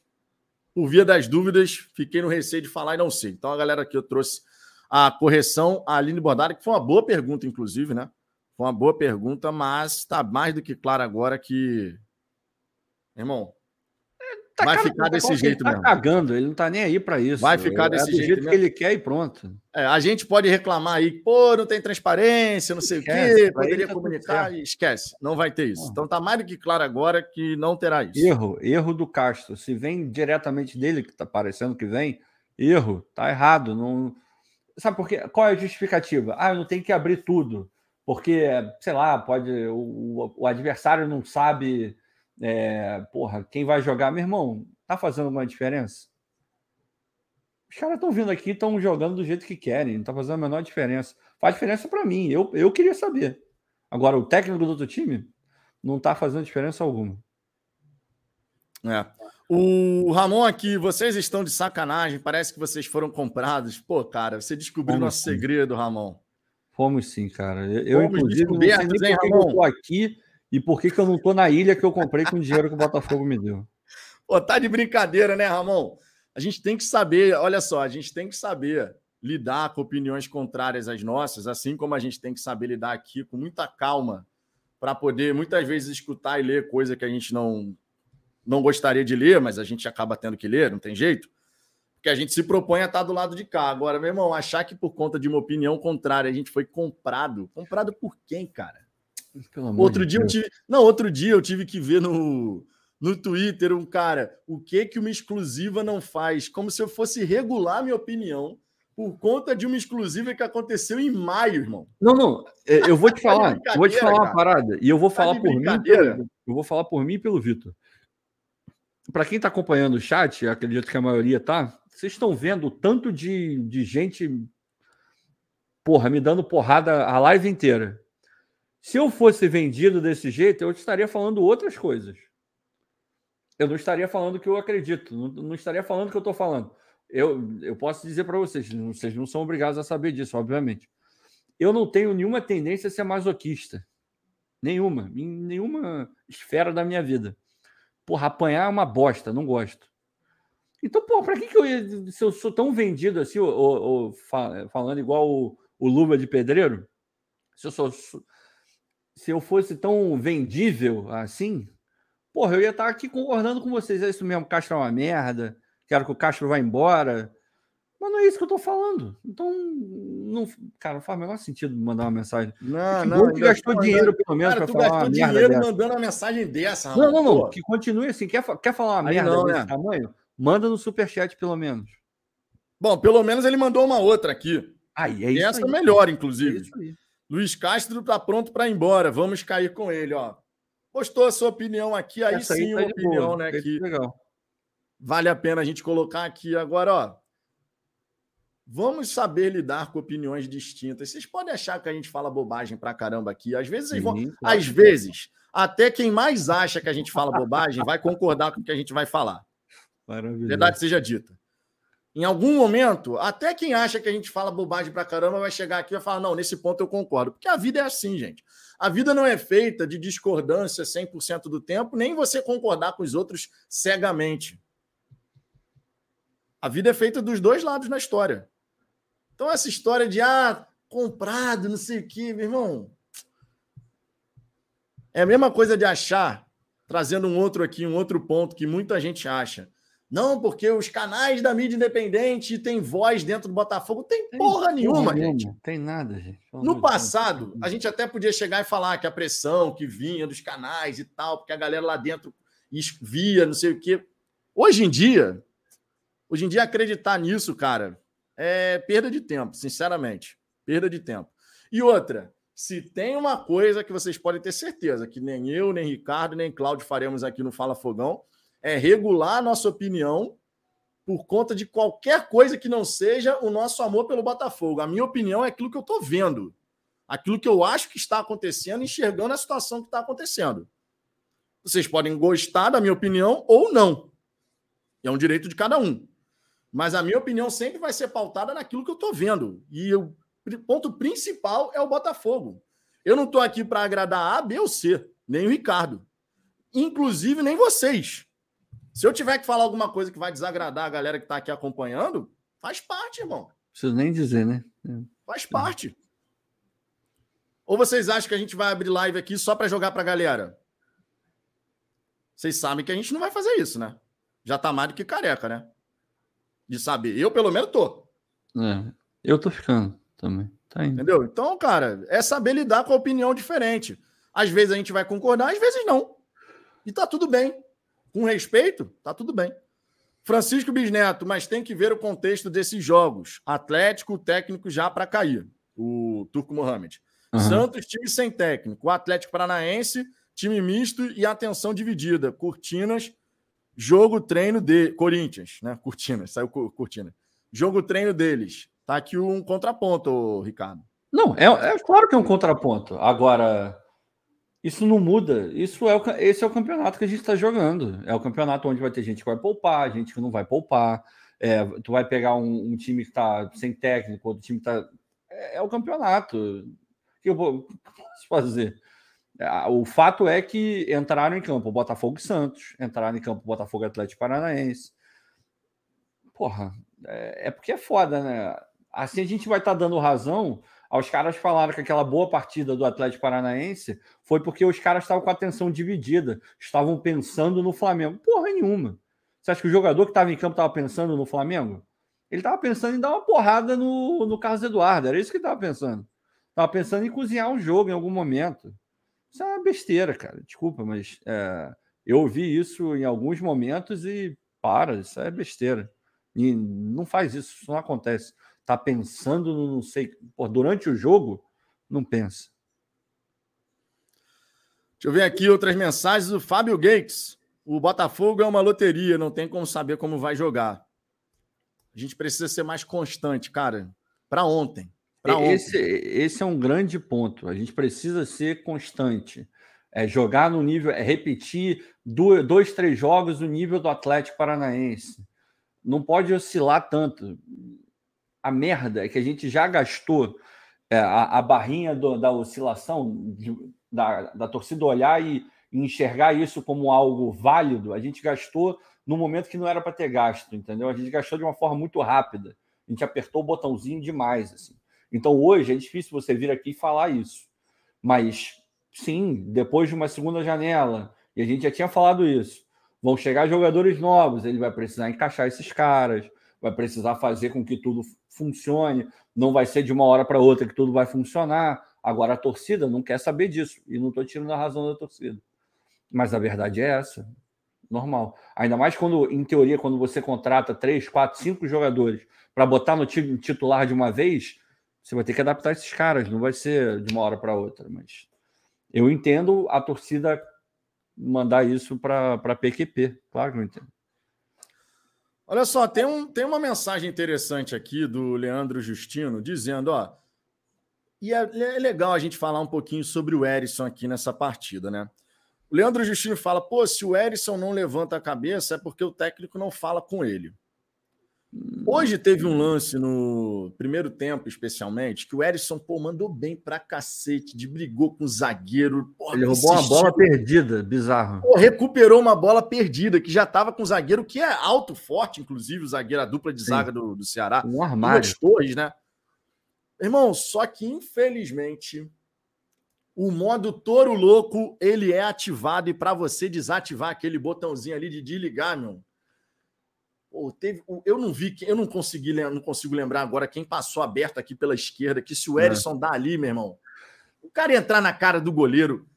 por via das dúvidas, fiquei no receio de falar e não sei. Então a galera aqui eu trouxe a correção, a Aline Bordado, que foi uma boa pergunta, inclusive, né? Foi uma boa pergunta, mas está mais do que claro agora que. Irmão, tá vai ficar desse jeito ele tá mesmo. cagando, ele não tá nem aí para isso. Vai ficar é desse jeito, jeito que ele quer e pronto. É, a gente pode reclamar aí, pô, não tem transparência, não sei esquece, o quê, poderia tá comunicar, e esquece, não vai ter isso. Então tá mais do que claro agora que não terá isso. Erro, erro do Castro. Se vem diretamente dele, que tá parecendo que vem, erro, tá errado. Não... Sabe por quê? Qual é a justificativa? Ah, eu não tenho que abrir tudo, porque, sei lá, pode o, o adversário não sabe é, porra, quem vai jogar, meu irmão, tá fazendo uma diferença? Os caras estão vindo aqui, estão jogando do jeito que querem, não tá fazendo a menor diferença. Faz diferença para mim, eu, eu queria saber. Agora, o técnico do outro time não tá fazendo diferença alguma. É. O Ramon aqui, vocês estão de sacanagem, parece que vocês foram comprados. Pô, cara, você descobriu Fomos nosso sim. segredo, Ramon. Fomos sim, cara. Eu, Fomos inclusive, não sei nem hein, Ramon? eu tô aqui e por que, que eu não tô na ilha que eu comprei com o dinheiro que o Botafogo me deu. Pô, tá de brincadeira, né, Ramon? A gente tem que saber, olha só, a gente tem que saber lidar com opiniões contrárias às nossas, assim como a gente tem que saber lidar aqui com muita calma para poder muitas vezes escutar e ler coisa que a gente não não gostaria de ler, mas a gente acaba tendo que ler, não tem jeito. Porque a gente se propõe a estar do lado de cá. Agora, meu irmão, achar que por conta de uma opinião contrária a gente foi comprado. Comprado por quem, cara? outro dia Deus. eu tive. Não, outro dia eu tive que ver no, no Twitter um cara, o que que uma exclusiva não faz? Como se eu fosse regular minha opinião por conta de uma exclusiva que aconteceu em maio, irmão. Não, não, é, eu vou te tá falar, vou te falar uma parada e eu vou tá falar por mim, eu vou falar por mim e pelo Vitor. Para quem está acompanhando o chat, acredito que a maioria tá, vocês estão vendo o tanto de, de gente porra, me dando porrada a live inteira. Se eu fosse vendido desse jeito, eu estaria falando outras coisas. Eu não estaria falando o que eu acredito, não, não estaria falando o que eu estou falando. Eu, eu posso dizer para vocês, vocês não são obrigados a saber disso, obviamente. Eu não tenho nenhuma tendência a ser masoquista. Nenhuma. Em nenhuma esfera da minha vida. Porra, apanhar é uma bosta, não gosto. Então, pô, para que, que eu ia. Se eu sou tão vendido assim, ou, ou, falando igual o, o de Pedreiro, se eu sou se eu fosse tão vendível assim, porra, eu ia estar aqui concordando com vocês. É isso mesmo, Castro é uma merda, quero que o Castro vá embora. Mas não é isso que eu tô falando. Então, não, cara, não faz o menor sentido mandar uma mensagem. Não, não. Que gastou dinheiro, pelo menos, para falar uma merda dinheiro dessa. mandando uma mensagem dessa. Não, não, não. Que continue assim. Quer, quer falar uma Aí merda não, desse né? tamanho? Manda no superchat, pelo menos. Bom, pelo menos ele mandou uma outra aqui. Aí, é isso essa aí. melhor, inclusive. É. Luiz Castro está pronto para ir embora. Vamos cair com ele, ó. Postou a sua opinião aqui, aí Essa sim aí tá uma opinião, boa. né? Que legal. vale a pena a gente colocar aqui agora, ó. Vamos saber lidar com opiniões distintas. Vocês podem achar que a gente fala bobagem pra caramba aqui. Às vezes, vão... claro. às vezes, até quem mais acha que a gente fala bobagem vai concordar com o que a gente vai falar. Maravilha. Verdade seja dita. Em algum momento, até quem acha que a gente fala bobagem pra caramba vai chegar aqui e vai falar: não, nesse ponto eu concordo. Porque a vida é assim, gente. A vida não é feita de discordância 100% do tempo, nem você concordar com os outros cegamente. A vida é feita dos dois lados na história. Então, essa história de, ah, comprado, não sei o quê, meu irmão. É a mesma coisa de achar, trazendo um outro aqui, um outro ponto que muita gente acha não, porque os canais da mídia independente têm voz dentro do Botafogo. Tem, tem porra nenhuma, porra gente. Tem nada, gente. No passado, a gente até podia chegar e falar que a pressão que vinha dos canais e tal, porque a galera lá dentro via, não sei o quê. Hoje em dia, hoje em dia acreditar nisso, cara, é perda de tempo, sinceramente. Perda de tempo. E outra, Se tem uma coisa que vocês podem ter certeza, que nem eu, nem Ricardo, nem Cláudio faremos aqui no Fala Fogão, é regular a nossa opinião por conta de qualquer coisa que não seja o nosso amor pelo Botafogo. A minha opinião é aquilo que eu estou vendo, aquilo que eu acho que está acontecendo, enxergando a situação que está acontecendo. Vocês podem gostar da minha opinião ou não. É um direito de cada um. Mas a minha opinião sempre vai ser pautada naquilo que eu estou vendo. E o ponto principal é o Botafogo. Eu não estou aqui para agradar A, B ou C, nem o Ricardo. Inclusive, nem vocês. Se eu tiver que falar alguma coisa que vai desagradar a galera que está aqui acompanhando, faz parte, irmão. Preciso nem dizer, né? É. Faz parte. Ou vocês acham que a gente vai abrir live aqui só para jogar para a galera? Vocês sabem que a gente não vai fazer isso, né? Já tá mais do que careca, né? De saber. Eu, pelo menos, tô. É, eu tô ficando também. Tá Entendeu? Então, cara, é saber lidar com a opinião diferente. Às vezes a gente vai concordar, às vezes não. E tá tudo bem com respeito, tá tudo bem. Francisco Bisneto, mas tem que ver o contexto desses jogos. Atlético, técnico já para cair. O Turco Mohamed. Uhum. Santos, time sem técnico. O Atlético Paranaense, time misto e atenção dividida. Cortinas, jogo treino de Corinthians, né? Cortinas, saiu Cortina. Jogo treino deles. Tá aqui um contraponto, Ricardo. Não, é, é claro que é um contraponto. Agora, isso não muda. Isso é o, esse é o campeonato que a gente está jogando. É o campeonato onde vai ter gente que vai poupar, gente que não vai poupar. É, tu vai pegar um, um time que está sem técnico, outro time que está. É, é, o campeonato. O que eu posso fazer? É, o fato é que entraram em campo Botafogo e Santos, entraram em campo Botafogo e Atlético Paranaense. Porra, é, é porque é foda, né? Assim a gente vai estar tá dando razão os caras falaram que aquela boa partida do Atlético Paranaense foi porque os caras estavam com a atenção dividida, estavam pensando no Flamengo. Porra nenhuma. Você acha que o jogador que estava em campo estava pensando no Flamengo? Ele estava pensando em dar uma porrada no, no Carlos Eduardo, era isso que ele estava pensando. Estava pensando em cozinhar um jogo em algum momento. Isso é uma besteira, cara. Desculpa, mas é, eu ouvi isso em alguns momentos e para, isso é besteira. E não faz isso, isso não acontece tá pensando no não sei. Durante o jogo, não pensa. Deixa eu ver aqui outras mensagens do Fábio Gates. O Botafogo é uma loteria, não tem como saber como vai jogar. A gente precisa ser mais constante, cara. Para ontem. Pra esse, ontem. esse é um grande ponto. A gente precisa ser constante. É jogar no nível, é repetir dois, dois, três jogos no nível do Atlético Paranaense. Não pode oscilar tanto a merda é que a gente já gastou é, a, a, barrinha do, da oscilação, de, da, da torcida olhar e, e, enxergar isso como algo válido, a gente gastou no momento que não era para ter gasto, entendeu? A gente gastou de uma forma muito rápida. A gente apertou o botãozinho demais. Assim. Então hoje é difícil você vir aqui e falar isso. Mas sim, depois de uma segunda janela, e a gente já tinha falado isso, vão chegar jogadores novos, ele vai precisar encaixar esses caras, vai precisar fazer com que tudo funcione, não vai ser de uma hora para outra que tudo vai funcionar. Agora a torcida não quer saber disso, e não estou tirando a razão da torcida. Mas a verdade é essa. Normal. Ainda mais quando, em teoria, quando você contrata três, quatro, cinco jogadores para botar no time titular de uma vez, você vai ter que adaptar esses caras, não vai ser de uma hora para outra. Mas eu entendo a torcida mandar isso para PQP, claro que eu entendo. Olha só, tem, um, tem uma mensagem interessante aqui do Leandro Justino dizendo, ó, e é, é legal a gente falar um pouquinho sobre o Erisson aqui nessa partida, né? O Leandro Justino fala, pô, se o Erisson não levanta a cabeça é porque o técnico não fala com ele. Hoje teve um lance no primeiro tempo, especialmente, que o Erisson pô, mandou bem pra cacete, de brigou com o zagueiro. Porra, Ele roubou uma bola perdida, bizarro. Pô, recuperou uma bola perdida, que já estava com o zagueiro, que é alto, forte, inclusive, o zagueiro, a dupla de zaga do, do Ceará. Um armário. Duas torres, né? Irmão, só que infelizmente o modo touro louco ele é ativado e para você desativar aquele botãozinho ali de desligar, meu, Pô, teve, eu não vi, eu não consegui, não consigo lembrar agora quem passou aberto aqui pela esquerda, que se o é. Erisson é. dá ali, meu irmão, o cara entrar na cara do goleiro.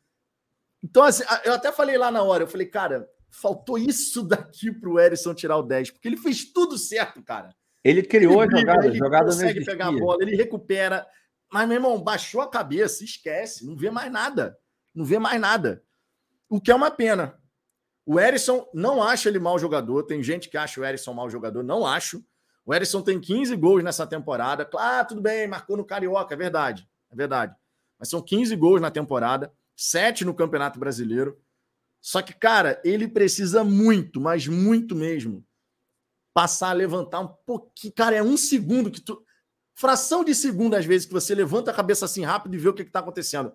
Então, assim, eu até falei lá na hora, eu falei, cara, faltou isso daqui pro Erisson tirar o 10, porque ele fez tudo certo, cara. Ele criou ele a jogada, ele jogada consegue pegar a bola, ele recupera. Mas, meu irmão, baixou a cabeça, esquece, não vê mais nada. Não vê mais nada. O que é uma pena. O Erisson não acha ele mau jogador. Tem gente que acha o Erisson mau jogador. Não acho. O Erisson tem 15 gols nessa temporada. Claro, tudo bem, marcou no Carioca, é verdade. É verdade. Mas são 15 gols na temporada, 7 no Campeonato Brasileiro. Só que, cara, ele precisa muito, mas muito mesmo, passar a levantar um pouquinho. Cara, é um segundo que tu. Fração de segundo, às vezes, que você levanta a cabeça assim rápido e vê o que está acontecendo.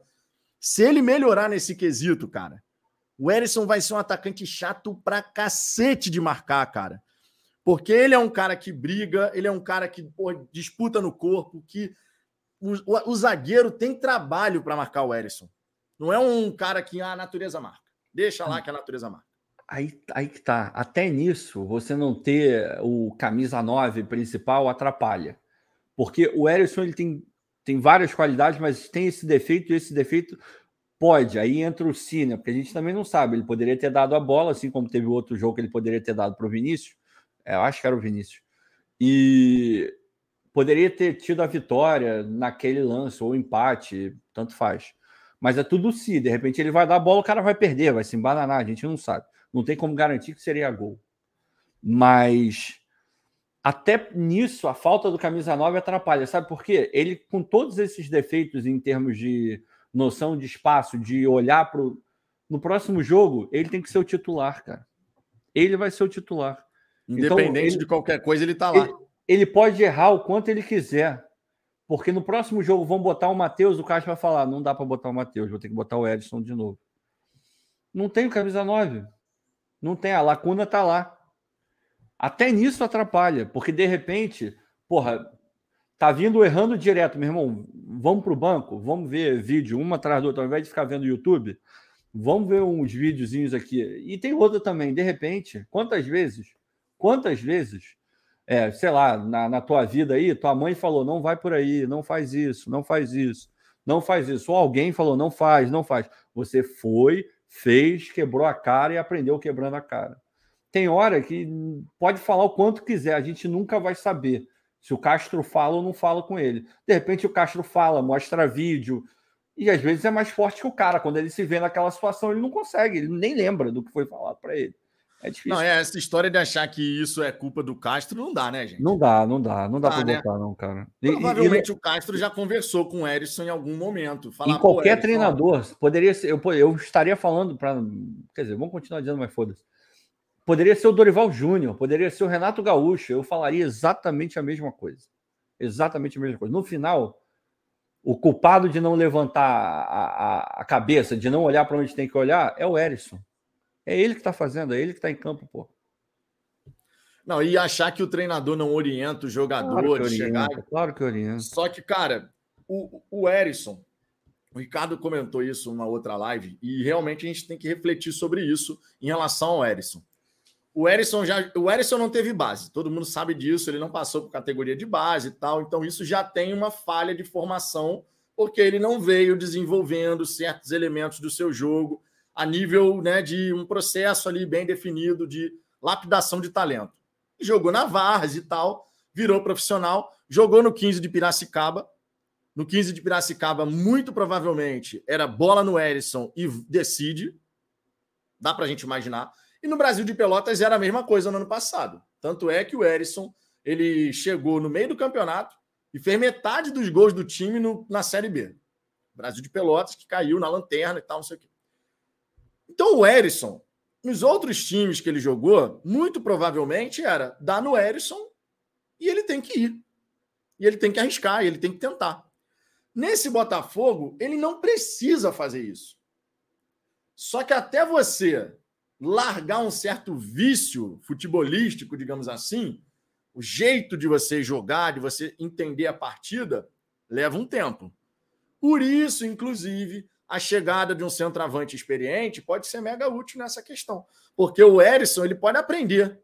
Se ele melhorar nesse quesito, cara, o Erisson vai ser um atacante chato pra cacete de marcar, cara. Porque ele é um cara que briga, ele é um cara que disputa no corpo, que o, o, o zagueiro tem trabalho para marcar o Erisson. Não é um cara que ah, a natureza marca. Deixa lá que a natureza marca. Aí, aí que tá. Até nisso, você não ter o camisa 9 principal atrapalha. Porque o Erisson ele tem, tem várias qualidades, mas tem esse defeito, e esse defeito pode. Aí entra o Cine, porque a gente também não sabe. Ele poderia ter dado a bola, assim como teve outro jogo que ele poderia ter dado para o Vinícius. É, eu acho que era o Vinícius. E poderia ter tido a vitória naquele lance, ou empate, tanto faz. Mas é tudo se. De repente ele vai dar a bola, o cara vai perder, vai se embananar, a gente não sabe. Não tem como garantir que seria gol. Mas até nisso, a falta do camisa 9 atrapalha. Sabe por quê? Ele, com todos esses defeitos em termos de noção de espaço, de olhar para No próximo jogo, ele tem que ser o titular, cara. Ele vai ser o titular. Independente então, ele, de qualquer coisa, ele tá lá. Ele, ele, pode errar o quanto ele quiser. Porque no próximo jogo vão botar o Matheus, o Caixa vai falar: não dá para botar o Matheus, vou ter que botar o Edson de novo. Não tem camisa 9. Não tem, a lacuna tá lá. Até nisso atrapalha, porque de repente, porra, tá vindo errando direto, meu irmão. Vamos pro banco, vamos ver vídeo uma atrás do outro, ao invés de ficar vendo YouTube, vamos ver uns videozinhos aqui. E tem outra também, de repente, quantas vezes, quantas vezes, é, sei lá, na, na tua vida aí, tua mãe falou, não vai por aí, não faz isso, não faz isso, não faz isso. Ou alguém falou, não faz, não faz. Você foi, fez, quebrou a cara e aprendeu quebrando a cara. Tem hora que pode falar o quanto quiser, a gente nunca vai saber se o Castro fala ou não fala com ele. De repente o Castro fala, mostra vídeo, e às vezes é mais forte que o cara. Quando ele se vê naquela situação, ele não consegue, ele nem lembra do que foi falado para ele. É difícil. Não, é essa história de achar que isso é culpa do Castro, não dá, né, gente? Não dá, não dá, não dá para né? botar, não, cara. Provavelmente e, e... o Castro já conversou com o Erisson em algum momento. Falar, e qualquer treinador poderia ser, eu, eu estaria falando para. Quer dizer, vamos continuar dizendo, mas foda-se. Poderia ser o Dorival Júnior, poderia ser o Renato Gaúcho, eu falaria exatamente a mesma coisa. Exatamente a mesma coisa. No final, o culpado de não levantar a, a, a cabeça, de não olhar para onde tem que olhar, é o Erisson. É ele que está fazendo, é ele que está em campo, pô. Não, e achar que o treinador não orienta os jogadores. Claro que orienta, chegar... claro que orienta. Só que, cara, o, o Erisson, o Ricardo comentou isso numa outra live, e realmente a gente tem que refletir sobre isso em relação ao Erisson. O Erisson já, o Erisson não teve base, todo mundo sabe disso, ele não passou por categoria de base e tal, então isso já tem uma falha de formação, porque ele não veio desenvolvendo certos elementos do seu jogo a nível né, de um processo ali bem definido de lapidação de talento. Jogou na Vars e tal, virou profissional, jogou no 15 de Piracicaba. No 15 de Piracicaba, muito provavelmente, era bola no Erisson e decide. Dá para a gente imaginar. E no Brasil de Pelotas era a mesma coisa no ano passado. Tanto é que o Erisson ele chegou no meio do campeonato e fez metade dos gols do time no, na Série B. Brasil de Pelotas, que caiu na lanterna e tal, não sei o quê. Então o Erisson, nos outros times que ele jogou, muito provavelmente era dar no Erisson e ele tem que ir. E ele tem que arriscar, ele tem que tentar. Nesse Botafogo, ele não precisa fazer isso. Só que até você largar um certo vício futebolístico, digamos assim, o jeito de você jogar, de você entender a partida, leva um tempo. Por isso, inclusive, a chegada de um centroavante experiente pode ser mega útil nessa questão. Porque o Erisson ele pode aprender.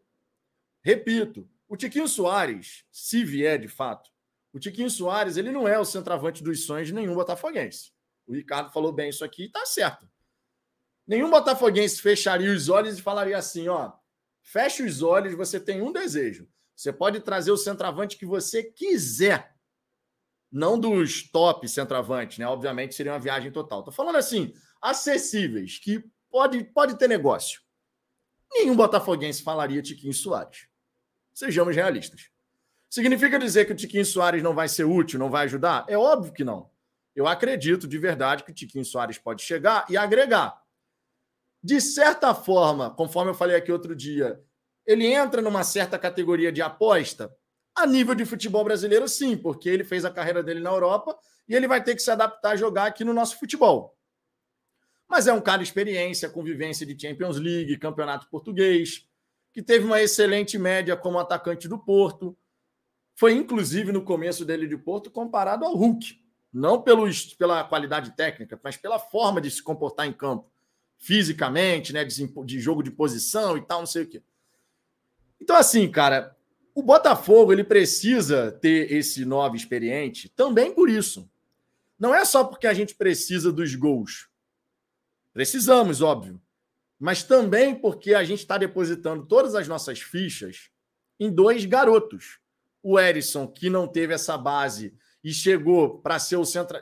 Repito, o Tiquinho Soares, se vier de fato, o Tiquinho Soares ele não é o centroavante dos sonhos de nenhum botafoguense. O Ricardo falou bem isso aqui e está certo. Nenhum botafoguense fecharia os olhos e falaria assim: ó, feche os olhos, você tem um desejo. Você pode trazer o centroavante que você quiser. Não dos top centroavantes, né? Obviamente seria uma viagem total. Tô falando assim, acessíveis, que pode, pode ter negócio. Nenhum botafoguense falaria Tiquinho Soares. Sejamos realistas. Significa dizer que o Tiquinho Soares não vai ser útil, não vai ajudar? É óbvio que não. Eu acredito de verdade que o Tiquinho Soares pode chegar e agregar. De certa forma, conforme eu falei aqui outro dia, ele entra numa certa categoria de aposta? A nível de futebol brasileiro, sim, porque ele fez a carreira dele na Europa e ele vai ter que se adaptar a jogar aqui no nosso futebol. Mas é um cara de experiência, convivência de Champions League, campeonato português, que teve uma excelente média como atacante do Porto. Foi, inclusive, no começo dele de Porto, comparado ao Hulk. Não pelo, pela qualidade técnica, mas pela forma de se comportar em campo. Fisicamente, né? De, de jogo de posição e tal, não sei o quê. Então, assim, cara, o Botafogo ele precisa ter esse novo experiente também por isso. Não é só porque a gente precisa dos gols. Precisamos, óbvio. Mas também porque a gente está depositando todas as nossas fichas em dois garotos. O Erisson, que não teve essa base e chegou para ser o centro.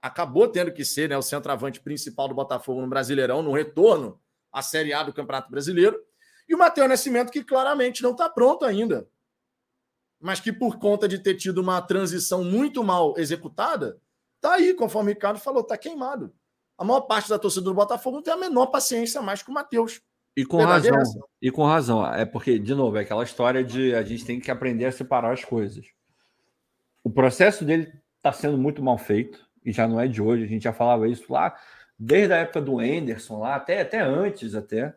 Acabou tendo que ser né, o centroavante principal do Botafogo no Brasileirão, no retorno à Série A do Campeonato Brasileiro. E o Matheus Nascimento, que claramente não está pronto ainda, mas que por conta de ter tido uma transição muito mal executada, está aí, conforme o Ricardo falou, está queimado. A maior parte da torcida do Botafogo não tem a menor paciência mais com o Matheus. E com razão. E com razão. É porque, de novo, é aquela história de a gente tem que aprender a separar as coisas. O processo dele está sendo muito mal feito, e já não é de hoje, a gente já falava isso lá desde a época do Anderson, lá, até, até antes, até.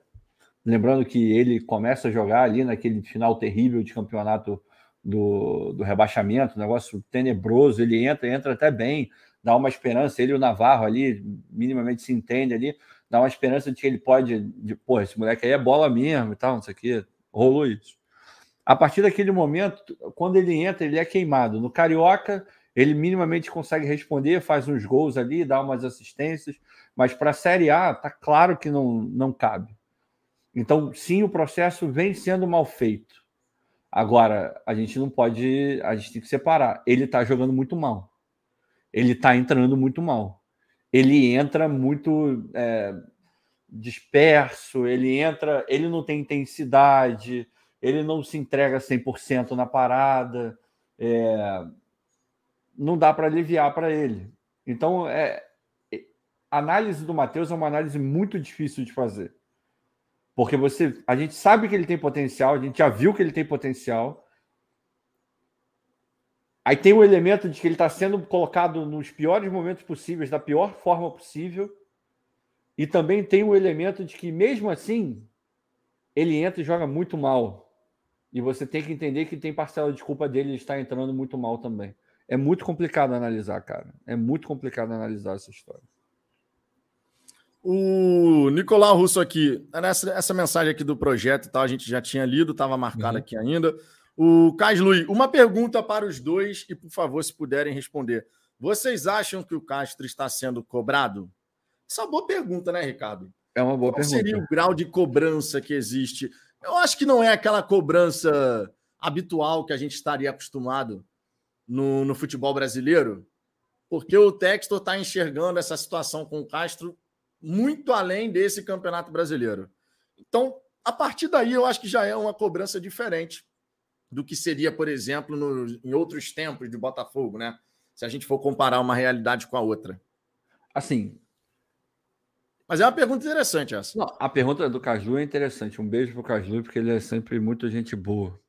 Lembrando que ele começa a jogar ali naquele final terrível de campeonato do, do rebaixamento, negócio tenebroso. Ele entra, entra até bem, dá uma esperança. Ele e o Navarro ali, minimamente se entende ali, dá uma esperança de que ele pode, de, pô, esse moleque aí é bola mesmo e tal, não sei o quê. Rolou isso. A partir daquele momento, quando ele entra, ele é queimado. No Carioca, ele minimamente consegue responder, faz uns gols ali, dá umas assistências, mas para a Série A, tá claro que não, não cabe. Então, sim, o processo vem sendo mal feito. Agora, a gente não pode, a gente tem que separar. Ele está jogando muito mal. Ele está entrando muito mal. Ele entra muito é, disperso, ele entra, ele não tem intensidade, ele não se entrega 100% na parada. É, não dá para aliviar para ele. Então, é, a análise do Matheus é uma análise muito difícil de fazer. Porque você, a gente sabe que ele tem potencial, a gente já viu que ele tem potencial. Aí tem o elemento de que ele está sendo colocado nos piores momentos possíveis, da pior forma possível. E também tem o elemento de que, mesmo assim, ele entra e joga muito mal. E você tem que entender que tem parcela de culpa dele estar entrando muito mal também. É muito complicado analisar, cara. É muito complicado analisar essa história. O Nicolau Russo aqui, nessa essa mensagem aqui do projeto e tal, a gente já tinha lido, estava marcado uhum. aqui ainda. O Caslui, uma pergunta para os dois e, por favor, se puderem responder. Vocês acham que o Castro está sendo cobrado? Essa é uma boa pergunta, né, Ricardo? É uma boa Qual pergunta. seria o grau de cobrança que existe? Eu acho que não é aquela cobrança habitual que a gente estaria acostumado no, no futebol brasileiro, porque o Textor está enxergando essa situação com o Castro muito além desse Campeonato Brasileiro. Então, a partir daí, eu acho que já é uma cobrança diferente do que seria, por exemplo, no, em outros tempos de Botafogo, né? Se a gente for comparar uma realidade com a outra. Assim. Mas é uma pergunta interessante essa. Não, a pergunta do Caju é interessante. Um beijo pro Caju, porque ele é sempre muito gente boa.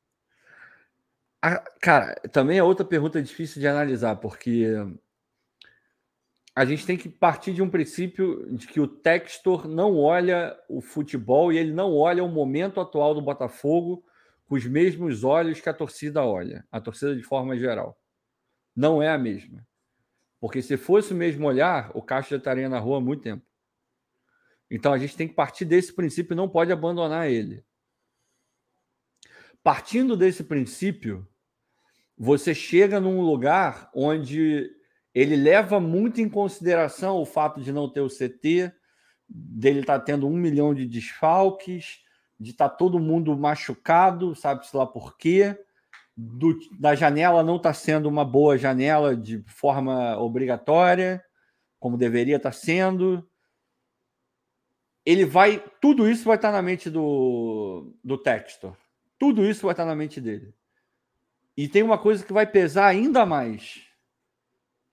A, cara, também é outra pergunta difícil de analisar, porque a gente tem que partir de um princípio de que o Textor não olha o futebol e ele não olha o momento atual do Botafogo com os mesmos olhos que a torcida olha, a torcida de forma geral. Não é a mesma. Porque se fosse o mesmo olhar, o Castro já estaria na rua há muito tempo. Então a gente tem que partir desse princípio e não pode abandonar ele. Partindo desse princípio, você chega num lugar onde ele leva muito em consideração o fato de não ter o CT, dele estar tá tendo um milhão de desfalques, de estar tá todo mundo machucado, sabe-se lá por quê, do, da janela não está sendo uma boa janela de forma obrigatória, como deveria estar tá sendo. Ele vai. Tudo isso vai estar tá na mente do, do Textor. Tudo isso vai estar tá na mente dele. E tem uma coisa que vai pesar ainda mais.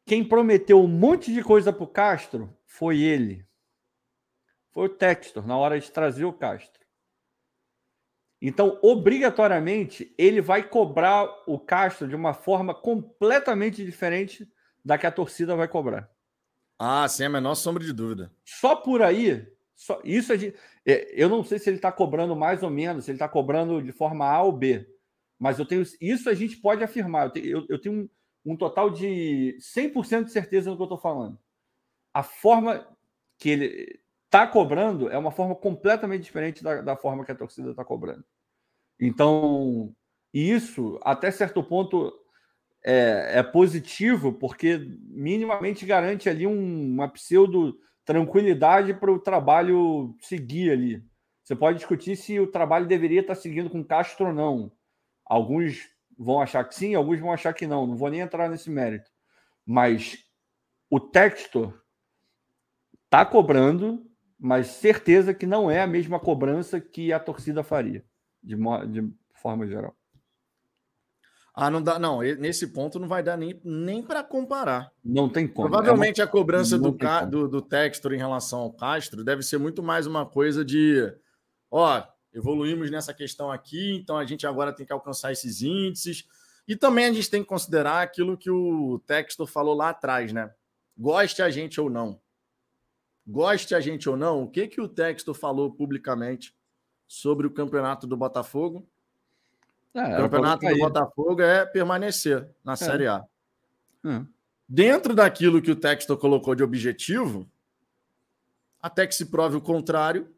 Quem prometeu um monte de coisa para o Castro foi ele. Foi o Textor, na hora de trazer o Castro. Então, obrigatoriamente, ele vai cobrar o Castro de uma forma completamente diferente da que a torcida vai cobrar. Ah, sem a menor sombra de dúvida. Só por aí, só, isso é, eu não sei se ele está cobrando mais ou menos, se ele está cobrando de forma A ou B, mas eu tenho isso a gente pode afirmar. Eu tenho, eu, eu tenho um, um, total de 100% de certeza no que eu estou falando. A forma que ele está cobrando é uma forma completamente diferente da, da forma que a torcida está cobrando. Então, isso, até certo ponto, é, é, positivo, porque minimamente garante ali um, uma pseudo tranquilidade para o trabalho seguir ali. Você pode discutir se o trabalho deveria estar seguindo com Castro ou não. Alguns vão achar que sim, alguns vão achar que não. Não vou nem entrar nesse mérito. Mas o texto está cobrando mas certeza que não é a mesma cobrança que a torcida faria, de, de forma geral. Ah, não dá, não. Nesse ponto não vai dar nem, nem para comparar. Não tem como. Provavelmente é uma... a cobrança do, ca... do, do Textor em relação ao Castro deve ser muito mais uma coisa de, ó, evoluímos nessa questão aqui, então a gente agora tem que alcançar esses índices. E também a gente tem que considerar aquilo que o Textor falou lá atrás, né? Goste a gente ou não goste a gente ou não, o que, que o texto falou publicamente sobre o campeonato do Botafogo? É, o campeonato do Botafogo é permanecer na é. Série A. É. Dentro daquilo que o texto colocou de objetivo, até que se prove o contrário,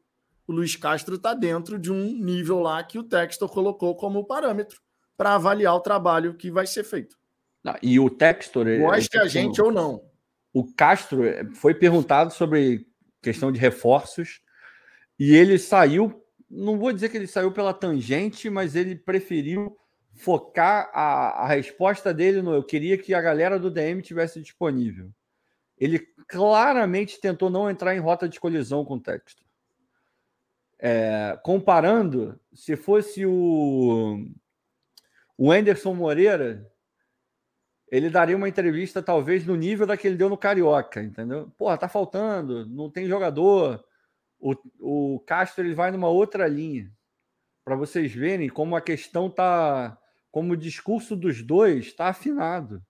o Luiz Castro está dentro de um nível lá que o texto colocou como parâmetro para avaliar o trabalho que vai ser feito. e o Textor. Goste a gente ou não o Castro eh, foi perguntado sobre questão de reforços e ele saiu, não vou dizer que ele saiu pela tangente, mas ele preferiu focar a, a resposta dele no eu queria que a galera do DM tivesse disponível. Ele claramente tentou não entrar em rota de colisão com o texto. É, comparando, se fosse o, o Anderson Moreira, ele daria uma entrevista talvez no nível da que ele deu no Carioca, entendeu? Porra, tá faltando, não tem jogador. O, o Castro ele vai numa outra linha. Para vocês verem como a questão tá, como o discurso dos dois está afinado.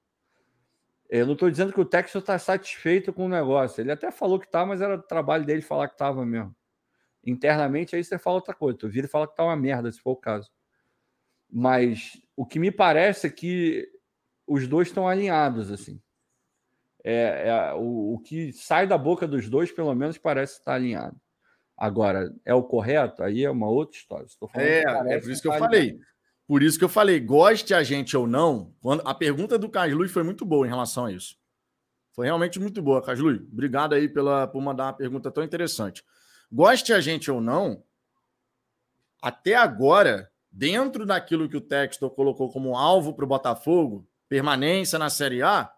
Eu não estou dizendo que o Texas está satisfeito com o negócio. Ele até falou que tá, mas era trabalho dele falar que estava mesmo. Internamente, aí você fala outra coisa. Tu vira e fala que tá uma merda, se for o caso. Mas o que me parece é que os dois estão alinhados, assim. É, é o, o, que sai da boca dos dois, pelo menos, parece estar alinhado. Agora, é o correto? Aí é uma outra história. é, é por isso que eu falei. Por isso que eu falei, goste a gente ou não, quando, a pergunta do Caslui foi muito boa em relação a isso. Foi realmente muito boa, Caslui. Obrigado aí pela, por mandar uma pergunta tão interessante. Goste a gente ou não, até agora, dentro daquilo que o Textor colocou como alvo para o Botafogo, permanência na Série A,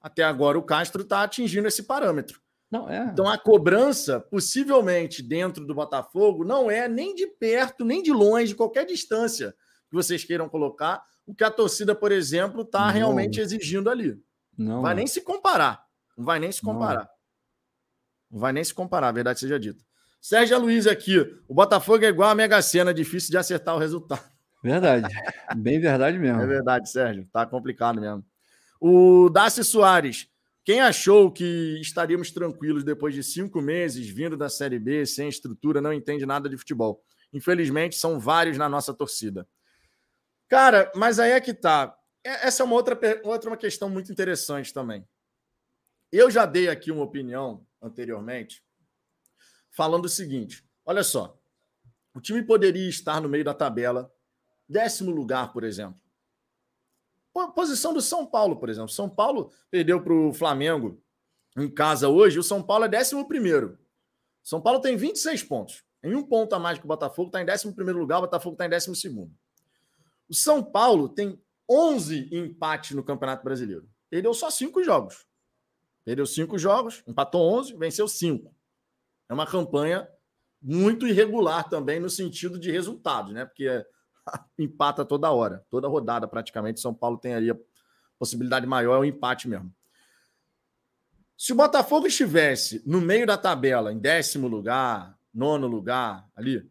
até agora o Castro está atingindo esse parâmetro. Não, é. Então a cobrança, possivelmente dentro do Botafogo, não é nem de perto, nem de longe, de qualquer distância que vocês queiram colocar, o que a torcida, por exemplo, está realmente exigindo ali. Não vai nem se comparar. Não vai nem se comparar. Não. Não vai nem se comparar, a verdade seja dita. Sérgio Luiz aqui. O Botafogo é igual a Mega Sena, difícil de acertar o resultado. Verdade. Bem verdade mesmo. É verdade, Sérgio. Tá complicado mesmo. O Darcy Soares. Quem achou que estaríamos tranquilos depois de cinco meses vindo da Série B, sem estrutura, não entende nada de futebol. Infelizmente, são vários na nossa torcida. Cara, mas aí é que tá. É, essa é uma outra, outra uma questão muito interessante também. Eu já dei aqui uma opinião anteriormente, falando o seguinte: olha só, o time poderia estar no meio da tabela décimo lugar, por exemplo. Posição do São Paulo, por exemplo. São Paulo perdeu para o Flamengo em casa hoje. O São Paulo é décimo primeiro. São Paulo tem 26 pontos. Em um ponto a mais que o Botafogo está em décimo primeiro lugar, o Botafogo está em décimo segundo. O São Paulo tem 11 empates no Campeonato Brasileiro. Perdeu só cinco jogos. Perdeu cinco jogos, empatou 11, venceu cinco. É uma campanha muito irregular também no sentido de resultados, né? Porque empata toda hora, toda rodada praticamente. São Paulo tem ali a possibilidade maior é o empate mesmo. Se o Botafogo estivesse no meio da tabela, em décimo lugar, nono lugar, ali,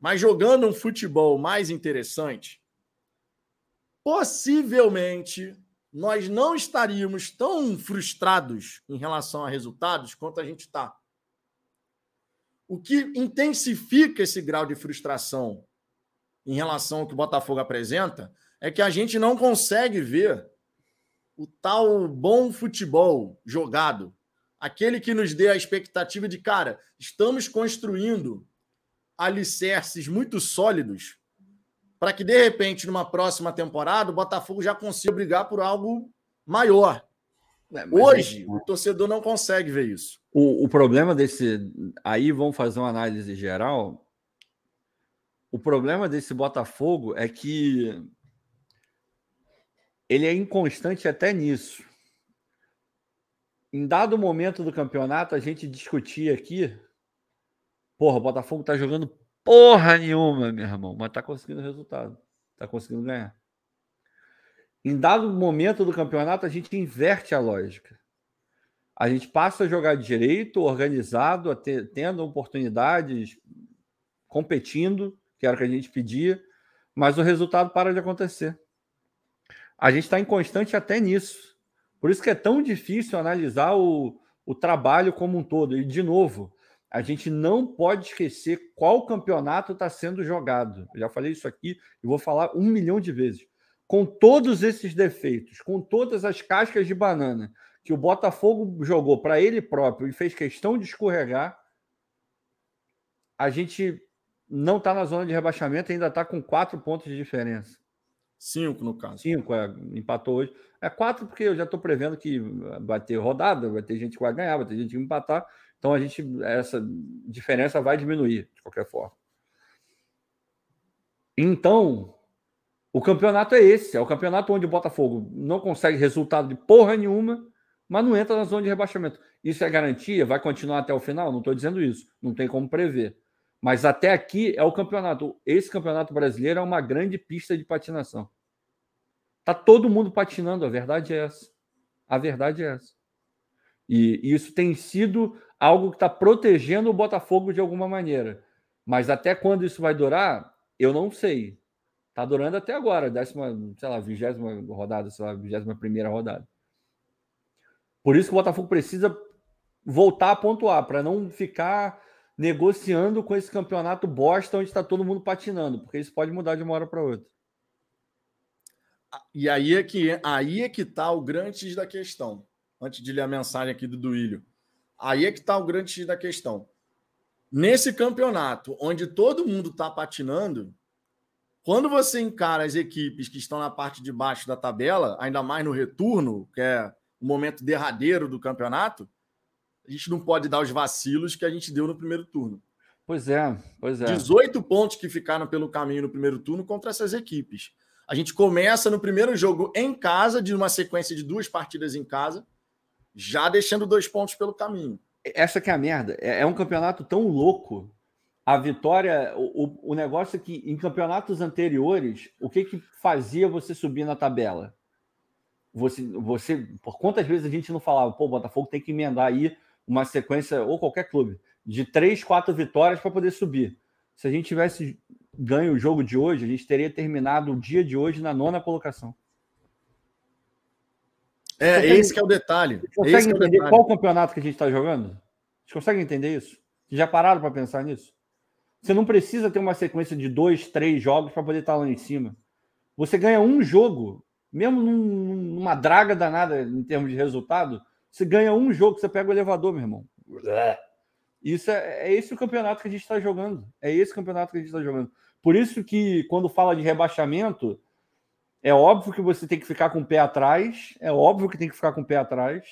mas jogando um futebol mais interessante, possivelmente nós não estaríamos tão frustrados em relação a resultados quanto a gente está. O que intensifica esse grau de frustração em relação ao que o Botafogo apresenta é que a gente não consegue ver o tal bom futebol jogado, aquele que nos dê a expectativa de, cara, estamos construindo alicerces muito sólidos para que, de repente, numa próxima temporada, o Botafogo já consiga brigar por algo maior. É, Hoje, o torcedor não consegue ver isso. O, o problema desse. Aí vamos fazer uma análise geral. O problema desse Botafogo é que ele é inconstante até nisso. Em dado momento do campeonato, a gente discutia aqui. Porra, o Botafogo tá jogando porra nenhuma, meu irmão, mas tá conseguindo resultado. Tá conseguindo ganhar. Em dado momento do campeonato, a gente inverte a lógica. A gente passa a jogar direito, organizado, tendo oportunidades, competindo, que era o que a gente pedia, mas o resultado para de acontecer. A gente está inconstante até nisso. Por isso que é tão difícil analisar o, o trabalho como um todo. E, de novo, a gente não pode esquecer qual campeonato está sendo jogado. Eu já falei isso aqui e vou falar um milhão de vezes. Com todos esses defeitos, com todas as cascas de banana que o Botafogo jogou para ele próprio e fez questão de escorregar, a gente não está na zona de rebaixamento, ainda está com quatro pontos de diferença. Cinco, no caso. Cinco, é, empatou hoje. É quatro, porque eu já estou prevendo que vai ter rodada, vai ter gente que vai ganhar, vai ter gente que vai empatar. Então a gente, essa diferença vai diminuir, de qualquer forma. Então, o campeonato é esse: é o campeonato onde o Botafogo não consegue resultado de porra nenhuma, mas não entra na zona de rebaixamento. Isso é garantia? Vai continuar até o final? Não estou dizendo isso. Não tem como prever. Mas até aqui é o campeonato. Esse campeonato brasileiro é uma grande pista de patinação. Tá todo mundo patinando, a verdade é essa. A verdade é essa. E isso tem sido algo que está protegendo o Botafogo de alguma maneira. Mas até quando isso vai durar, eu não sei. Está durando até agora, décima, sei lá, vigésima rodada, sei lá, vigésima primeira rodada. Por isso que o Botafogo precisa voltar a pontuar, para não ficar negociando com esse campeonato bosta onde está todo mundo patinando, porque isso pode mudar de uma hora para outra. E aí é que aí é que está o grande da questão. Antes de ler a mensagem aqui do Duílio. Aí é que está o grande da questão. Nesse campeonato, onde todo mundo está patinando, quando você encara as equipes que estão na parte de baixo da tabela, ainda mais no retorno, que é o momento derradeiro do campeonato, a gente não pode dar os vacilos que a gente deu no primeiro turno. Pois é, pois é. 18 pontos que ficaram pelo caminho no primeiro turno contra essas equipes. A gente começa no primeiro jogo em casa, de uma sequência de duas partidas em casa, já deixando dois pontos pelo caminho. Essa que é a merda. É, é um campeonato tão louco. A vitória, o, o negócio é que em campeonatos anteriores, o que, que fazia você subir na tabela? Você, você, por quantas vezes a gente não falava, pô, o Botafogo tem que emendar aí uma sequência, ou qualquer clube, de três, quatro vitórias para poder subir. Se a gente tivesse ganho o jogo de hoje, a gente teria terminado o dia de hoje na nona colocação. É, consegue, esse que é o detalhe. Consegue esse entender é detalhe. qual campeonato que a gente está jogando? Vocês conseguem entender isso? Já pararam para pensar nisso? Você não precisa ter uma sequência de dois, três jogos para poder estar tá lá em cima. Você ganha um jogo, mesmo num, numa draga danada em termos de resultado, você ganha um jogo, você pega o elevador, meu irmão. Isso é, é esse o campeonato que a gente está jogando. É esse campeonato que a gente está jogando. Por isso que quando fala de rebaixamento, é óbvio que você tem que ficar com o pé atrás. É óbvio que tem que ficar com o pé atrás.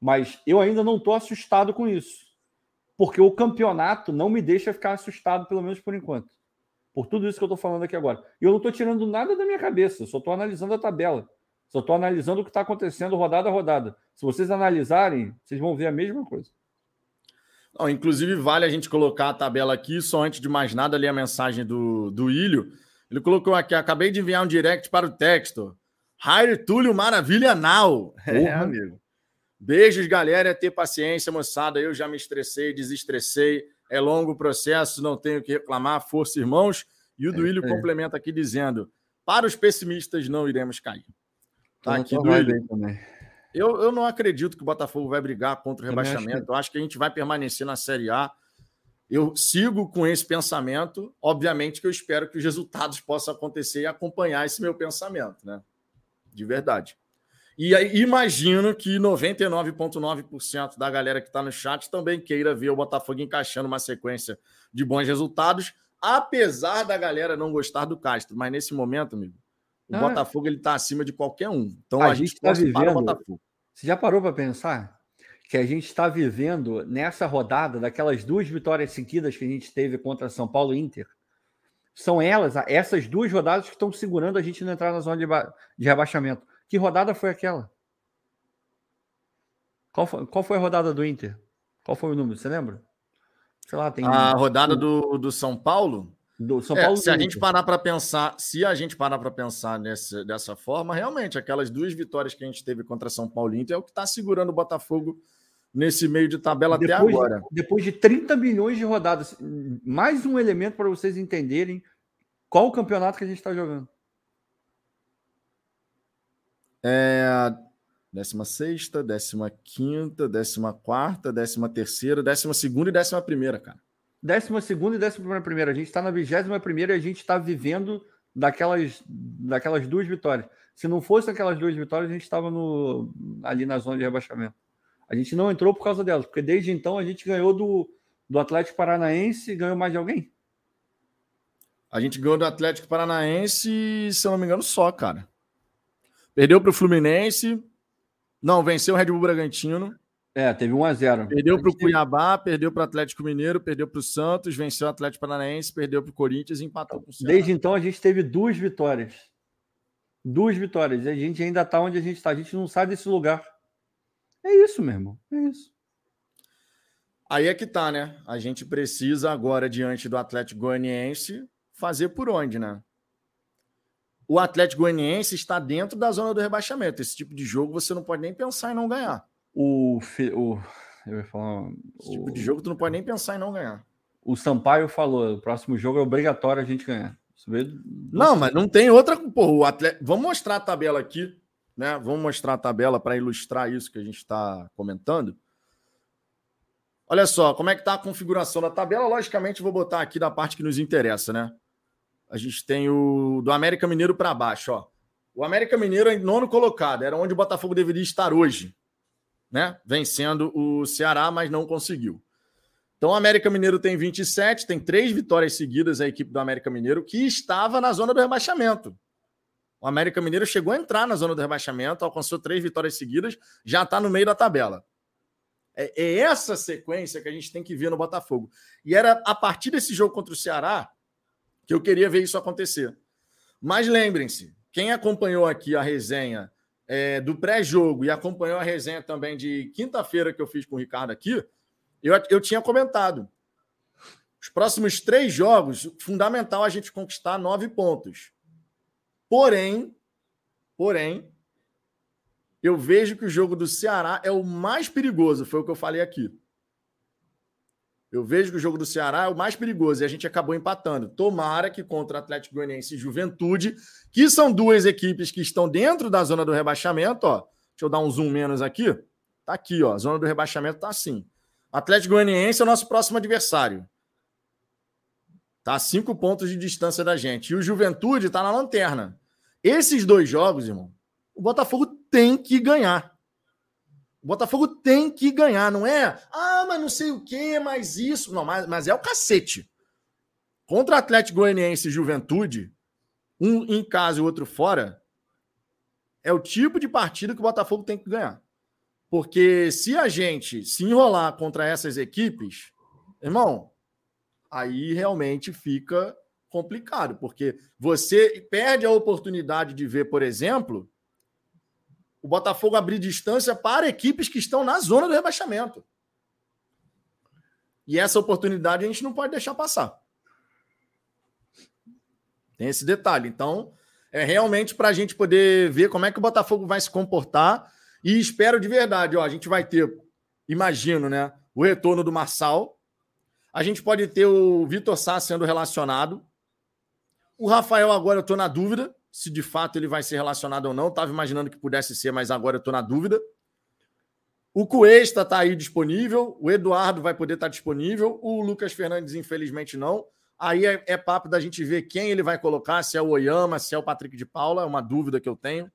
Mas eu ainda não estou assustado com isso. Porque o campeonato não me deixa ficar assustado, pelo menos por enquanto. Por tudo isso que eu estou falando aqui agora. E eu não estou tirando nada da minha cabeça, só estou analisando a tabela. Só estou analisando o que está acontecendo rodada a rodada. Se vocês analisarem, vocês vão ver a mesma coisa. Não, inclusive, vale a gente colocar a tabela aqui, só antes de mais nada, ler a mensagem do, do Ilho. Ele colocou aqui: acabei de enviar um direct para o texto. Jair Túlio Maravilha Now. É, amigo. Beijos, galera. É ter paciência, moçada. Eu já me estressei, desestressei. É longo o processo, não tenho que reclamar. Força, irmãos. E o é, Duílio é. complementa aqui dizendo: para os pessimistas, não iremos cair. Tá aqui, Duílio. Também. Eu, eu não acredito que o Botafogo vai brigar contra o rebaixamento. Acho que... Eu acho que a gente vai permanecer na Série A. Eu sigo com esse pensamento. Obviamente que eu espero que os resultados possam acontecer e acompanhar esse meu pensamento, né? De verdade. E aí, imagino que 99,9% da galera que está no chat também queira ver o Botafogo encaixando uma sequência de bons resultados, apesar da galera não gostar do Castro. Mas nesse momento, amigo, o ah, Botafogo ele está acima de qualquer um. Então a, a gente está vivendo. O Botafogo. Você já parou para pensar que a gente está vivendo nessa rodada daquelas duas vitórias seguidas que a gente teve contra São Paulo e Inter? São elas, essas duas rodadas que estão segurando a gente não entrar na zona de, de rebaixamento. Que rodada foi aquela? Qual foi, qual foi a rodada do Inter? Qual foi o número? Você lembra? Sei lá, tem. A rodada do, do São Paulo? Do São é, Paulo. Se a gente parar para pensar, se a gente parar para pensar nessa, dessa forma, realmente aquelas duas vitórias que a gente teve contra São Paulo e Inter é o que está segurando o Botafogo nesse meio de tabela depois, até agora. Depois de 30 milhões de rodadas, mais um elemento para vocês entenderem qual o campeonato que a gente está jogando. É, 16, 15, 14, 13, 12 e 11, cara. Décima segunda e décima primeira. A gente está na vigésima primeira e a gente está vivendo daquelas, daquelas duas vitórias. Se não fosse aquelas duas vitórias, a gente estava ali na zona de rebaixamento. A gente não entrou por causa delas, porque desde então a gente ganhou do, do Atlético Paranaense e ganhou mais de alguém. A gente ganhou do Atlético Paranaense, se eu não me engano, só, cara. Perdeu para o Fluminense. Não, venceu o Red Bull Bragantino. É, teve 1 a 0 Perdeu para o Cuiabá, perdeu para o Atlético Mineiro, perdeu para o Santos, venceu o Atlético Paranaense, perdeu para o Corinthians e empatou com o Ceará. Desde então a gente teve duas vitórias. Duas vitórias. E a gente ainda está onde a gente está. A gente não sai desse lugar. É isso, meu irmão. É isso. Aí é que tá, né? A gente precisa agora, diante do Atlético Goianiense, fazer por onde, né? O Atlético Goianiense está dentro da zona do rebaixamento. Esse tipo de jogo você não pode nem pensar em não ganhar. O, o eu ia falar, Esse tipo de jogo tu não pode nem pensar em não ganhar. O Sampaio falou: o próximo jogo é obrigatório a gente ganhar. Não, mas não tem outra. Pô, o atleta... Vamos mostrar a tabela aqui, né? Vamos mostrar a tabela para ilustrar isso que a gente está comentando. Olha só, como é que está a configuração da tabela? Logicamente, vou botar aqui da parte que nos interessa, né? A gente tem o do América Mineiro para baixo, ó. O América Mineiro é nono colocado, era onde o Botafogo deveria estar hoje né? Vencendo o Ceará, mas não conseguiu. Então, o América Mineiro tem 27, tem três vitórias seguidas a equipe do América Mineiro, que estava na zona do rebaixamento. O América Mineiro chegou a entrar na zona do rebaixamento, alcançou três vitórias seguidas, já está no meio da tabela. É, é, essa sequência que a gente tem que ver no Botafogo. E era a partir desse jogo contra o Ceará que eu queria ver isso acontecer. Mas lembrem-se, quem acompanhou aqui a resenha é, do pré-jogo e acompanhou a resenha também de quinta-feira que eu fiz com o Ricardo aqui, eu, eu tinha comentado. Os próximos três jogos, fundamental a gente conquistar nove pontos. Porém, porém, eu vejo que o jogo do Ceará é o mais perigoso, foi o que eu falei aqui. Eu vejo que o jogo do Ceará é o mais perigoso e a gente acabou empatando. Tomara que contra Atlético Goianiense e Juventude, que são duas equipes que estão dentro da zona do rebaixamento, ó. Deixa eu dar um zoom menos aqui. Tá aqui, ó. A zona do rebaixamento tá assim. Atlético Goianiense é o nosso próximo adversário. Tá a cinco pontos de distância da gente. E o Juventude tá na lanterna. Esses dois jogos, irmão, o Botafogo tem que ganhar. O Botafogo tem que ganhar, não é? Ah, mas não sei o que, mas isso. Não, mas, mas é o cacete. Contra Atlético Goianiense e Juventude, um em casa e o outro fora, é o tipo de partida que o Botafogo tem que ganhar. Porque se a gente se enrolar contra essas equipes, irmão, aí realmente fica complicado, porque você perde a oportunidade de ver, por exemplo, o Botafogo abrir distância para equipes que estão na zona do rebaixamento. E essa oportunidade a gente não pode deixar passar. Tem esse detalhe. Então, é realmente para a gente poder ver como é que o Botafogo vai se comportar. E espero de verdade, ó, a gente vai ter, imagino, né, o retorno do Marçal. A gente pode ter o Vitor Sá sendo relacionado. O Rafael, agora eu estou na dúvida se de fato ele vai ser relacionado ou não. Estava imaginando que pudesse ser, mas agora eu estou na dúvida. O Cuesta está aí disponível, o Eduardo vai poder estar tá disponível, o Lucas Fernandes, infelizmente, não. Aí é, é, papo da gente ver quem ele vai colocar, se é o Oyama, se é o Patrick de Paula, é uma dúvida que eu tenho.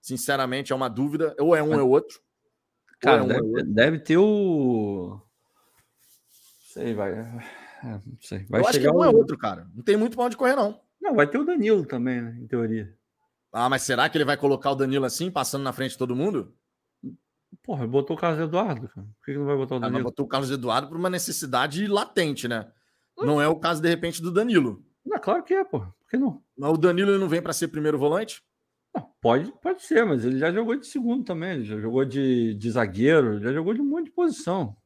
Sinceramente, é uma dúvida. Ou é um ou é outro. Cara, é um, deve, é outro. deve, ter o. Sei, vai. É, não sei. Vai eu acho que um é outro, cara. Não tem muito pra onde correr, não. Não, vai ter o Danilo também, né, em teoria. Ah, mas será que ele vai colocar o Danilo assim, passando na frente de todo mundo? Porra, botou o Carlos Eduardo, cara. Por que, que não vai botar o Danilo? Ah, botou o Carlos Eduardo por uma necessidade latente, né? Não é o caso, de repente, do Danilo. Não, claro que é, pô. Por que não? Mas o Danilo não vem para ser primeiro volante? Não, pode, pode ser, mas ele já jogou de segundo também. Ele já jogou de, de zagueiro, já jogou de um monte de posição.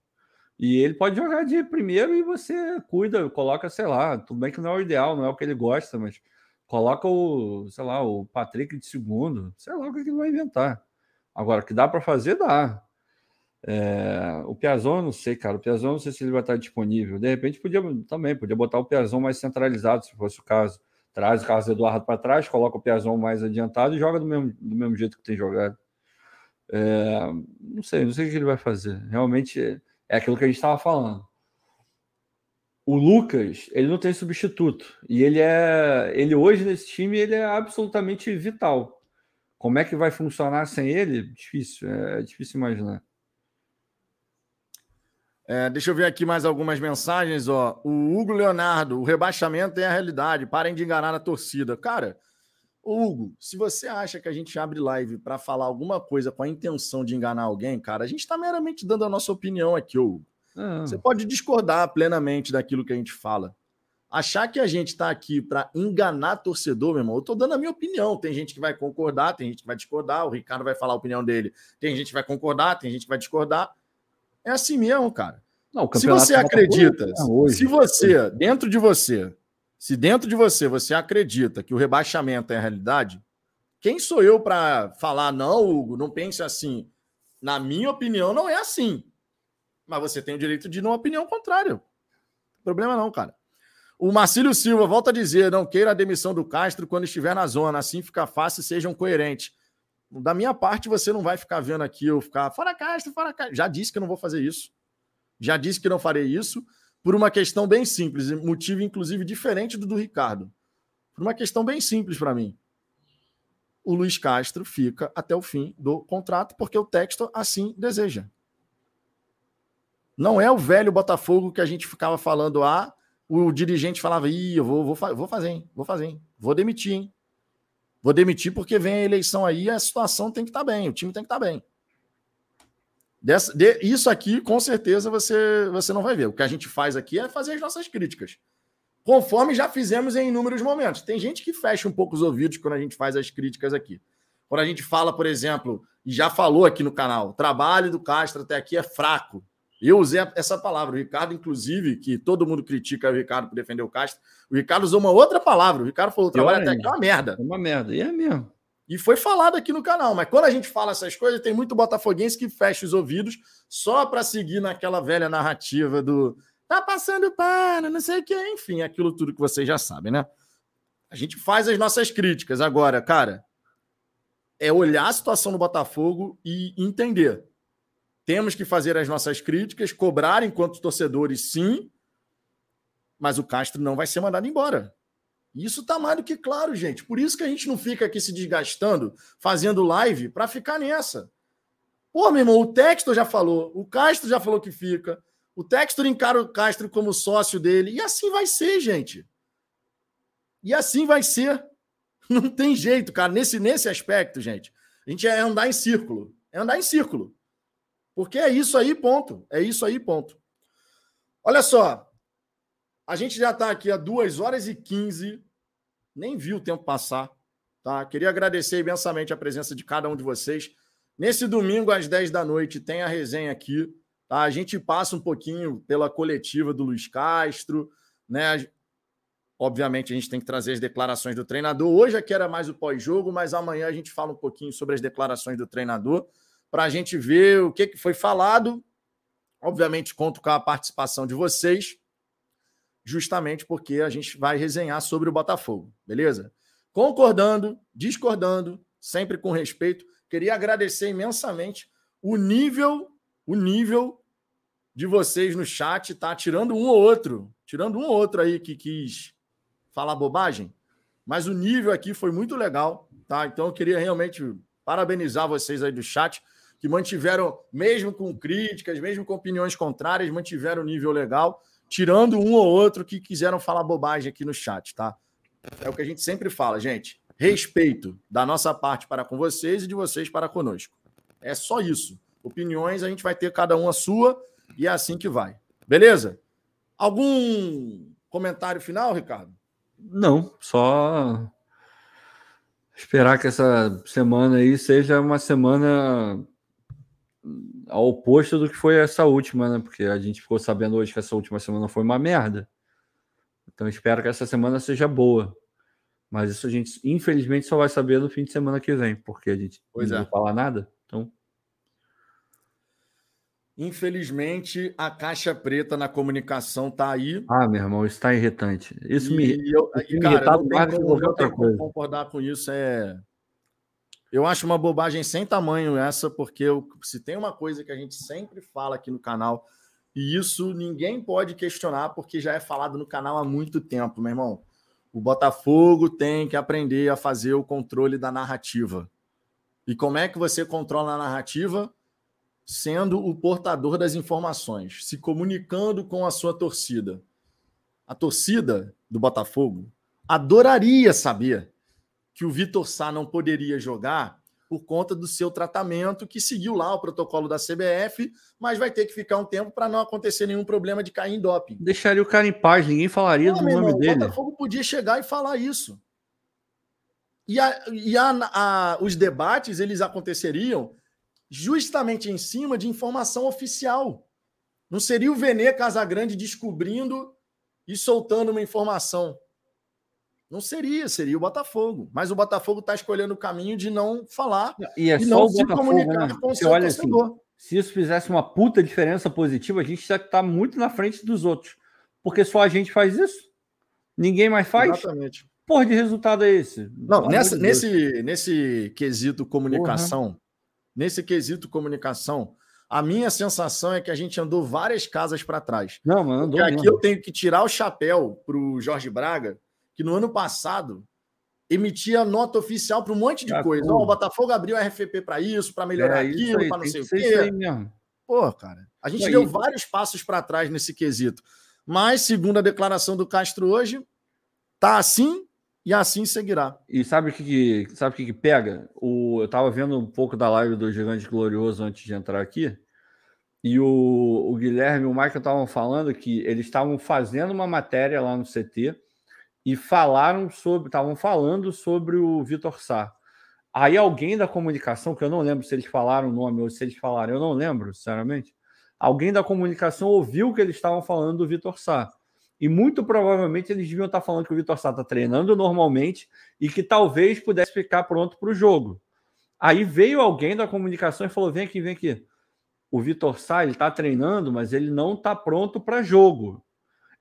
E ele pode jogar de primeiro e você cuida, coloca, sei lá, tudo bem que não é o ideal, não é o que ele gosta, mas coloca o, sei lá, o Patrick de segundo, sei lá o que ele vai inventar. Agora, que dá para fazer, dá. É, o Piazon, não sei, cara. O Piazon, não sei se ele vai estar disponível. De repente, podia também, podia botar o Piazon mais centralizado, se fosse o caso. Traz o Carlos Eduardo para trás, coloca o Piazon mais adiantado e joga do mesmo, do mesmo jeito que tem jogado. É, não sei, não sei o que ele vai fazer. Realmente é aquilo que a gente estava falando. O Lucas, ele não tem substituto. E ele é. Ele hoje nesse time ele é absolutamente vital. Como é que vai funcionar sem ele? Difícil, é difícil imaginar. É, deixa eu ver aqui mais algumas mensagens. Ó. O Hugo Leonardo, o rebaixamento é a realidade. Parem de enganar a torcida. Cara, Hugo, se você acha que a gente abre live para falar alguma coisa com a intenção de enganar alguém, cara, a gente está meramente dando a nossa opinião aqui, Hugo. Ah. Você pode discordar plenamente daquilo que a gente fala. Achar que a gente está aqui para enganar torcedor, meu irmão, eu estou dando a minha opinião. Tem gente que vai concordar, tem gente que vai discordar. O Ricardo vai falar a opinião dele. Tem gente que vai concordar, tem gente que vai discordar. É assim mesmo, cara. Não, se você acredita, hoje, se você, dentro de você, se dentro de você você acredita que o rebaixamento é a realidade, quem sou eu para falar, não, Hugo, não pense assim? Na minha opinião, não é assim. Mas você tem o direito de numa opinião contrária. Problema não, cara. O Marcílio Silva volta a dizer: não queira a demissão do Castro quando estiver na zona, assim fica fácil e sejam coerentes. Da minha parte, você não vai ficar vendo aqui eu ficar fora Castro, fora Castro. Já disse que eu não vou fazer isso. Já disse que não farei isso por uma questão bem simples, motivo inclusive diferente do do Ricardo. Por uma questão bem simples para mim. O Luiz Castro fica até o fim do contrato porque o texto assim deseja. Não é o velho Botafogo que a gente ficava falando, ah, o dirigente falava, ih, eu vou, vou, vou fazer, hein? vou fazer, hein? vou demitir, hein? Vou demitir porque vem a eleição aí a situação tem que estar tá bem, o time tem que estar tá bem. Dessa, de, isso aqui, com certeza, você, você não vai ver. O que a gente faz aqui é fazer as nossas críticas. Conforme já fizemos em inúmeros momentos. Tem gente que fecha um pouco os ouvidos quando a gente faz as críticas aqui. Quando a gente fala, por exemplo, e já falou aqui no canal, o trabalho do Castro até aqui é fraco. Eu usei essa palavra. O Ricardo, inclusive, que todo mundo critica o Ricardo por defender o Castro, o Ricardo usou uma outra palavra. O Ricardo falou: o trabalho até aqui é uma merda. É uma merda. E é mesmo. E foi falado aqui no canal. Mas quando a gente fala essas coisas, tem muito botafoguense que fecha os ouvidos só para seguir naquela velha narrativa do tá passando pano, não sei o que. Enfim, aquilo tudo que vocês já sabem, né? A gente faz as nossas críticas. Agora, cara, é olhar a situação do Botafogo e entender temos que fazer as nossas críticas, cobrar enquanto torcedores, sim, mas o Castro não vai ser mandado embora. Isso está mais do que claro, gente. Por isso que a gente não fica aqui se desgastando, fazendo live para ficar nessa. Pô, meu irmão, o Textor já falou, o Castro já falou que fica, o Textor encara o Castro como sócio dele, e assim vai ser, gente. E assim vai ser. Não tem jeito, cara. Nesse, nesse aspecto, gente, a gente é andar em círculo. É andar em círculo. Porque é isso aí, ponto. É isso aí, ponto. Olha só. A gente já está aqui há 2 horas e 15, nem viu o tempo passar. Tá? Queria agradecer imensamente a presença de cada um de vocês. Nesse domingo, às 10 da noite, tem a resenha aqui. Tá? A gente passa um pouquinho pela coletiva do Luiz Castro. Né? Obviamente, a gente tem que trazer as declarações do treinador. Hoje aqui era mais o pós-jogo, mas amanhã a gente fala um pouquinho sobre as declarações do treinador para a gente ver o que, que foi falado. Obviamente, conto com a participação de vocês, justamente porque a gente vai resenhar sobre o Botafogo, beleza? concordando, discordando, sempre com respeito. Queria agradecer imensamente o nível, o nível de vocês no chat, tá? Tirando um ou outro, tirando um ou outro aí que quis falar bobagem, mas o nível aqui foi muito legal, tá? Então eu queria realmente parabenizar vocês aí do chat que mantiveram, mesmo com críticas, mesmo com opiniões contrárias, mantiveram o nível legal, tirando um ou outro que quiseram falar bobagem aqui no chat, tá? É o que a gente sempre fala, gente. Respeito da nossa parte para com vocês e de vocês para conosco. É só isso. Opiniões a gente vai ter cada uma a sua e é assim que vai. Beleza? Algum comentário final, Ricardo? Não, só esperar que essa semana aí seja uma semana ao oposto do que foi essa última, né? Porque a gente ficou sabendo hoje que essa última semana foi uma merda. Então espero que essa semana seja boa. Mas isso a gente, infelizmente, só vai saber no fim de semana que vem, porque a gente pois não é. falar nada. Então. Infelizmente, a caixa preta na comunicação tá aí. Ah, meu irmão, isso tá irritante. Isso e me, eu, e, cara, irritado mais que qualquer outra coisa. concordar com isso é. Eu acho uma bobagem sem tamanho essa, porque eu, se tem uma coisa que a gente sempre fala aqui no canal, e isso ninguém pode questionar, porque já é falado no canal há muito tempo, meu irmão. O Botafogo tem que aprender a fazer o controle da narrativa. E como é que você controla a narrativa? Sendo o portador das informações, se comunicando com a sua torcida. A torcida do Botafogo adoraria saber que o Vitor Sá não poderia jogar por conta do seu tratamento, que seguiu lá o protocolo da CBF, mas vai ter que ficar um tempo para não acontecer nenhum problema de cair em doping. Deixaria o cara em paz, ninguém falaria não, do nome irmão, dele. O Botafogo podia chegar e falar isso. E, a, e a, a, os debates eles aconteceriam justamente em cima de informação oficial. Não seria o Vene Casagrande descobrindo e soltando uma informação. Não seria, seria o Botafogo. Mas o Botafogo está escolhendo o caminho de não falar e, é e não se Botafogo, comunicar né? com o seu olha assim, torcedor. Assim, se isso fizesse uma puta diferença positiva, a gente já está muito na frente dos outros. Porque só a gente faz isso. Ninguém mais faz. Exatamente. Porra de resultado é esse? Não, nessa, de nesse, nesse quesito comunicação, nesse quesito comunicação, a minha sensação é que a gente andou várias casas para trás. Não, mano, andou aqui eu tenho que tirar o chapéu para o Jorge Braga, que no ano passado emitia nota oficial para um monte de ah, coisa. Oh, o Botafogo abriu a RFP para isso, para melhorar é, aquilo, para não sei o quê. Pô, cara, a gente deu vários passos para trás nesse quesito. Mas, segundo a declaração do Castro hoje, tá assim e assim seguirá. E sabe o que, que sabe o que, que pega? O, eu estava vendo um pouco da live do Gigante Glorioso antes de entrar aqui. E o, o Guilherme e o Michael estavam falando que eles estavam fazendo uma matéria lá no CT e falaram sobre, estavam falando sobre o Vitor Sá. Aí alguém da comunicação, que eu não lembro se eles falaram o nome ou se eles falaram, eu não lembro, sinceramente. Alguém da comunicação ouviu que eles estavam falando do Vitor Sá. E muito provavelmente eles deviam estar falando que o Vitor Sá está treinando normalmente e que talvez pudesse ficar pronto para o jogo. Aí veio alguém da comunicação e falou: vem aqui, vem aqui. O Vitor Sá está treinando, mas ele não está pronto para jogo.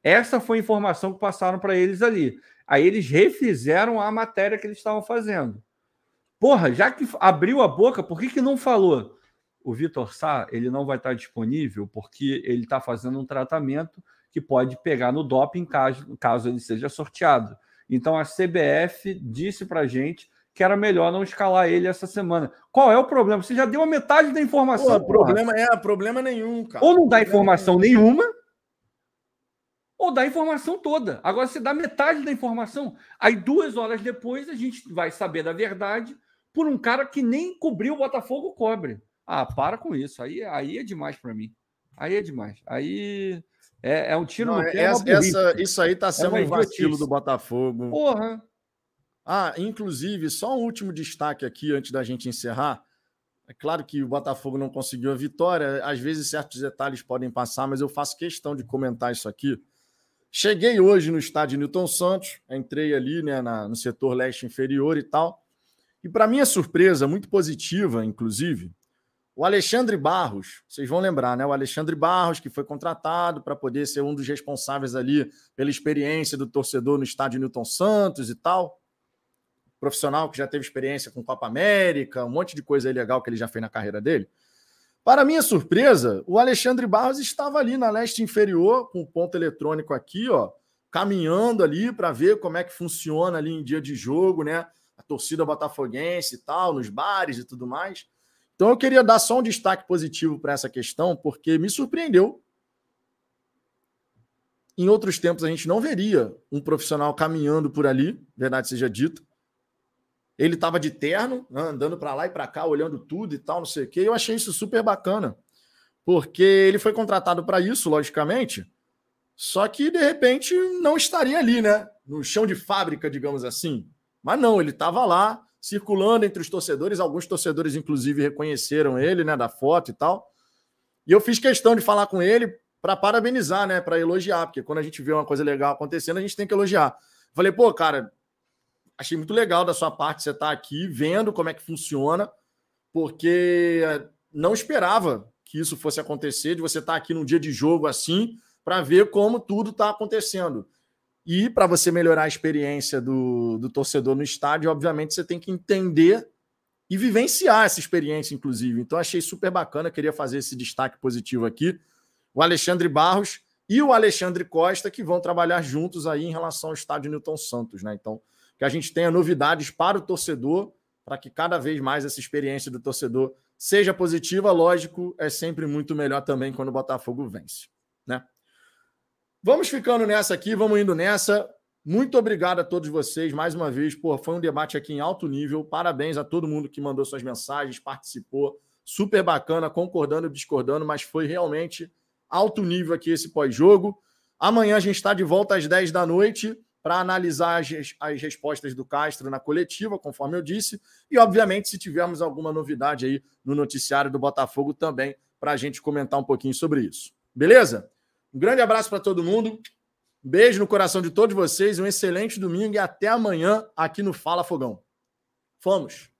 Essa foi a informação que passaram para eles ali. Aí eles refizeram a matéria que eles estavam fazendo. Porra, já que abriu a boca, por que, que não falou? O Vitor Sá, ele não vai estar disponível porque ele está fazendo um tratamento que pode pegar no doping caso, caso ele seja sorteado. Então a CBF disse para gente que era melhor não escalar ele essa semana. Qual é o problema? Você já deu a metade da informação. Pô, problema é problema nenhum, cara. Ou não dá informação nenhuma, ou dá a informação toda. Agora você dá metade da informação. Aí duas horas depois a gente vai saber da verdade por um cara que nem cobriu o Botafogo cobre. Ah, para com isso. Aí, aí é demais para mim. Aí é demais. Aí É, é um tiro Não, no pé. Essa, essa, isso aí está é sendo é um vacilo do Botafogo. Porra! Ah, inclusive, só um último destaque aqui antes da gente encerrar. É claro que o Botafogo não conseguiu a vitória, às vezes certos detalhes podem passar, mas eu faço questão de comentar isso aqui. Cheguei hoje no estádio Newton Santos, entrei ali né, na, no setor leste inferior e tal. E para minha surpresa, muito positiva, inclusive, o Alexandre Barros, vocês vão lembrar, né? O Alexandre Barros, que foi contratado para poder ser um dos responsáveis ali pela experiência do torcedor no estádio Newton Santos e tal profissional que já teve experiência com Copa América, um monte de coisa legal que ele já fez na carreira dele. Para minha surpresa, o Alexandre Barros estava ali na leste inferior, com o ponto eletrônico aqui, ó, caminhando ali para ver como é que funciona ali em dia de jogo, né? A torcida botafoguense e tal, nos bares e tudo mais. Então eu queria dar só um destaque positivo para essa questão, porque me surpreendeu. Em outros tempos a gente não veria um profissional caminhando por ali, verdade seja dita. Ele estava de terno, né, andando para lá e para cá, olhando tudo e tal, não sei o quê. Eu achei isso super bacana, porque ele foi contratado para isso, logicamente, só que de repente não estaria ali, né? No chão de fábrica, digamos assim. Mas não, ele estava lá, circulando entre os torcedores. Alguns torcedores, inclusive, reconheceram ele, né? Da foto e tal. E eu fiz questão de falar com ele para parabenizar, né? Para elogiar, porque quando a gente vê uma coisa legal acontecendo, a gente tem que elogiar. Falei, pô, cara, achei muito legal da sua parte você estar tá aqui vendo como é que funciona, porque não esperava que isso fosse acontecer, de você estar tá aqui num dia de jogo assim, para ver como tudo está acontecendo. E para você melhorar a experiência do, do torcedor no estádio, obviamente você tem que entender e vivenciar essa experiência, inclusive. Então, achei super bacana, queria fazer esse destaque positivo aqui. O Alexandre Barros e o Alexandre Costa, que vão trabalhar juntos aí em relação ao estádio Newton Santos, né? Então, que a gente tenha novidades para o torcedor, para que cada vez mais essa experiência do torcedor seja positiva. Lógico, é sempre muito melhor também quando o Botafogo vence, né? Vamos ficando nessa aqui, vamos indo nessa. Muito obrigado a todos vocês mais uma vez. Pô, foi um debate aqui em alto nível. Parabéns a todo mundo que mandou suas mensagens, participou. Super bacana, concordando e discordando, mas foi realmente alto nível aqui esse pós-jogo. Amanhã a gente está de volta às 10 da noite para analisar as, as respostas do Castro na coletiva, conforme eu disse, e, obviamente, se tivermos alguma novidade aí no noticiário do Botafogo também, para a gente comentar um pouquinho sobre isso. Beleza? Um grande abraço para todo mundo, beijo no coração de todos vocês, um excelente domingo e até amanhã aqui no Fala Fogão. Fomos!